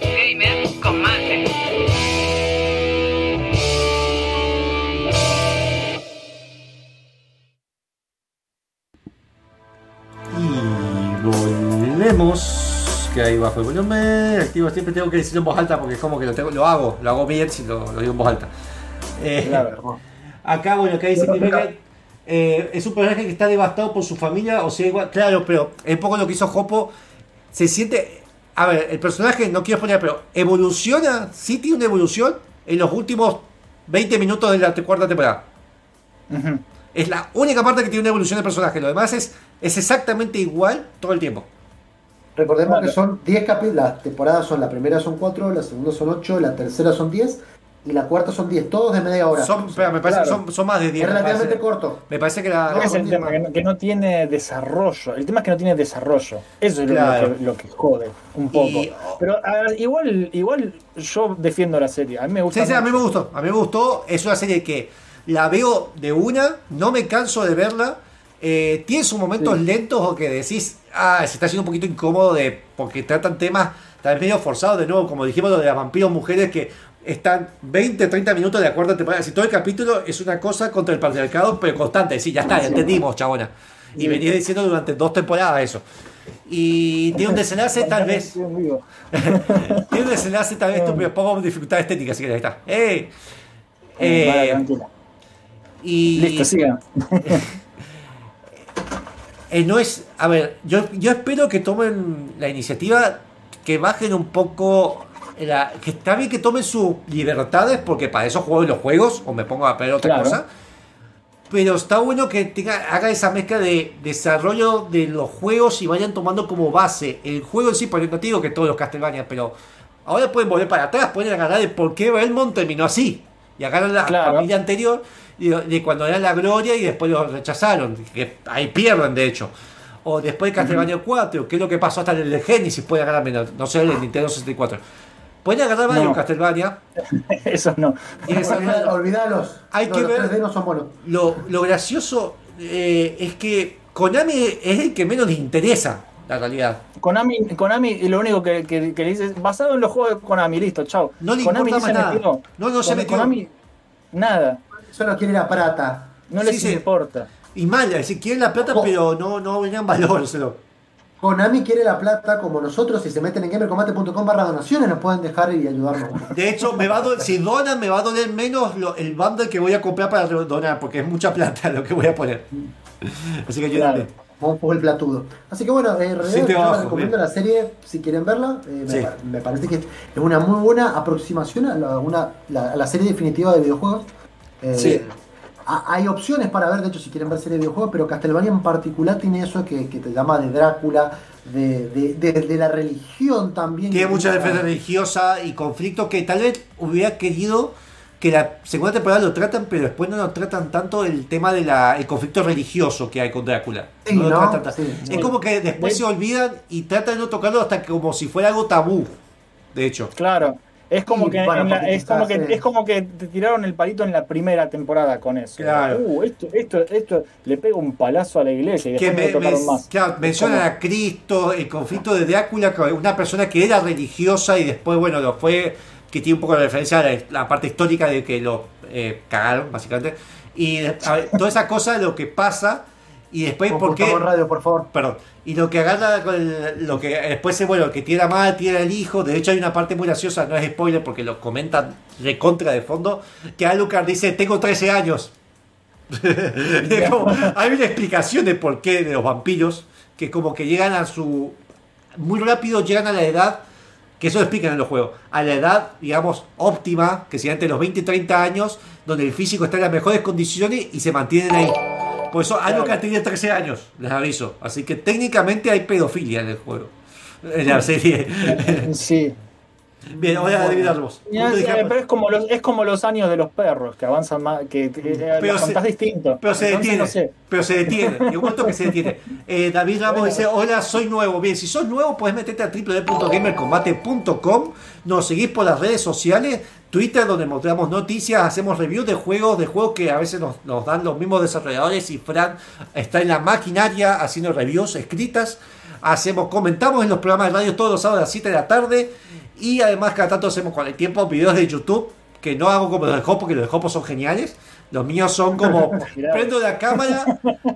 Gamer con mate. Y volvemos. Que ahí bajo el volumen. Activo siempre tengo que decirlo en voz alta porque es como que lo, tengo, lo hago, lo hago bien si lo, lo digo en voz alta. Eh, Claro. Acá, bueno, acá dice que eh, es un personaje que está devastado por su familia, o sea, igual, claro, pero es poco lo que hizo Jopo. Se siente. A ver, el personaje, no quiero poner, pero evoluciona, sí tiene una evolución en los últimos 20 minutos de la cuarta temporada. Es la única parte que tiene una evolución del personaje, lo demás es, es exactamente igual todo el tiempo. Recordemos Claro. que son 10 capítulos, las temporadas son, la primera son 4, la segunda son 8, la tercera son 10 y la cuarta son 10, todos de media hora. Son, me parece que son, son más de 10. es me relativamente corto. Me parece que la. Ese es el no tema, que no, que no tiene desarrollo. El tema es que no tiene desarrollo. Eso es lo- Claro. lo, que, lo que jode un poco. Y- Pero a igual, igual yo defiendo la serie. A mí me gusta. Sí, sí, a mí me gustó. A mí me gustó. Es una serie que la veo de una, no me canso de verla. Eh, tiene sus momentos Sí. lentos o que decís, ah, se está haciendo un poquito incómodo de porque tratan temas tal vez medio forzados de nuevo, como dijimos lo de las vampiros mujeres que están 20, 30 minutos de acuerdo temporada. Si todo el capítulo es una cosa contra el patriarcado, pero constante. Sí, ya está, ya entendimos, chabona. Y venía diciendo durante dos temporadas eso. Y tiene un desenlace tal vez. Tiene un desenlace tal vez, pero pongo dificultad estética, así que ahí está. ¡Eh! Eh, y Listo, siga. eh, no es. A ver, yo, yo espero que tomen la iniciativa, que bajen un poco. La- que está bien que tomen sus libertades, porque para eso juego los juegos, o me pongo a ver otra Claro. cosa. Pero está bueno que tenga, haga esa mezcla de desarrollo de los juegos y vayan tomando como base el juego en sí, porque no te digo que todos los Castlevania, pero ahora pueden volver para atrás, pueden agarrar el por qué Belmont terminó así. Y agarran la Claro. familia anterior de, de cuando era la gloria y después lo rechazaron. Que ahí pierden, de hecho. O después de Castlevania 4, que es lo que pasó hasta en el Genesis, pueden agarrar menos, no sé, el Nintendo 64. Pueden agarrar varios No. Castlevania Eso no. Olvidalos. Hay No, que los ver- 3D no son buenos. lo, lo gracioso eh, es que Konami es el que menos les interesa, la realidad. Konami, Konami lo único que, que, que le dice es basado en los juegos de Konami, listo, chao. No le Konami importa más nada. metió. No, no se Con- metió. Konami, nada. Solo quiere la plata. No Sí, les sí. importa. Y mal, decir, quieren la plata, pero no, no venían valor. Konami quiere la plata como nosotros. Si se meten en gamercombate.com barra donaciones, nos pueden dejar y ayudarnos. De hecho, me va a doler- si donan, me va a doler menos lo- el bundle que voy a comprar para donar, porque es mucha plata lo que voy a poner. Así que ayúdame. Claro. Un el platudo. Así que bueno, en realidad Sí, te bajo, recomiendo bien. la serie si quieren verla. eh, me, Sí. pa- me parece que es una muy buena aproximación a la, una- la- a la serie definitiva de videojuegos. Eh, Sí. Ha- Hay opciones para ver, de hecho, si quieren ver serie de videojuegos, pero Castlevania en particular tiene eso que, que te llama de Drácula, de, de, de- de la religión también. Tiene mucha defensa religiosa y conflicto que tal vez hubiera querido que la segunda temporada lo tratan, pero después no lo tratan tanto el tema del conflicto religioso que hay con Drácula. Sí, no lo ¿no? tratan Sí, es como que después De- se olvidan y tratan de no tocarlo hasta que como si fuera algo tabú. De hecho. Claro. Es como, Sí, que, bueno, la- porque es, como que es como que te tiraron el palito en la primera temporada con eso. Claro. Uh, esto, esto, esto le pega un palazo a la iglesia y que no me- más. claro, mencionan Como- a Cristo, el conflicto de Drácula, una persona que era religiosa y después, bueno, lo fue, que tiene un poco de referencia a la, la parte histórica de que lo eh, cagaron, básicamente. Y ver, toda esa cosa, lo que pasa, y después, ¿por qué? estamos en radio, por favor. Perdón. Y lo que agarra con el- lo que después es bueno, que tiene la madre, tiene el hijo. De hecho, hay una parte muy graciosa, no es spoiler porque lo comentan recontra de fondo. Que Alucard dice: Tengo 13 años. Como- hay una explicación de por qué de los vampiros. Que como que llegan a su. Muy rápido llegan a la edad. Que eso lo explican en los juegos. A la edad, digamos, óptima. Que sería entre los 20 y 30 años. Donde el físico está en las mejores condiciones y se mantienen ahí. Por eso Alucard tiene 13 años, les aviso. Así que técnicamente hay pedofilia en el juego. En la serie. Sí. Bien, ahora adivinar vos. Ya, eh, pero es como, los, es como los años de los perros, que avanzan más, que, que eh, Pero los se- contás distinto. Pero se Entonces, detiene. no sé. Pero se detiene. Un momento que se detiene. Eh, David Ramos dice: Hola, soy nuevo. Bien, si sos nuevo, puedes meterte a www.gamercombate.com. Nos seguís por las redes sociales. Twitter, donde mostramos noticias, hacemos reviews de juegos, de juegos que a veces nos, nos dan los mismos desarrolladores. Y Fran está en la maquinaria haciendo reviews escritas. Hacemos, comentamos en los programas de radio todos los sábados a las 7 de la tarde. Y además, cada tanto hacemos con el tiempo videos de YouTube. Que no hago como los de Hopo, que los de Hopo son geniales. Los míos son como prendo la cámara,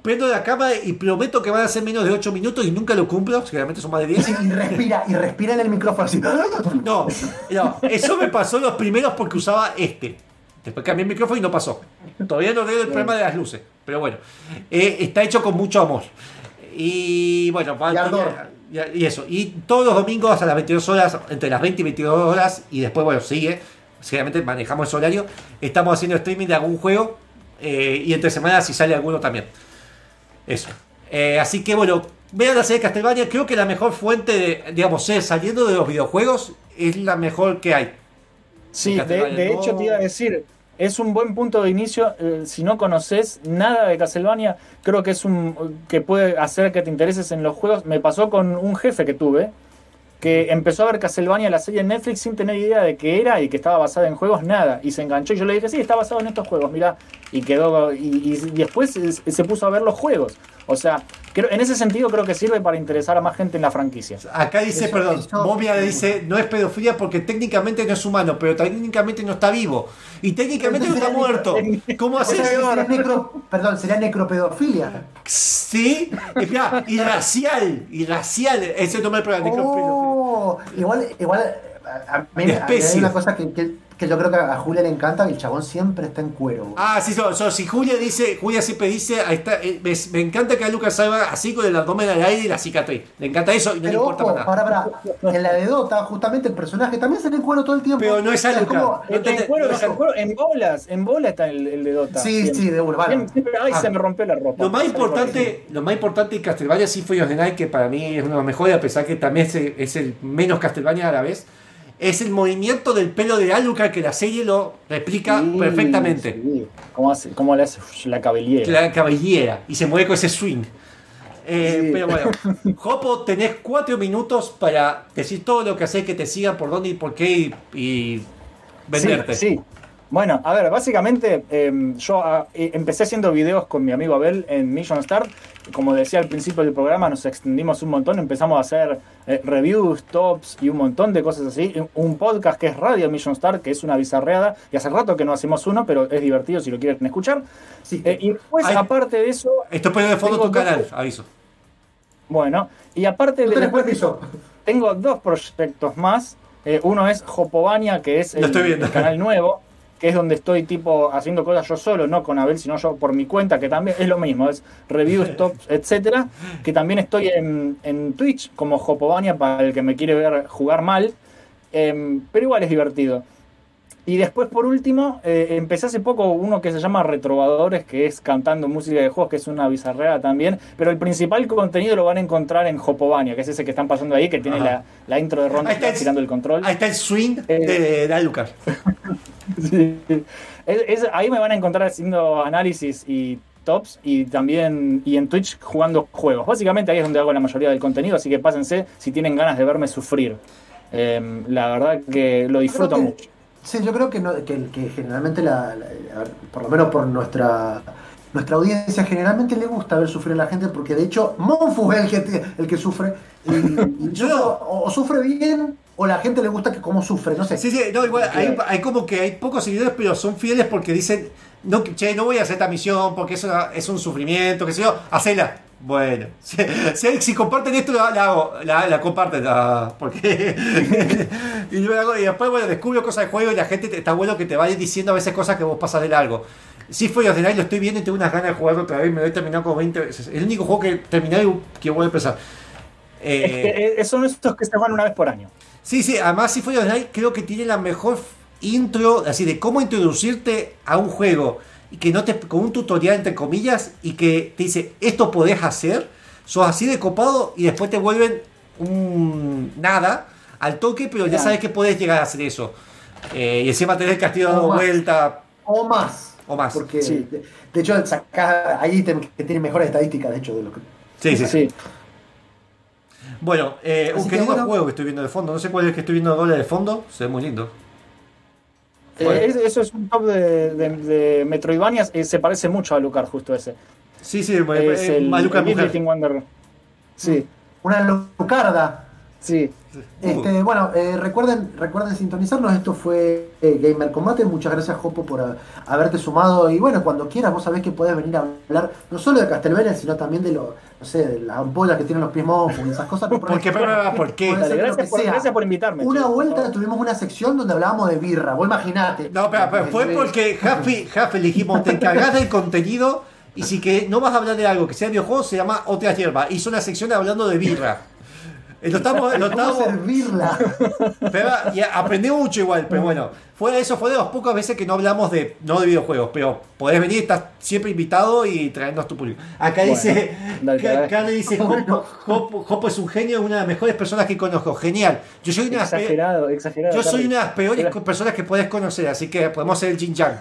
prendo la cámara y prometo que van a ser menos de 8 minutos y nunca lo cumplo, generalmente son más de 10. Sí, y respira, y respira en el micrófono así. No, no, eso me pasó los primeros porque usaba este. Después cambié el micrófono y no pasó. Todavía no arreglo el problema de las luces, pero bueno, eh, está hecho con mucho amor. Y bueno, va- Y ardor. Y, eso. Y todos los domingos a las 22 horas, entre las 20 y 22 horas, y después, bueno, sigue. Seguramente manejamos ese horario. Estamos haciendo streaming de algún juego. eh, y entre semanas, si sale alguno también. Eso. Eh, así que bueno, vean la serie Castlevania. Creo que la mejor fuente de, digamos, eh, saliendo de los videojuegos, es la mejor que hay. Sí, de, de hecho te iba a decir, es un buen punto de inicio. eh, si no conoces nada de Castlevania, creo que es un que puede hacer que te intereses en los juegos. Me pasó con un jefe que tuve que empezó a ver Castlevania, la serie en Netflix, sin tener idea de qué era y que estaba basada en juegos, nada. Y se enganchó y yo le dije, sí, está basado en estos juegos, mira. Y quedó, y, y después se, se puso a ver los juegos. O sea, creo, en ese sentido creo que sirve para interesar a más gente en la franquicia. Acá dice, Eso- perdón, eso- Momia dice, no es pedofilia porque técnicamente no es humano, pero técnicamente no está vivo. Y técnicamente no está muerto. ¿Cómo haces? sería necro- perdón, sería necropedofilia. Sí, espera, irracial, irracial. Ese es el nombre del programa. necropedofilia. Oh, igual, igual a, a mí, De a mí hay una cosa que, que- que yo creo que a Julia le encanta, que el chabón siempre está en cuero. Ah, sí, so- so, si Julia dice, Julia siempre dice, ahí está, eh, me, me encanta que a Lucas salga así con el abdomen al aire y la cicatriz. Le encanta eso y no le Pero importa ojo, más nada. para, para, en la de Dota, justamente el personaje también se le en cuero todo el tiempo. Pero no es O sea, Alucard. como- No te- En, cuero, no, en cuero, en bolas, en bola está el, el de Dota. Sí, Siempre. sí, de Urbano. Siempre- siempre, ay, Ah. se me rompió la ropa. Lo más importante, lo más importante de Castlevania of the Night, que para mí es uno de los mejores, a pesar que también es el, es el menos Castlevania a la vez, es el movimiento del pelo de Alucard que la serie lo replica Sí, perfectamente. sí. ¿Cómo, hace, ¿Cómo le hace la cabellera? La cabellera y se mueve con ese swing. Eh, Sí. Pero bueno, Jopo, tenés cuatro minutos para decir todo lo que haces, que te sigan, por dónde y por qué y, y venderte. Sí, sí. Bueno, a ver, básicamente eh, yo ah, eh, empecé haciendo videos con mi amigo Abel en Mission Start. Como decía al principio del programa, nos extendimos un montón, empezamos a hacer eh, reviews, tops y un montón de cosas así. Un podcast que es Radio Mission Start, que es una bizarreada, y hace rato que no hacemos uno, pero es divertido si lo quieren escuchar. Sí. Eh, y después, aparte de eso, Esto pone de fondo Tengo tu dos- canal, aviso. bueno, y aparte No de permiso. tengo dos proyectos más. Eh, uno es Jopovania, que es el canal nuevo, que es donde estoy tipo haciendo cosas yo solo, no con Abel, sino yo por mi cuenta, que también es lo mismo, es reviews, tops, etcétera. Que también estoy en, en Twitch como Jopovania para el que me quiere ver jugar mal. Em, pero igual es divertido. Y después, por último, eh, empecé hace poco uno que se llama Retrobadores, que es cantando música de juegos, que es una bizarrea también. Pero el principal contenido lo van a encontrar en Jopovania, que es ese que están pasando ahí, que tiene la, la intro de Ron tirando el control. Ahí está el swing Eh. de, de Alucard. Sí. Es- es- ahí me van a encontrar haciendo análisis y tops y también y en Twitch jugando juegos. Básicamente ahí es donde hago la mayoría del contenido, así que pásense si tienen ganas de verme sufrir. Em, la verdad que lo disfruto mucho. Sí, yo creo que, no- que, que generalmente, la, la- a ver, por lo menos por nuestra nuestra audiencia, generalmente le gusta ver sufrir a la gente, porque de hecho Monfu es el que, el que sufre. Y, y Yo- o, o sufre bien, o la gente le gusta que cómo sufre, no sé. Sí, sí, no, igual, hay, hay como que hay pocos seguidores, pero son fieles porque dicen, no, che, no voy a hacer esta misión porque es, una- es un sufrimiento, que sé yo, hacela. Bueno, si, si- si comparten esto, la, la hago, la, la comparten, la- porque... y, hago, y después, bueno, descubro cosas de juego y la gente, te- está bueno que te vaya diciendo a veces cosas que vos pasas de largo. Si fue of the Night, lo estoy viendo y tengo unas ganas de jugarlo otra vez, me lo he terminado como 20 veces. Es el único juego que terminé y que voy a empezar. Es Eh, que, eh, son estos que se van una vez por año. Sí, sí, además Symphony of the Night creo que tiene la mejor intro, así de cómo introducirte a un juego y que no te con un tutorial entre comillas y que te dice esto podés hacer, sos así de copado y después te vuelven un nada al toque, pero ya sabes que podés llegar a hacer eso. Eh, y encima tenés el castillo dando vuelta O más. o más. Porque, Sí. de, de hecho, sacás ahí ítems que tienen mejores estadísticas, de hecho, de lo que. Sí, sí, sí. Sí. Bueno, eh, un que querido bueno. juego que estoy viendo de fondo. No sé cuál es el que estoy viendo doble de fondo. Se ve muy lindo. Eh, es- eso es un top de, de, de Metroidvanias. eh, se parece mucho a Lucar, justo ese. Sí, sí, es eh, el, Maluca el Mujer. Everything Wonder. Sí, Una lucarda. sí. Este, bueno, eh, recuerden, recuerden sintonizarnos. Esto fue eh, Gamer Combate. Muchas gracias, Jopo, por ah, haberte sumado. Y bueno, cuando quieras, vos sabés que podés venir a hablar no solo de Castlevania, sino también de lo, no sé, de las ampollas que tienen los pies mojos y esas cosas. ¿Por qué? ¿Por qué? Dale, gracias, por, sea. gracias por invitarme. Una vuelta tuvimos una sección donde hablábamos de birra. Vos imaginate. No, pero, pero fue porque Jaffe, Jaffe le dijimos, te encargás del contenido y si que no vas a hablar de algo que sea videojuego, se llama Otras Hierbas. Hizo una sección hablando de birra. Eh, Lo estamos, lo ¿Cómo estamos, servirla? pero, y aprendí mucho igual, pero bueno, fue eso, fue de las pocas veces que no hablamos de, no de videojuegos, pero podés venir, estás siempre invitado y traernos tu público. Acá Bueno, dice, dale, acá, le dice, Jopo, Jopo- Jopo es un genio, es una de las mejores personas que conozco, genial. Yo soy una de las pe- Exagerado, exagerado. yo soy una de las peores Era- personas que puedes conocer, así que podemos hacer el Jin Yang.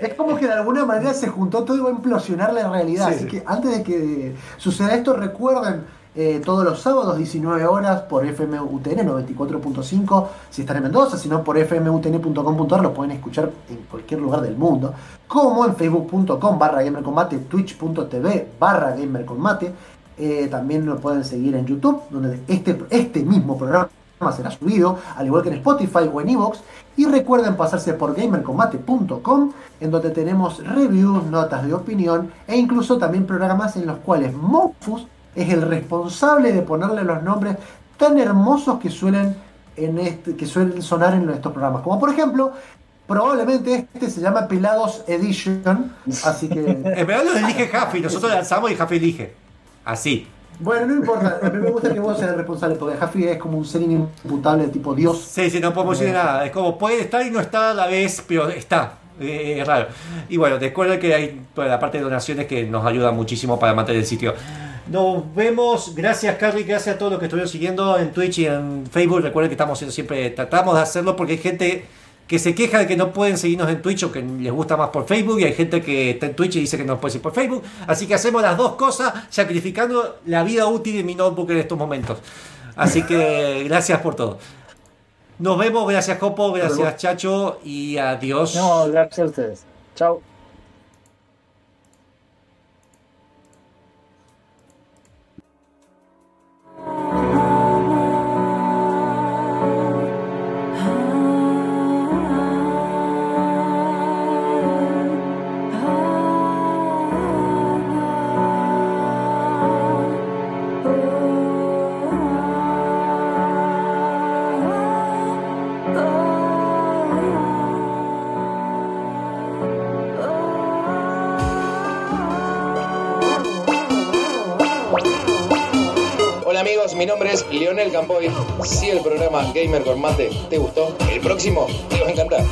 Es como que de alguna manera se juntó todo y va a implosionar la realidad. Sí, Así sí. que antes de que suceda esto, recuerden eh, todos los sábados, 19 horas, por FMUTN 94.5, si están en Mendoza, si no por fmutn.com.ar, lo pueden escuchar en cualquier lugar del mundo. Como en facebook.com barra gamercombate, twitch.tv barra gamercombate. Eh, también lo pueden seguir en YouTube, donde este, este mismo programa será subido, al igual que en Spotify o en Evox. Y recuerden pasarse por gamercombate.com, en donde tenemos reviews, notas de opinión e incluso también programas en los cuales Mofus es el responsable de ponerle los nombres tan hermosos que suelen, en este, que suelen sonar en estos programas. Como por ejemplo, probablemente este se llama Pelados Edition, así que... En verdad lo elige Jaffe, nosotros lanzamos y Jaffe elige. Así. Bueno, no importa, a mí me gusta que vos seas el responsable, porque Jaffi es como un ser inimputable, tipo Dios. Sí, sí, no podemos decir nada. Es como puede estar y no estar a la vez, pero está. Eh, es raro. Y bueno, recuerden que hay toda la parte de donaciones que nos ayuda muchísimo para mantener el sitio. Nos vemos. Gracias, Carly. Gracias a todos los que estuvieron siguiendo en Twitch y en Facebook. Recuerden que estamos haciendo siempre, tratamos de hacerlo porque hay gente que se queja de que no pueden seguirnos en Twitch o que les gusta más por Facebook y hay gente que está en Twitch y dice que no puede seguir por Facebook. Así que hacemos las dos cosas sacrificando la vida útil de mi notebook en estos momentos. Así que gracias por todo. Nos vemos, gracias Copo, gracias Chacho y adiós. No, gracias a ustedes. Chao. Mi nombre es Leonel Campoy. Si el programa Gamer con Mate te gustó, el próximo te va a encantar.